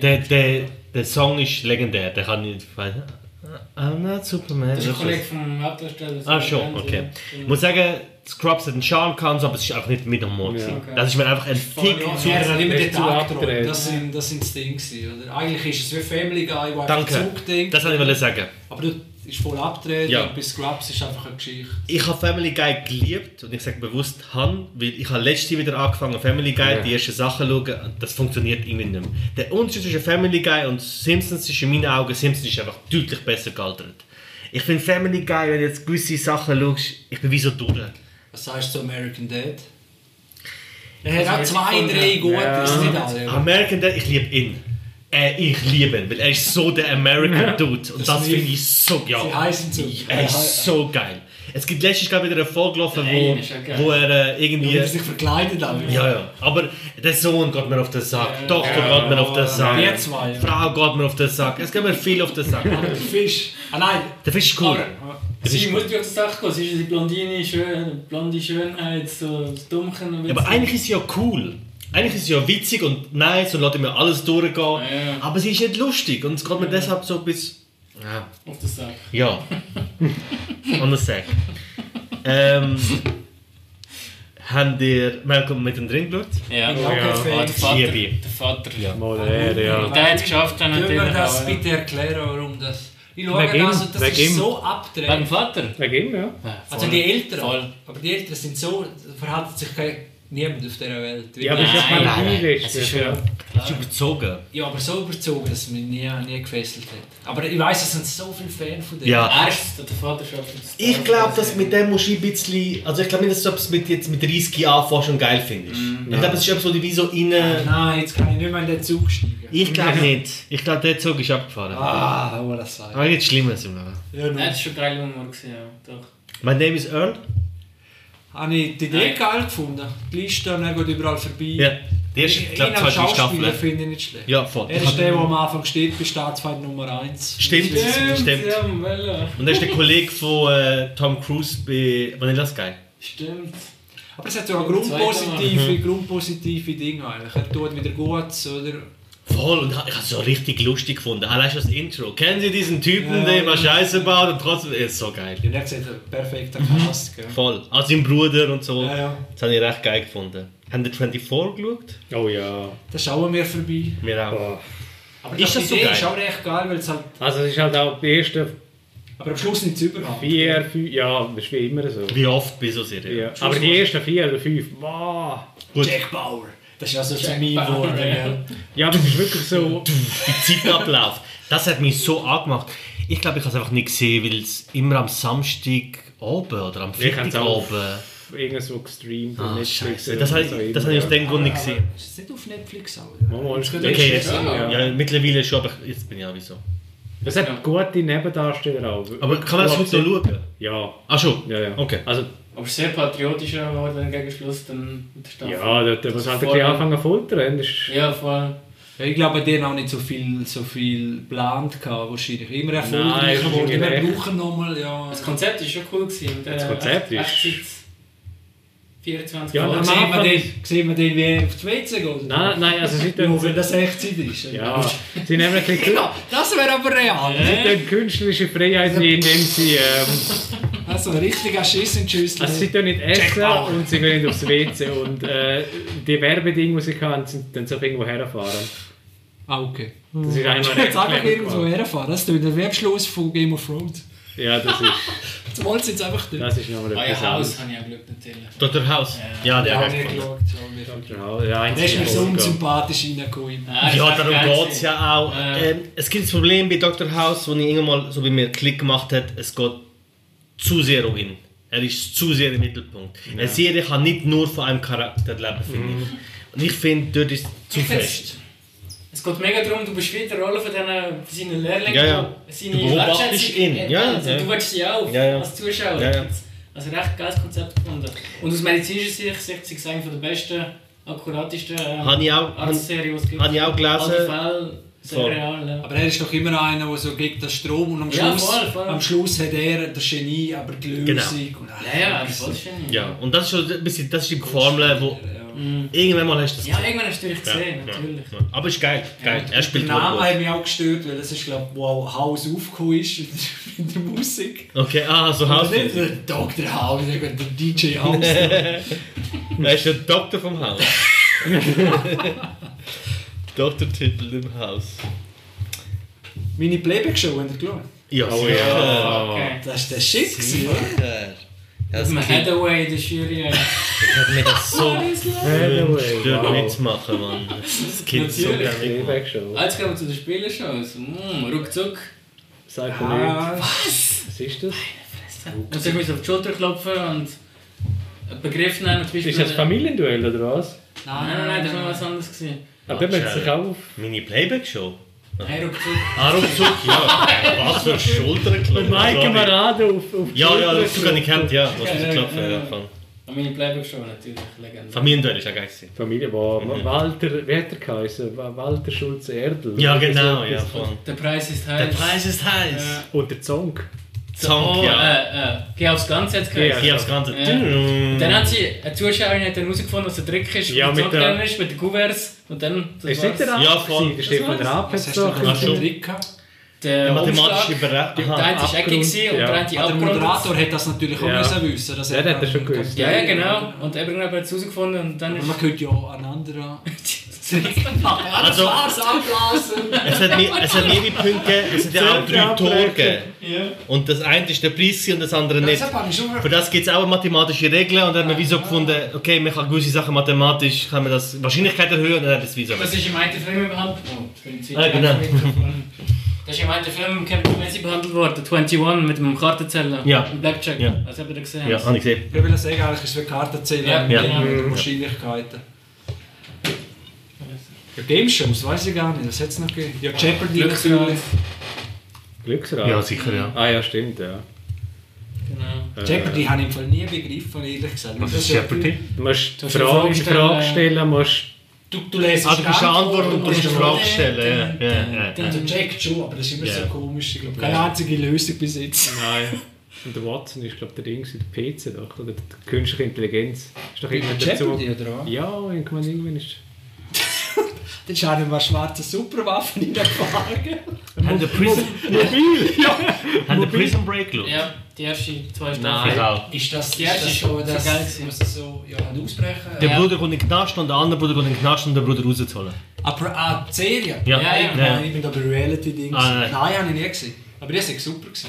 Der, der, der Song ist legendär. Der kann nicht. I'm not Superman. Das ist ein Kollege vom Hauptdarsteller. Ah, schon, okay. Ich muss sagen, Scrubs hat einen Charme gehabt, aber es ist auch nicht mit Humor. Ja. gewesen. Das ist mir einfach ein Tick Ja, zu. hat immer zu den Tag getrollt. abgedreht. Das sind, das sind das Ding oder? Eigentlich ist es wie Family Guy, wo einfach zurückdenkt. Das wollte ich sagen. Aber du ist voll abgedreht Ja. und bei Scrubs ist einfach eine Geschichte. Ich habe Family Guy geliebt und ich sage bewusst Han, weil ich habe letztes Jahr wieder angefangen Family Guy, Ja. die ersten Sachen zu schauen und das funktioniert irgendwie nicht mehr. Der Unterschied zwischen Family Guy und Simpsons ist in meinen Augen, Simpsons ist einfach deutlich besser gealtert. Ich finde Family Guy, wenn du jetzt gewisse Sachen schaust, ich bin wie so durch. Was sagst du zu American Dad? Er hat auch zwei, drei gute, ja. ist nicht alle. American Dad, ich liebe ihn. Äh, ich liebe ihn, weil er ist so der American Dude. Und Das das, finde ich so ja. Sie heißen so. Er ist so geil. Es gibt letztens gerade wieder eine Folge gelaufen, Der wo, ja geil. wo er äh, Wie irgendwie. er sich verkleidet hat. Ja, ja. Aber der Sohn geht mir auf den Sack, Ja. die Tochter geht mir auf den Sack, Wir zwei. die Frau geht mir auf den Sack. Es geht mir viel auf den Sack. Der Fisch. Ah nein. Der Fisch ist cool. Aber, Das Sie ist muss ja auf die Sache gehen. Sie ist die Blondine, schön, blonde Schönheit, so das Dummchen. und Ja, aber eigentlich ist sie ja cool. Eigentlich ist sie ja witzig und nice und lässt mir alles durchgehen. Ja. Aber sie ist nicht lustig und es geht mir deshalb so bis. Ja. Auf der Sache. Ja. On the sack. Ähm. Habt ihr Malcolm mittendrin geschaut? Ja, Ich ja. auch kein Ah, der Vater. Der Vater. Ja. Mal er, ja. Und der hat es geschafft, dann Können wir das auch, ja. bitte erklären, warum das... Ich Wegen schaue ihm, also, das wegen ist ihm. so Wegen abgedreht. dem Vater? Wegen ihm, ja. Ja, Also voll. die Eltern, Voll. aber die Eltern sind so, verhalten sich kein, niemand auf dieser Welt. Ja, aber das ist ja Nein, nein, Englisch. es ist ja. Das ist überzogen. Ja, aber so überzogen, dass es mich nie, nie gefesselt hat. Aber ich weiss, es sind so viele Fans von dem. Ja. Er ist der Vater schafft es. Ich glaube, dass mit dem musst du ein bisschen. Also, ich glaube nicht, dass du etwas mit, jetzt mit 30 Jahren fast schon geil findest. Ich glaube, es ist etwas, wo du wie so rein. Nein, jetzt kann ich nicht mehr in den Zug steigen. Ich glaube nicht. Ich glaube, der Zug ist abgefahren. Ah, wo das sagt. Aber nichts Schlimmes im Leben. Ja, Er nun. ist schon geil Humor gewesen, ja. Doch. My name is Earl. Habe ich die Idee geil gefunden. Die Liste, er geht überall vorbei. Ja. Die erste, ich als zweite Schauspieler Staffel. finde ich nicht schlecht. Ja, voll. Er ist der, der am Anfang steht bei Staatsfeind Nummer 1. Stimmt, stimmt. Ja, Mella. Und er ist der Kollege von äh, Tom Cruise bei Vanilla Sky. Stimmt. Aber es hat so grundpositive, grundpositive Dinge eigentlich. Er tut wieder Gutes, oder? Voll, und ich habe es so richtig lustig gefunden. Allein schon das Intro. Kennen Sie diesen Typen, Ja. der immer Scheiße baut und trotzdem. Ist so geil. Und er hat gesagt, perfekter Cast. Gell? Voll. Als sein Bruder und so. Ja, ja. Das habe ich recht geil gefunden. Haben die 24 geschaut? Oh ja. Da schauen wir vorbei. Wir auch. Oh. Aber Ist die das so Idee geil? ist auch recht geil, weil es halt. Also es ist halt auch die ersten Aber am Schluss nicht überhand. vier, fünf, ja, das ist wie immer so. Wie oft bei so Serien. Ja. Aber die ersten vier oder fünf, wow. Gut. Jack Bauer. Das ist ja so zu Bauer, geworden. ja. aber es ist wirklich so, Die Zeitablauf. Das hat mich so angemacht. Ich glaube, ich habe es einfach nicht gesehen, weil es immer am Samstag oben oder am Freitag oben. irgend so gestreamt Ah, Netflix Scheiße. Das habe oder so ich, das habe ich aus dem Grund nicht gesehen. Ist es nicht auf Netflix auch? Geht Okay, jetzt. Ja. ja. mittlerweile schon, aber jetzt bin ich auch wieso. Es hat gute Nebendarsteller auch. Aber kann man das heute noch schauen? Ja, Ah schon? ja, ja. Okay. Also, Aber sehr patriotisch geworden gegen Schluss dann mit der Staffel. ja, da, da muss halt ein Voll. bisschen anfangen zu foltern. Ja, voll. Ja, ich glaube, die haben auch nicht so viel, so viel geplant gehabt, wahrscheinlich. Immer Nein, geworden. Wir irgendwie brauchen nochmal, ja... Das Konzept war schon cool. Gewesen. Das Konzept ist- 24 Ja, am Sehen wir, den, sehen wir den wie auf die WC geht? nein, nein, also sie tun, Nur wenn das Echtzeit ist. ja, sie nehmen ein bisschen, Ja, das wäre aber real. sie tun künstlerische Freiheit ein, indem sie, ähm, Also ein richtiger Schiss in die Schüssel. also sie tun nicht essen und sie gehen nicht aufs WC und äh, die Werbedinge, die sie haben, sind dann so irgendwo herfahren. ah, okay. Das ist einmal Jetzt einfach irgendwo herfahren. Das ist der Abschluss von Game of Thrones. Ja, das ist, Jetzt wollen sie jetzt einfach dort. das ist nochmal etwas Haus anderes. habe ich auch Glück natürlich. Dr. House? Ja, der Ja, hat nicht gefunden. geschaut. Ja, Der ist mir so unsympathisch reingekommen. Ah, Ja, darum geht es ja auch. Ja. Ähm, es gibt das Problem bei Dr. House, wo ich irgendwann mal so bei mir Klick gemacht hat, es geht zu sehr um ihn. Er ist zu sehr im Mittelpunkt. Eine Serie kann nicht nur von einem Charakter leben, finde Mhm. ich. Und ich finde, dort ist es zu Ich find's- fest. Es geht mega darum, du bist wieder Rolle von, diesen, von seinen Lehrlingen. Ja, ja. Seine Du beobachtest Wertschätzung. ihn. Ja, also, ja. Du willst sie auch Ja, ja. als Zuschauer. Ja, ja. Also recht geiles Konzept gefunden. Und aus medizinischer Sicht Sicht es eine von der besten, akkuratesten ähm, Habe ich auch- Arztserien, die es gibt. habe ich auch gelesen. Fälle Voll. real. Ja. Aber er ist doch immer einer, der so gegen den Strom und am Ja, Schluss, voll, voll. am Schluss hat er der Genie, aber die Lösung. Genau. Und, Ja, ja, das ist schön. Ja, und das ist schon ein bisschen, das ist die Formel, wo irgendwann mal hast du das Ja, gesehen. irgendwann hast du dich gesehen, natürlich. Ja. Aber ist geil, geil. Er spielt der Name hat mich auch gestört, weil das ist, glaube ich, wo auch Haus aufgekommen ist mit der Musik. Okay, ah, so Haus. Also nicht der Dr. House, der DJ House. Er ist der Doktor vom Haus. Doktortitel im Haus. Meine Playback-Show, habt ihr geschaut? Ja, Oh ja. Okay. Das ist der Shit, oder? Ja, das Man Kind Hathaway, der Jury. hat mir das so Hathaway, stört wow. mitzumachen, Mann. Das Kind so gerne mitmachen. Jetzt kommen wir zu den Spielenshows. Mm, ruckzuck. Sag Ah, mir nicht. Was? Was ist das? Muss ich mich auf die Schulter klopfen und einen Begriff nennen. Zum Beispiel Ist das Familienduell oder was? Nein, nein, nein, das war was anderes. Aber da möchte sich auch auf. Meine Playback-Show? Nein, ruckzuck. Ah, Ruckzuck, ja. Was für Schulterklopfen. Maike Marado auf, auf Ja, ja, Ruckzuck habe ich kennt, ja. Was Ja, für ja, Klopfen, ja. meine Playback-Show natürlich, Legende. Familienduell ist auch geil. Familie, wo Walter, wie hat er geheißen? Wa- Walter Schulze Erdl. Ja, genau, ja, voll. Der Preis ist heiß. Der Preis ist heiß. Ja. Und der Song. Song, oh, ja. äh, äh, geh aufs Ganze jetzt gehört. Ja. Hier aufs Ganze. Ja. Dann hat sie, eine Zuschauerin hat dann herausgefunden, was der Trick ist, Ja, der mit der- ist, mit den Kuverts. Und dann, das Ist nicht der war's. Raab? Ja, voll. Der Stefan war's. Raab hat doch. einen Trick gehabt? Der, Der mathematische Bereich. der eine war eckig und Ja. der eine Ah, der. Moderator hat das natürlich auch Ja. müssen wissen. Dass Ja, der hat das schon gewusst. Ja, ja, genau. Und irgendwann hat er es herausgefunden und dann Aber ist... man könnte ja einen anderen. Also-. Es hat, nie, es hat nie Punkte es hat ja auch drei Tore gegeben. Und das eine ist der Preis und das andere nicht. Für das gibt es auch mathematische Regeln und dann haben wir wie so gefunden, okay, man kann gewisse Sachen mathematisch, kann man das Wahrscheinlichkeit erhöhen und dann hat es wie so. Das ist im einen Film behandelt worden. Ah, genau. Das ist im einen Film mit Captain Messi behandelt worden, 21 mit dem Kartenzähler. Ja. Im Blackjack. Ja. Das habt ihr gesehen. Ja, habe ich gesehen. Ich will sagen, eigentlich ist es wie Kartenzähler Ja, mit ja. mit Wahrscheinlichkeiten. Ja, Game Shows, weiß ich gar nicht. Was hat es noch gegeben? Ja, Jeopardy Glücksrad. natürlich. Glücksrad. Ja, sicher, ja. Ah ja, stimmt, ja. Genau. Äh, Jeopardy habe ich im Fall nie begriffen, ehrlich gesagt. Was Das ist Jeopardy? Du musst Du die Frage, Frage stellen. Musst Du, du lesest Ah, du eine Antwort und du musst eine Frage stellen. Ja, ja, ja. Also checkt schon, aber das ist immer so komisch. Ich glaube, keine einzige Lösung bis jetzt. Nein. Und der Watson ist, glaube ich, der Ding, der PC doch, oder die künstliche Intelligenz. Ist doch dem dazu. Jeopardy, oder? Ja, irgendwann, irgendwann ist. Dann ist einer mal schwarze Superwaffen in der Frage. Haben der Prison, haben der Prison Break geschaut? Ja, die ersten zwei Staffeln. auch. Ist das, Die ist erste das ist so, so dass geil gewesen. muss das so ja, ausbrechen? Der Ja. Bruder kommt in den Knast und der andere Bruder kommt in den Knast, um den Bruder rauszuholen. Aber ah, die Serie? Ja. Ja, ja. Ich, meine, ich bin da bei Reality-Dings. Ah, nein. nein, habe ich nie gesehen. Aber die war super. Gewesen.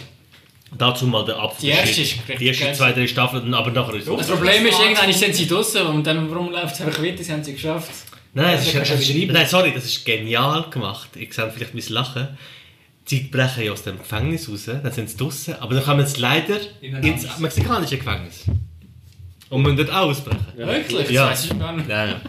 Dazu mal der Apfel. Die erste ist Die erste geil. zwei, drei Staffeln, aber nachher ist es. Das Problem ist, irgendwann sind sie draußen und dann, warum läuft es einfach weiter? Sie haben sie geschafft. Nein, das Ja, ist, du das ist, nein, sorry, das ist genial gemacht. Ich sehe vielleicht mein Lachen. Sie brechen ja aus dem Gefängnis raus, dann sind sie draußen, aber dann kommen sie leider In ins mexikanische Gefängnis. Und müssen dort auch ausbrechen. Wirklich? Ja. Das weiß ich gar nicht. Ja, ja.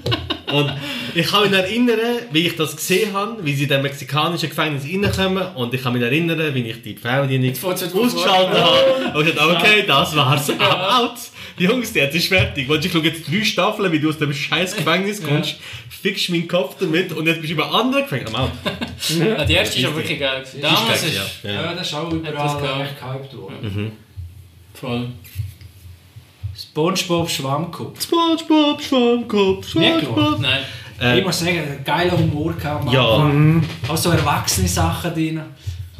Und ich kann mich erinnern, wie ich das gesehen habe, wie sie in das mexikanische Gefängnis reinkommen und ich kann mich erinnern, wie ich die Fernbedienung ausgeschaltet habe und ich dachte, okay, das war's, I'm out. Jungs, jetzt ist fertig. Und ich schaue jetzt drei Staffeln, wie du aus dem scheiß Gefängnis kommst, fixst meinen Kopf damit und jetzt bist du über andere Gefängnis. I'm out. Ja, die erste ist aber wirklich geil. gewesen. Damals ist ja. Ja, das ist auch überall geil. echt gehypt worden. voll. Spongebob Schwammkopf. Spongebob, Schwammkopf, geschaut? Nein. Äh, ich muss sagen, geilen Humor gehabt. am Ja. Anfang. Auch so erwachsene Sachen drin.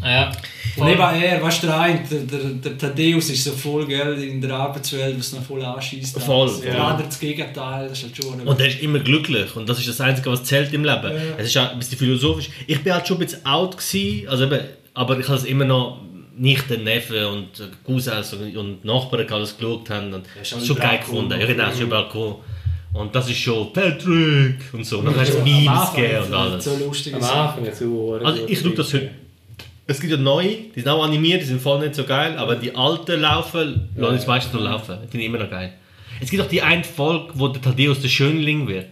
Ja. Und eben er, weißt du, der, eine, der, der, der Thaddeus ist so voll gell, in der Arbeitswelt, was noch voll anschießt. Voll, Der ja. andere das Gegenteil, das ist halt schon. Und er ist immer glücklich und das ist das Einzige, was zählt im Leben. Es ist ja ein bisschen philosophisch. Ich bin halt schon ein bisschen out gewesen, also eben, aber ich habe es immer noch nicht den Neffen und Cousins und- Nachbarn gehabt, die es geschaut haben und ist ja, auch schon überall geil gefunden. Ja genau, es ist überall cool. Und das ist schon Patrick und so. Und dann hast du Memes gegeben und alles. So lustige Am. Anfang so. Also ich schaue das heute. Es gibt ja neue, die sind auch animiert, die sind voll nicht so geil, aber die alten laufen, lassen es meistens noch laufen. Die ich immer noch geil. Es gibt auch die eine Folge, wo der Thaddeus der Schönling wird.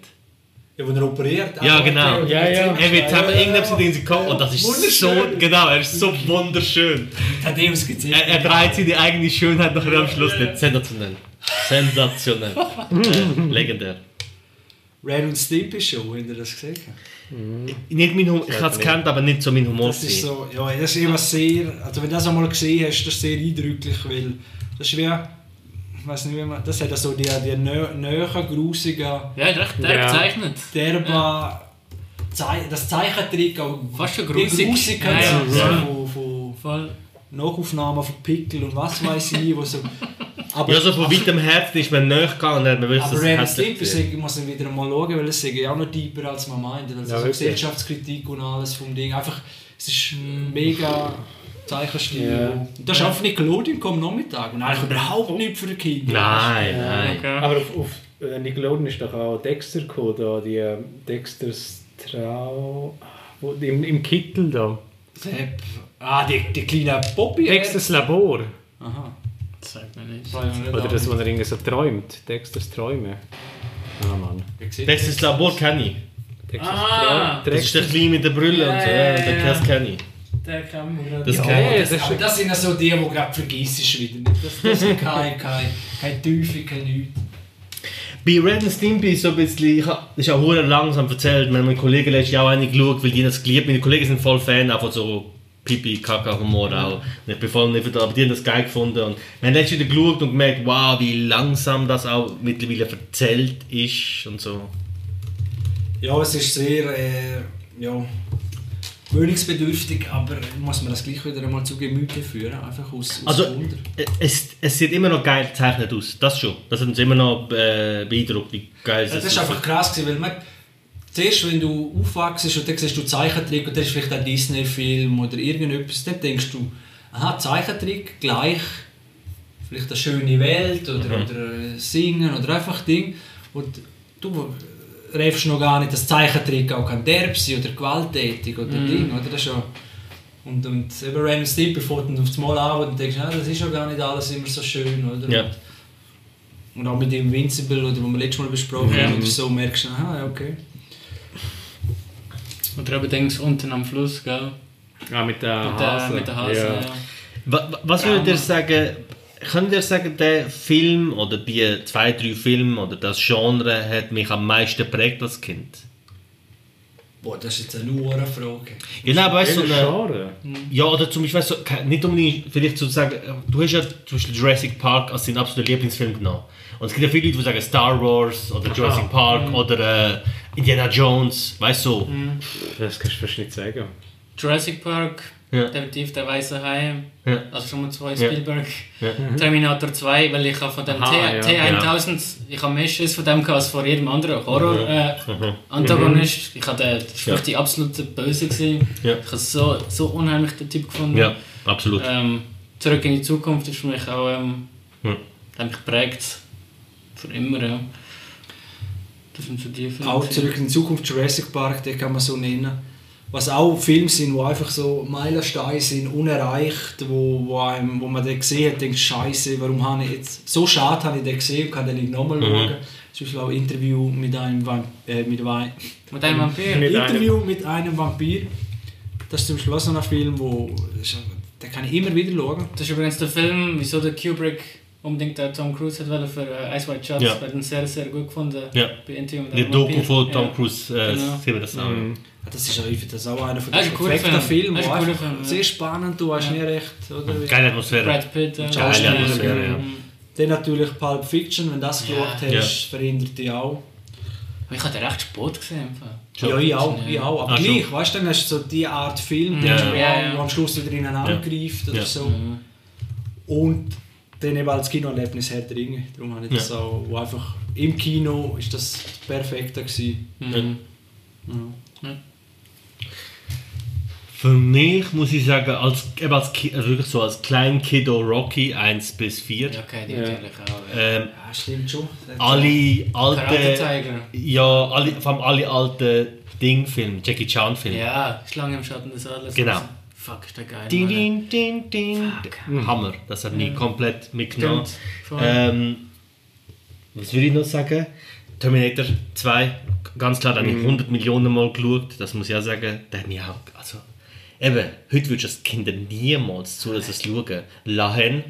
Ja, wo er operiert. Ja, genau. Ja, ja. Er wird zusammen irgendetwas in den Kopf und das ist so, Wunderschön. genau, er ist so wunderschön. Thaddeus gibt es Er, er dreht sich die eigene Schönheit nachher am Schluss nicht. Sensationell. Sensationell. äh, legendär. Ren und Stimpy Show, habt ihr das gesehen? Nicht mein Humor, ich habe es kennt, aber nicht so mein Humor. Das ist so, ja, das ist immer sehr, also wenn du das einmal gesehen hast, das ist sehr eindrücklich, weil das ist wie, ich weiß nicht wie man, das hat ja so die, die nö, näher, grusigen, Ja, recht derb Ja. gezeichnet. derben, Zei das Zeichentrick auch Fast schon wie grusig. grusig Ja, kann ja. Ja. so von, von Voll. Nachaufnahmen von Pickel und was weiß ich, wo so, aber, Ja, so von weitem Herzen ist man näher gegangen und hat man wirklich aber Stimpy, gesehen. ich muss ihn wieder mal schauen, weil es ist ja auch noch deeper als man meint, also Ja, so. Gesellschaftskritik und alles vom Ding, einfach, es ist mega Zeichenstil. Ja. Und das ist auf Nickelodeon am Nachmittag und eigentlich überhaupt nicht für die Kinder. Nein, nein. Okay. Aber auf, auf äh, Nickelodeon ist doch auch Dexter gekommen, da, die äh, Dexters Trau... Wo, im, Im Kittel da. Sepp. Ah, die, die kleine Poppy. Dexters Labor. Aha. Das sagt mir nicht. Oder das, wo er irgendwie so träumt. Dexters Träume. Ah, Mann. Das ist das Labor kenne ich. Dexters Ah, Träume. Das ist der Kleine mit der Brille und so. Ja, das kenne ich. Der kann man Das Ja, ich. das, das aber ist- das sind ja so die, die gerade vergisst wieder. Das, das sind keine, keine, keine Teufel, keine nichts. Bei Red and Stimpy ist so ein bisschen, ich hab, das ist auch langsam erzählt, mein Kollege letztes Jahr auch eine geschaut, weil die das geliebt Meine Kollegen sind voll Fan auch von so Pipi, Kaka, Humor auch. Und ich bin voll nicht aber die haben das geil gefunden. Und wir haben letztes wieder geschaut und gemerkt, wow, wie langsam das auch mittlerweile erzählt ist und so. Ja, es ist sehr äh, ja, gewöhnungsbedürftig, aber muss man das gleich wieder einmal zu Gemüte führen, einfach aus, aus Also, Wunder. es, es sieht immer noch geil gezeichnet aus, das schon. Das hat uns immer noch äh, beeindruckt, wie geil es Ja, das ist. ist einfach krass, gewesen, weil man, zuerst, wenn du aufwachst und dann siehst du Zeichentrick und dann ist vielleicht ein Disney-Film oder irgendetwas, dann denkst du, aha, Zeichentrick gleich vielleicht eine schöne Welt oder, oder äh, Singen oder einfach Ding und du räfst noch gar nicht, dass Zeichentrick auch kann derb sein oder gewalttätig oder Ding, oder? Das ist ja, und, und eben Random Stimpy fährt dann aufs Mal an und denkst, ah, das ist ja gar nicht alles immer so schön, oder? Ja. Und auch mit dem Invincible, oder, wo wir letztes Mal besprochen Ja. haben, oder so, merkst du, aha, ja, okay. Oder eben denkst unten am Fluss, gell? Ah, mit der Mit der, Hase. mit der Hase, ja. Wa- wa- Was würdet ihr sagen, könnt ihr sagen, der Film oder die zwei, drei Filme oder das Genre hat mich am meisten geprägt als Kind? Boah, das ist jetzt eine nur eine Frage. Ja, nein, aber weißt du, so eine, Genre? ja, oder zum Beispiel, weißt du, nicht unbedingt, vielleicht sozusagen, du hast ja zum Beispiel Jurassic Park als deinen absoluten Lieblingsfilm genommen. Und es gibt ja viele Leute, die sagen Star Wars oder Jurassic Park oder äh, Indiana Jones, weißt du. Das kannst du fast nicht sagen. Jurassic Park, Ja. definitiv der Weiße Hai, Ja. also schon mal zwei Ja. Spielberg. Ja. Terminator 2, weil ich habe von dem Aha, T- ja. T1000, ich habe mehr Schiss von dem gehabt als vor jedem anderen Horror-Antagonist. Ich habe den, das war Ja. die absolute Böse. Gewesen. Ja. Ich habe so, so unheimlich den Typ gefunden. Ja, absolut. Ähm, Zurück in die Zukunft ist für mich auch, ähm, Ja. hat mich geprägt. Für immer, ja. Das sind so die Filme. Auch zurück in die Zukunft, Jurassic Park, den kann man so nennen. Was auch Filme sind, die einfach so Meilensteine sind, unerreicht, wo, wo, einem, wo man den gesehen hat, denkt, Scheiße, warum habe ich jetzt. So schade habe ich den gesehen und kann den nicht nochmal Mhm. schauen. Zum Beispiel auch ein Interview mit einem Vamp äh, mit Wein. Mit einem Vampir. Mit einem- Interview mit einem Vampir. Das ist zum Beispiel auch so ein Film, wo. Den kann ich immer wieder schauen. Das ist übrigens der Film, wieso der Kubrick unbedingt den Tom Cruise hat wollen für äh, Ice White Shot. Ja. Ja. den sehr, sehr gut gefunden. Ja. Bei Interview mit Die einem Doku Vampir. von Tom Ja. Cruise äh, Genau. sehen wir das auch. Mhm. Ja, Das ist, auch- ich finde das auch einer von den perfekten Film. Filmen, Das ist ein Film, ja. sehr spannend, du weißt Ja. nie recht. Oder? Geile Atmosphäre. Brad Pitt. Äh, Geile. Atmosphäre, ja. Mhm. Dann natürlich Pulp Fiction, wenn du das Ja. geschaut hast, verhindert dich auch. Ich habe den recht spät gesehen. Ja, ich auch, Ja. ich auch. Aber Ah, schon. gleich, weißt du, dann hast du so die Art Film, Mhm. der Ja, ja, ja. am Schluss wieder ineinander greift oder Ja. so. Mhm. Und dann eben als Kinoerlebnis Herr der Ringe. Darum habe ich das Ja. auch, wo einfach im Kino ist das perfekt gewesen. Mhm. Für mich muss ich sagen, als, eben als, also wirklich so als Kleinkiddo Rocky 1 bis 4. Ja, okay, die Ja. natürlich auch. Ähm, Ja, stimmt schon. alle Karate alte, Tiger. ja, alle, vor allem alle alten Ding-Filme, Jackie Chan-Filme. Ja, Schlange im Schatten des Adlers. Genau. Fuck, ist der geil. Ding, ding, ding, ding. Fuck. Hammer, das hat mich Ja. komplett mitgenommen. Ähm, was würde ich noch sagen? Terminator 2, ganz klar, da habe ich 100 Millionen Mal geschaut, das muss ich auch sagen. Der hat mich auch, also, eben, heute würdest du das Kinder niemals zu, dass es schauen. Lahen,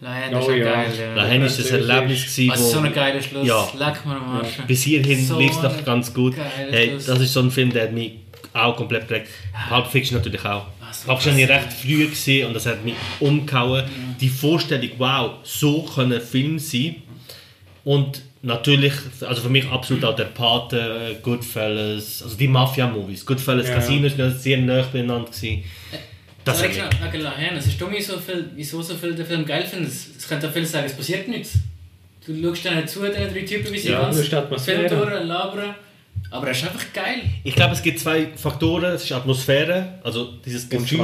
das ist Oh, ja ja. geil. Ja. Lahen ist das Erlebnis gewesen, Was so ein geiler Schluss. Ja. Leck mir am Arsch. bis hierhin So lief es noch ganz gut. Hey, das ist so ein Film, der hat mich auch komplett prägt. Pulp Fiction natürlich auch. Ah, Pulp Fiction habe ich krass. recht früh gesehen und das hat mich umgehauen. Die Vorstellung, wow, so kann ein Film sein. Und natürlich, also für mich absolut auch der Pate, äh, Goodfellas, also die Mafia-Movies. Goodfellas, Ja. Casino ist sehr nah beieinander gewesen. Das Lahen, es ist dumm, wieso, viel, wieso so viel den Film geil findest. Es könnte auch viel sagen, es passiert nichts. Du schaust dann zu, den drei Typen, wie sie Ja, ganz ist. Film durch, labern. Aber es ist einfach geil. ich glaube, es gibt zwei Faktoren. Es ist Atmosphäre, also dieses Gefühl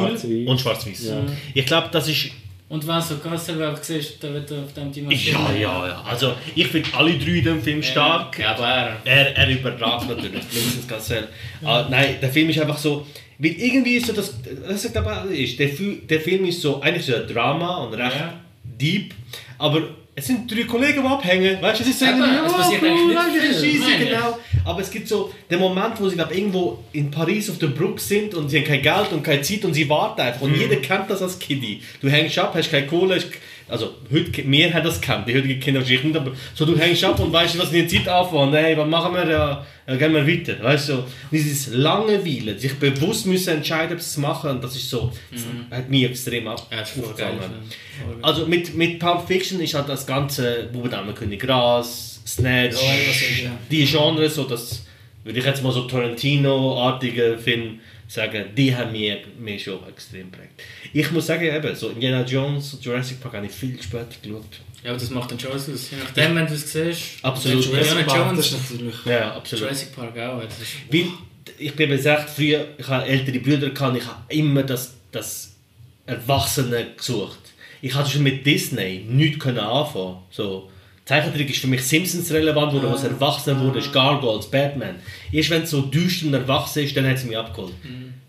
und Schwarz-Weiß. Ja. Ich glaube, das ist Und wenn du so Kasselwerk siehst, dann wird er auf dem Team Ja, ja, ja. Also ich finde alle drei in dem Film stark. Ja, aber er. Er, er überragt natürlich, mindestens ganz schnell. Ah, nein, der Film ist einfach so, weil irgendwie ist so das, das ist, aber ist, der, der Film ist so, eigentlich so ein Drama und recht Ja. deep, aber es sind drei Kollegen, die abhängen, weißt du, so Eben, irgendwie, es passiert cool, eigentlich nicht ich. genau. Aber es gibt so den Moment, wo sie glaub, irgendwo in Paris auf der Brücke sind und sie haben kein Geld und keine Zeit und sie warten einfach. Und jeder kennt das als Kiddie. Du hängst ab, hast keine Kohle, hast, also heute, wir haben das gekannt, die heutigen Kinder nicht, aber so du hängst ab und weißt, was in der Zeit anfangen, hey, was machen wir, ja, ja, gehen wir weiter, weißt du. Und dieses Langeweile, sich bewusst müssen entscheiden, was zu machen, und das ist so, das hat mich extrem ab, Ja, aufgegangen. Also mit, mit Pulp Fiction ist halt das ganze Bubendamen Gras, Snatch, ja. die Genres, so das würde ich jetzt mal so Tarantino-artige Film sagen, die haben mir, mir schon extrem geprägt. Ich muss sagen, eben, so Indiana Jones und Jurassic Park habe ich viel später geschaut. Ja, aber das macht dann schon was aus. Je nachdem, wenn du es siehst. Absolut. Indiana Jurassic Park, Jones. das ist natürlich... Ja, absolut. Jurassic Park auch. Das ist, Weil ich bin mir echt früher, ich habe ältere Brüder gehabt, ich habe immer das, das Erwachsene gesucht. Ich hatte schon mit Disney nichts können anfangen. So, Zeichentrick ist für mich Simpsons relevant, wo was Erwachsener wurde, ist Gargoyles, Batman. Erst wenn es so düster und erwachsen ist, dann hat es mich abgeholt.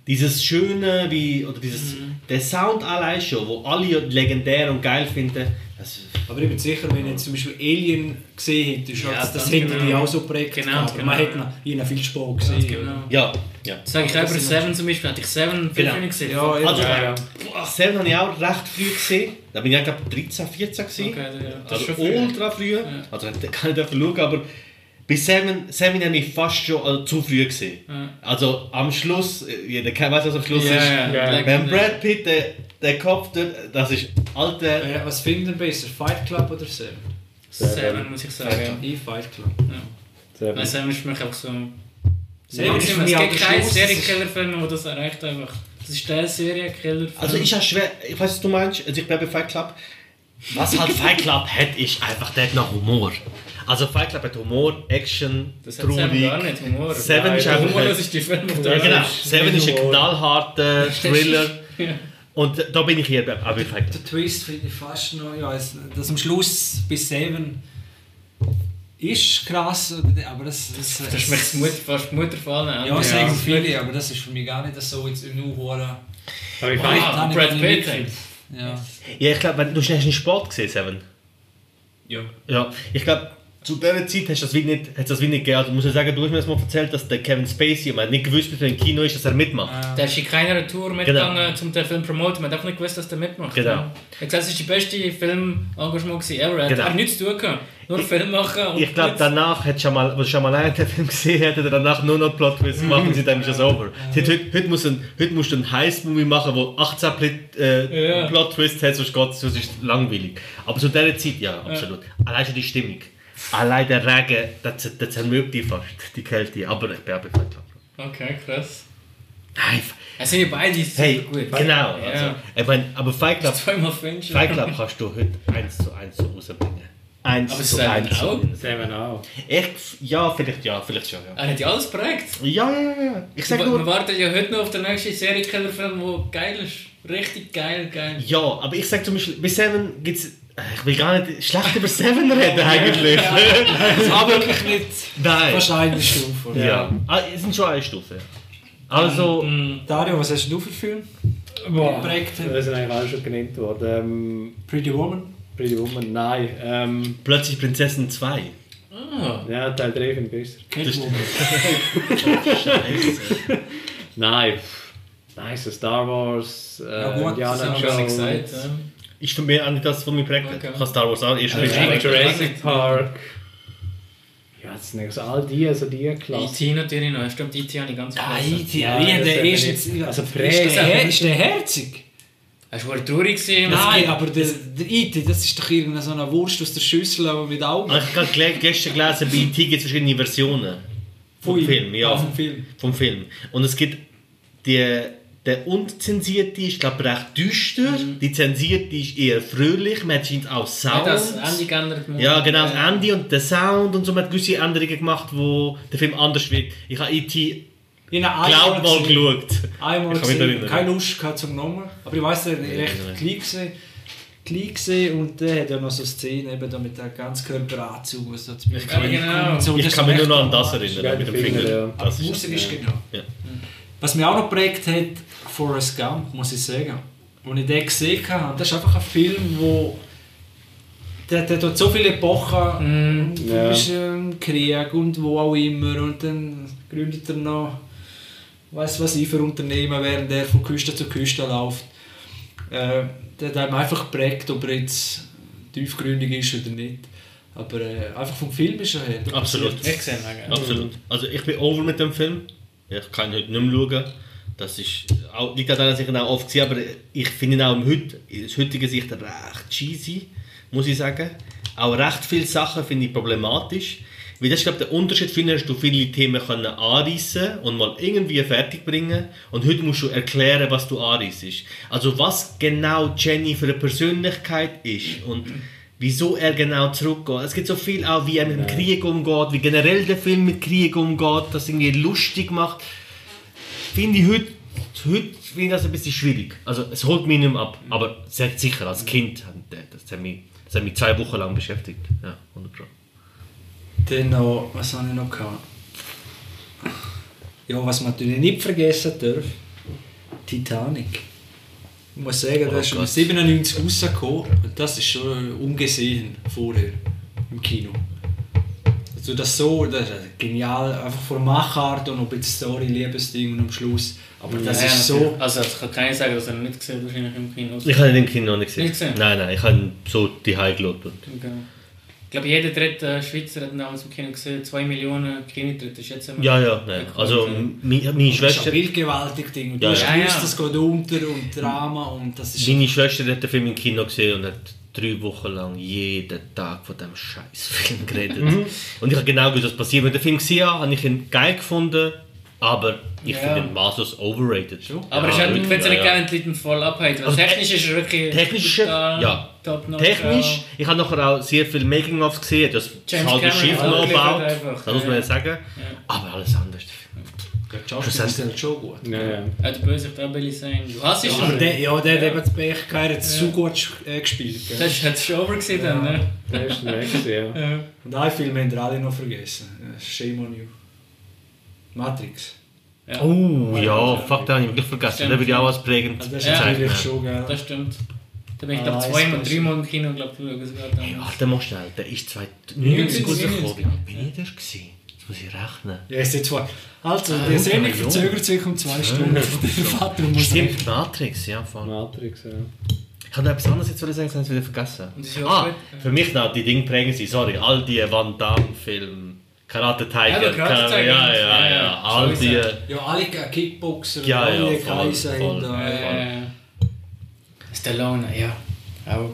Dieses Schöne, wie, oder dieses, der Sound allein schon, wo alle legendär und geil finden, das, Aber ich bin sicher, wenn ich jetzt zum Beispiel Alien gesehen hätte, Ja, das, das hätte genau. die auch so prägt. Genau, gehabt. genau. Man hätte ihn- viel Ganz gesehen. genau. ja, ja. Das sage ich auch über Seven zum Beispiel. Hatte ich Seven viel Genau. früher gesehen. Ja, ja. Also, Ja, ja. Seven habe ich auch recht früh gesehen. Da bin ich, glaube 13, 14 gewesen. Okay, ja, das Also ist schon früh. ultra früh. Also ich kann nicht schauen, aber Bei Seven, Seven habe ich fast schon also, zu früh gesehen. Also am Schluss, äh, jeder kennt- weiß, was am Schluss Ja, ist. ja, ja. Wenn Brad Pitt den, den Kopf tut, das ist alter. Äh, was findet ihr besser, Fight Club oder Seven? Seven, muss ich sagen. Ja. Ich Fight Club. Sehr Nein, Seven ist für mich einfach so... Seven ist für es mich auch gibt der keinen. Serienkillerfilm, der das erreicht einfach. Das ist der Serienkillerfilm. Also ich habe schwer, ich weiß, was du meinst, also ich bleibe bei Fight Club. Was halt Fight Club hat, ist einfach, der hat noch Humor. Also Fight Club hat Humor, Action, Das hat Seven Traurig. gar nicht, Humor. Seven ist Der einfach... Humorlos ist die Film auf Ja, der genau. Seven ist ein Humor. knallharter Thriller. Ja. Und da bin ich hier Fight Club. Der Twist finde ich fast noch, ja, es- das am Schluss bis Seven ist krass, aber das... Das, Das ist mir das Mut, fast die Mutter von allen. Ja, sagen viele, aber das ist für mich gar nicht so jetzt nur hure. Aber ich weiß, ich Brad Pitt. Ja. Ja, ich glaube, du hast nicht Sport gesehen, Seven. Ja. Ja, ich glaube, zu dieser Zeit hast du das wie nicht, hast du das wie nicht gehabt. Du musst ja sagen, du hast mir das mal erzählt, dass der Kevin Spacey, man hat nicht gewusst, dass er im Kino ist, dass er mitmacht. Der ist in keiner Tour mitgegangen, um den Film zu promoten. Man hat einfach nicht gewusst, dass der mitmacht. Genau. Ja. Er hat gesagt, es war die beste Filmengagement ever. Er hat Genau. einfach nichts zu tun gehabt. Nur Film machen und Ich glaube, danach, hat schon mal, als schon mal einen den Film gesehen hat, hat er danach nur noch Plot Twist gemacht und sie dann ist es over. Hat Heute, heute, muss ein, heute musst du einen Heist-Movie machen, wo 18 Plot, äh, Ja. Plot Twist hat, sonst sonst ist es langweilig. Aber zu dieser Zeit, ja, absolut. Allein schon die Stimmung. Allein der Regen, das, das zermürbt die fast, die Kälte. Aber ich bin auch Club. Okay, krass. Nein, Es sind ja beide super hey, gut. genau. Ja. Also, ich mein, aber Fight Club. Fight Club kannst du heute 1 zu 1 so rausbringen. 1 Aber zu Seven 1 so auch? Seven auch. Echt? Ja, vielleicht ja, vielleicht schon, ja. Er hat ja alles geprägt. Ja, ja, ja. Ich sag Wir nur... warten ja heute noch auf den nächsten Serienkillerfilm, der geil ist. Richtig geil, geil. Ja, aber ich sag zum Beispiel, bei Seven gibt's... Ich will gar nicht schlecht über Seven reden eigentlich. aber Wirklich nicht Nein. fast eine Stufe. Ja. Ah, es sind schon eine Stufe. Also... Dario, was hast du für Film? Boah, Geprägt das sind eigentlich alle schon genannt worden. Ähm, Pretty Woman? Pretty Woman, nein. Ähm, Plötzlich Prinzessin 2. Ah, ja, Teil 3 finde ich besser. Catwoman. Pff, Nein, so Star Wars, äh, Ja, gut, Indiana das haben wir gar nicht gesagt. ja. Ist für mich nicht das, was mich prägt. Okay. Ich habe Star Wars auch erst Ja, richtig. ja. Jurassic Park. Ja, das sind also all die, also die Klasse. E.T. natürlich noch. Stimmt, E.T. habe ich ganz Ah, vergessen. E.T. Ja, Ja, das der ist jetzt... nicht- also ist, der, her- ist der herzig? Er war traurig. gewesen. Nein, aber der, der E.T., das ist doch irgendeine so eine Wurst aus der Schüssel, aber mit Augen. Ah, Ich habe gestern gelesen, bei E.T. gibt es verschiedene Versionen. Vom. Film, ja. Ah, vom Film. Vom Film. Und es gibt die, der unzensierte ist, glaube ich, recht düster. Die zensierte ist eher fröhlich. Man hat scheint auch Sound. das Ende geändert? Ja, genau, das Ende und der Sound und so. Man hat gewisse Änderungen gemacht, wo der Film anders wirkt. Ich habe E.T. Ich glaub mal geschaut. Einmal Ich gesehen, keine Lust gehabt zum Genommen. Aber ich weiss, der war recht klein gesehen. Klein gesehen und der hat ja noch so Szenen eben da mit der Ganzkörperanzug, was da zu mir kann genau. so, Ich kann ist mich nur noch an das erinnern, mit dem Finger. Filme, ja. Das Musik ist genau. Ja. Was mich auch noch geprägt hat, Forrest Gump, muss ich sagen. Als ich den gesehen habe, das ist einfach ein Film, wo der, der hat so viele Epochen, Mm, du bist im Krieg und wo auch immer und dann gründet er noch weiß was ich für Unternehmen, während er von Küste zu Küste läuft. Äh, der hat einfach geprägt, ob er jetzt tiefgründig ist oder nicht. Aber äh, einfach vom Film ist er her. Absolut. Ich gesehen, ja. Absolut. Also ich bin over mit dem Film. Ich kann ihn heute nicht mehr schauen. Das ist, auch, liegt daran, dass ich ihn auch oft sehe, aber ich finde ihn auch im Heut, aus heutiger Sicht recht cheesy, muss ich sagen. Auch recht viele Sachen finde ich problematisch. Weil das ist, glaube ich, der Unterschied. Früher hast du viele Themen können anreissen und mal irgendwie fertig bringen. Und heute musst du erklären, was du anreissest. Also was genau Jenny für eine Persönlichkeit ist und wieso er genau zurückgeht. Es gibt so viel auch, wie er mit dem Krieg umgeht, wie generell der Film mit Krieg umgeht, das irgendwie lustig macht. Finde ich heute, heute finde das ein bisschen schwierig. Also es holt mich nicht mehr ab. Aber sehr sicher, als Kind, das hat mich, das hat mich zwei Wochen lang beschäftigt. Ja, 100 Pro. Dann noch, was habe ich noch gehabt? Ja, was man natürlich nicht vergessen darf, Titanic. Ich muss sagen, Oh das ist Gott. 97 rausgekommen und das ist schon ungesehen vorher im Kino. Also das so, das ist genial, einfach von der Machart und noch ein bisschen Story, Liebesding und am Schluss. Aber das Ja, ist so... Also, ich kann keiner sagen, dass er ihn nicht gesehen hat, wahrscheinlich im Kino. Ich habe den Kino noch nicht gesehen. Nicht gesehen? Nein, nein, ich habe ihn so die High geschaut. Und Okay. glaube, jeder dritte Schweizer hat ihn damals im Kino gesehen. 2 Millionen Kinotritte ist jetzt immer. Ja, ja, nein. Also, meine, meine Das ist Schwester... ein bildgewaltig Ding. Und du Ja, hast ja. gewusst, das geht unter und Drama und das ist... Meine Schwester hat den Film im Kino gesehen und hat drei Wochen lang jeden Tag von diesem scheiß Film geredet. Und ich habe genau gewusst, was passiert. Wenn ich den Film gesehen habe, habe ich ihn geil gefunden, aber ich Ja. finde ihn maßlos overrated. Aber ich ja, finde es nicht gerne, die Leute voll abhalten. weil Also technisch ist er wirklich. Technisch, brutal, ja. top-notch, Technisch, ja. ich habe nachher auch sehr viel Making-ofs gesehen, das halbe Schiff noch abgeliefert baut, einfach, das muss man ja. ja sagen. Aber alles andere. Der Schauspieler ist dann schon gut. Ja, ja. Ja, der Bösewicht auch. Du hast ihn Aber schon. der, ja, der hat eben das Pech gehabt, hat es so gut äh, gespielt. Gell? Das hat schon over gesehen dann, ne? Der ist der nächste, ja. Ja. Und einen Film haben wir alle noch vergessen. Äh, Shame on you. Matrix. Ja. Oh ja, fuck, den habe ich wirklich vergessen. Den würde ich auch als prägend Also das ist Ja. natürlich schon geil. Das stimmt. Da bin ich Ah, glaube ist zweimal, dreimal im Kino, glaube ich, sogar Hey, dann. Alter, mach schnell, der ist 2090 99, rausgekommen. 99. Wie bin ich das gewesen? Muss ich rechnen. Ja, es sind zwei. Also, Ah, die Sendung verzögert sich um zwei Stunden. Der Vater muss Stimmt, Matrix, ja, voll. Matrix, ja. Ich habe noch etwas anderes jetzt sagen, das habe ich wieder vergessen. Ah, für mich noch die Dinge prägen sie, sorry, all die Van Damme-Filme, Karate Tiger, Ja, Karate Tiger, ja, ja, ja, ja, all die. Ja, alle Kickboxer Ja, alle ja, voll, Kaiser voll. da. Äh, Stallone, ja. Auch.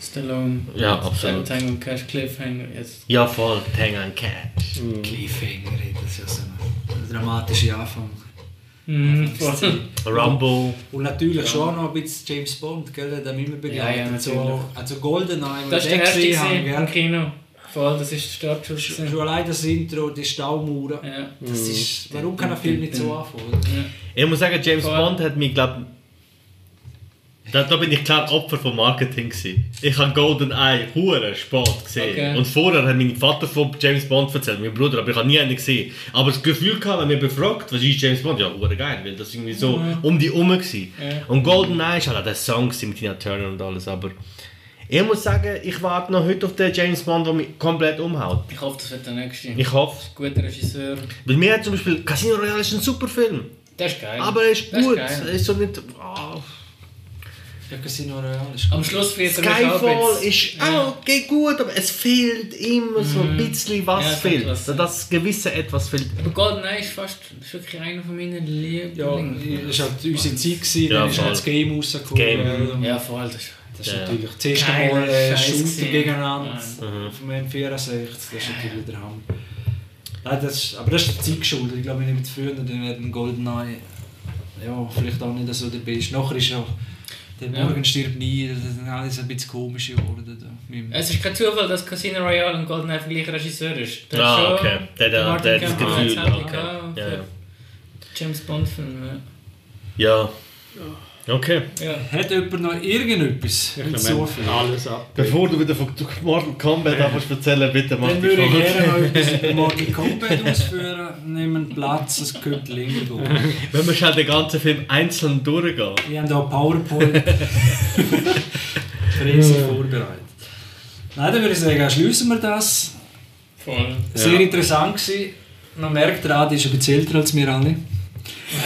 Stallone. Ja, absolut. Tango und Cash Cliffhanger. Jetzt. ja voll, Tang and Catch. Cliffhanger, ey, das ist ja so ein dramatischer Anfang. Mhm, voll. Rumble, Und natürlich schon auch noch ein bisschen James Bond, gell? Der hat mich immer begleitet. Ja, ja, so, also Goldeneye, Das wir der erste gesehen im? Kino. Voll, das ist der Startschuss. Schon schon allein das Intro, die Staumauern. Ja. Das ist, warum kann ein Film nicht so anfangen? Ich muss sagen, James Voll. Bond hat mich, glaube da, da bin ich klar Opfer vom Marketing gewesen. Ich habe GoldenEye hure spät gesehen. Okay. Und vorher hat mein Vater von James Bond erzählt, mein Bruder, aber ich habe nie einen gesehen. Aber das Gefühl gehabt, wenn mir befragt, was ist James Bond? Ja, hure geil, weil das irgendwie so um die Umme gewesen. Ja. Und GoldenEye ist halt auch der Song mit Tina Turner und alles, aber ich muss sagen, ich warte noch heute auf den James Bond, der mich komplett umhaut. Ich hoffe, das wird der nächste. Ich hoffe Guter Regisseur. Weil mir hat zum Beispiel Casino Royale ist ein super Film. Der ist geil. Aber er ist Der gut. geil. er ist so nicht. ah. Ja, Casino Royale ist Am Schluss wird er auch Skyfall ist Ja. auch geht gut, aber es fehlt immer so ein bisschen was Ja, fehlt. was. Das gewisse etwas fehlt. Aber GoldenEye ist fast ist wirklich einer von meinen Ja, Lieblingen. das war halt unsere Zeit, gewesen, Ja, dann ist halt das Game rausgekommen. Game. Ja, voll. Das ist Das ist Ja. natürlich das erste Mal äh, Shooter gegeneinander Mhm. vom M64. Das ist natürlich der Hammer. Nein, das ist, aber das ist der Zeit geschuldet. Ich glaube, wenn ich mit früher dann wäre ein Goldeneye ja, vielleicht auch nicht so dabei ist. Nachher ist ja der Ja. Morgen stirbt nie, das ist alles ein bisschen komisch geworden. Da. Es ist kein Zufall, dass Casino Royale und GoldenEye der gleiche Regisseur ist. Der Ah, schon okay. Der- der- der hat das Gefühl, Handling okay. Ja, ja. James Bond Film. Ja. Ja. Okay. Ja. Hat jemand noch irgendetwas Ich hinzufügen? alles ab. Bevor du wieder von Mortal Kombat anfängst zu erzählen, bitte mach Dann die würde ich gerne noch etwas über Mortal Kombat ausführen. Nehmen Platz, es könnte länger gehen. Wenn wir schnell den ganzen Film einzeln durchgehen. Wir haben hier PowerPoint riesig vorbereitet. Nein, dann würde ich sagen, schließen wir das. Voll. Sehr interessant gewesen. Man merkt, der Adi ist ein bisschen älter als wir alle.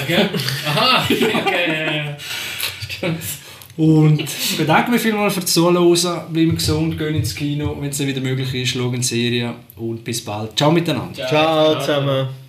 Okay. Aha, okay. Und ich bedanke mich vielmals fürs Zuhören. Bleiben gesund, gehen ins Kino, wenn es wieder möglich ist, schauen Serien und bis bald. Ciao miteinander. Ciao zusammen.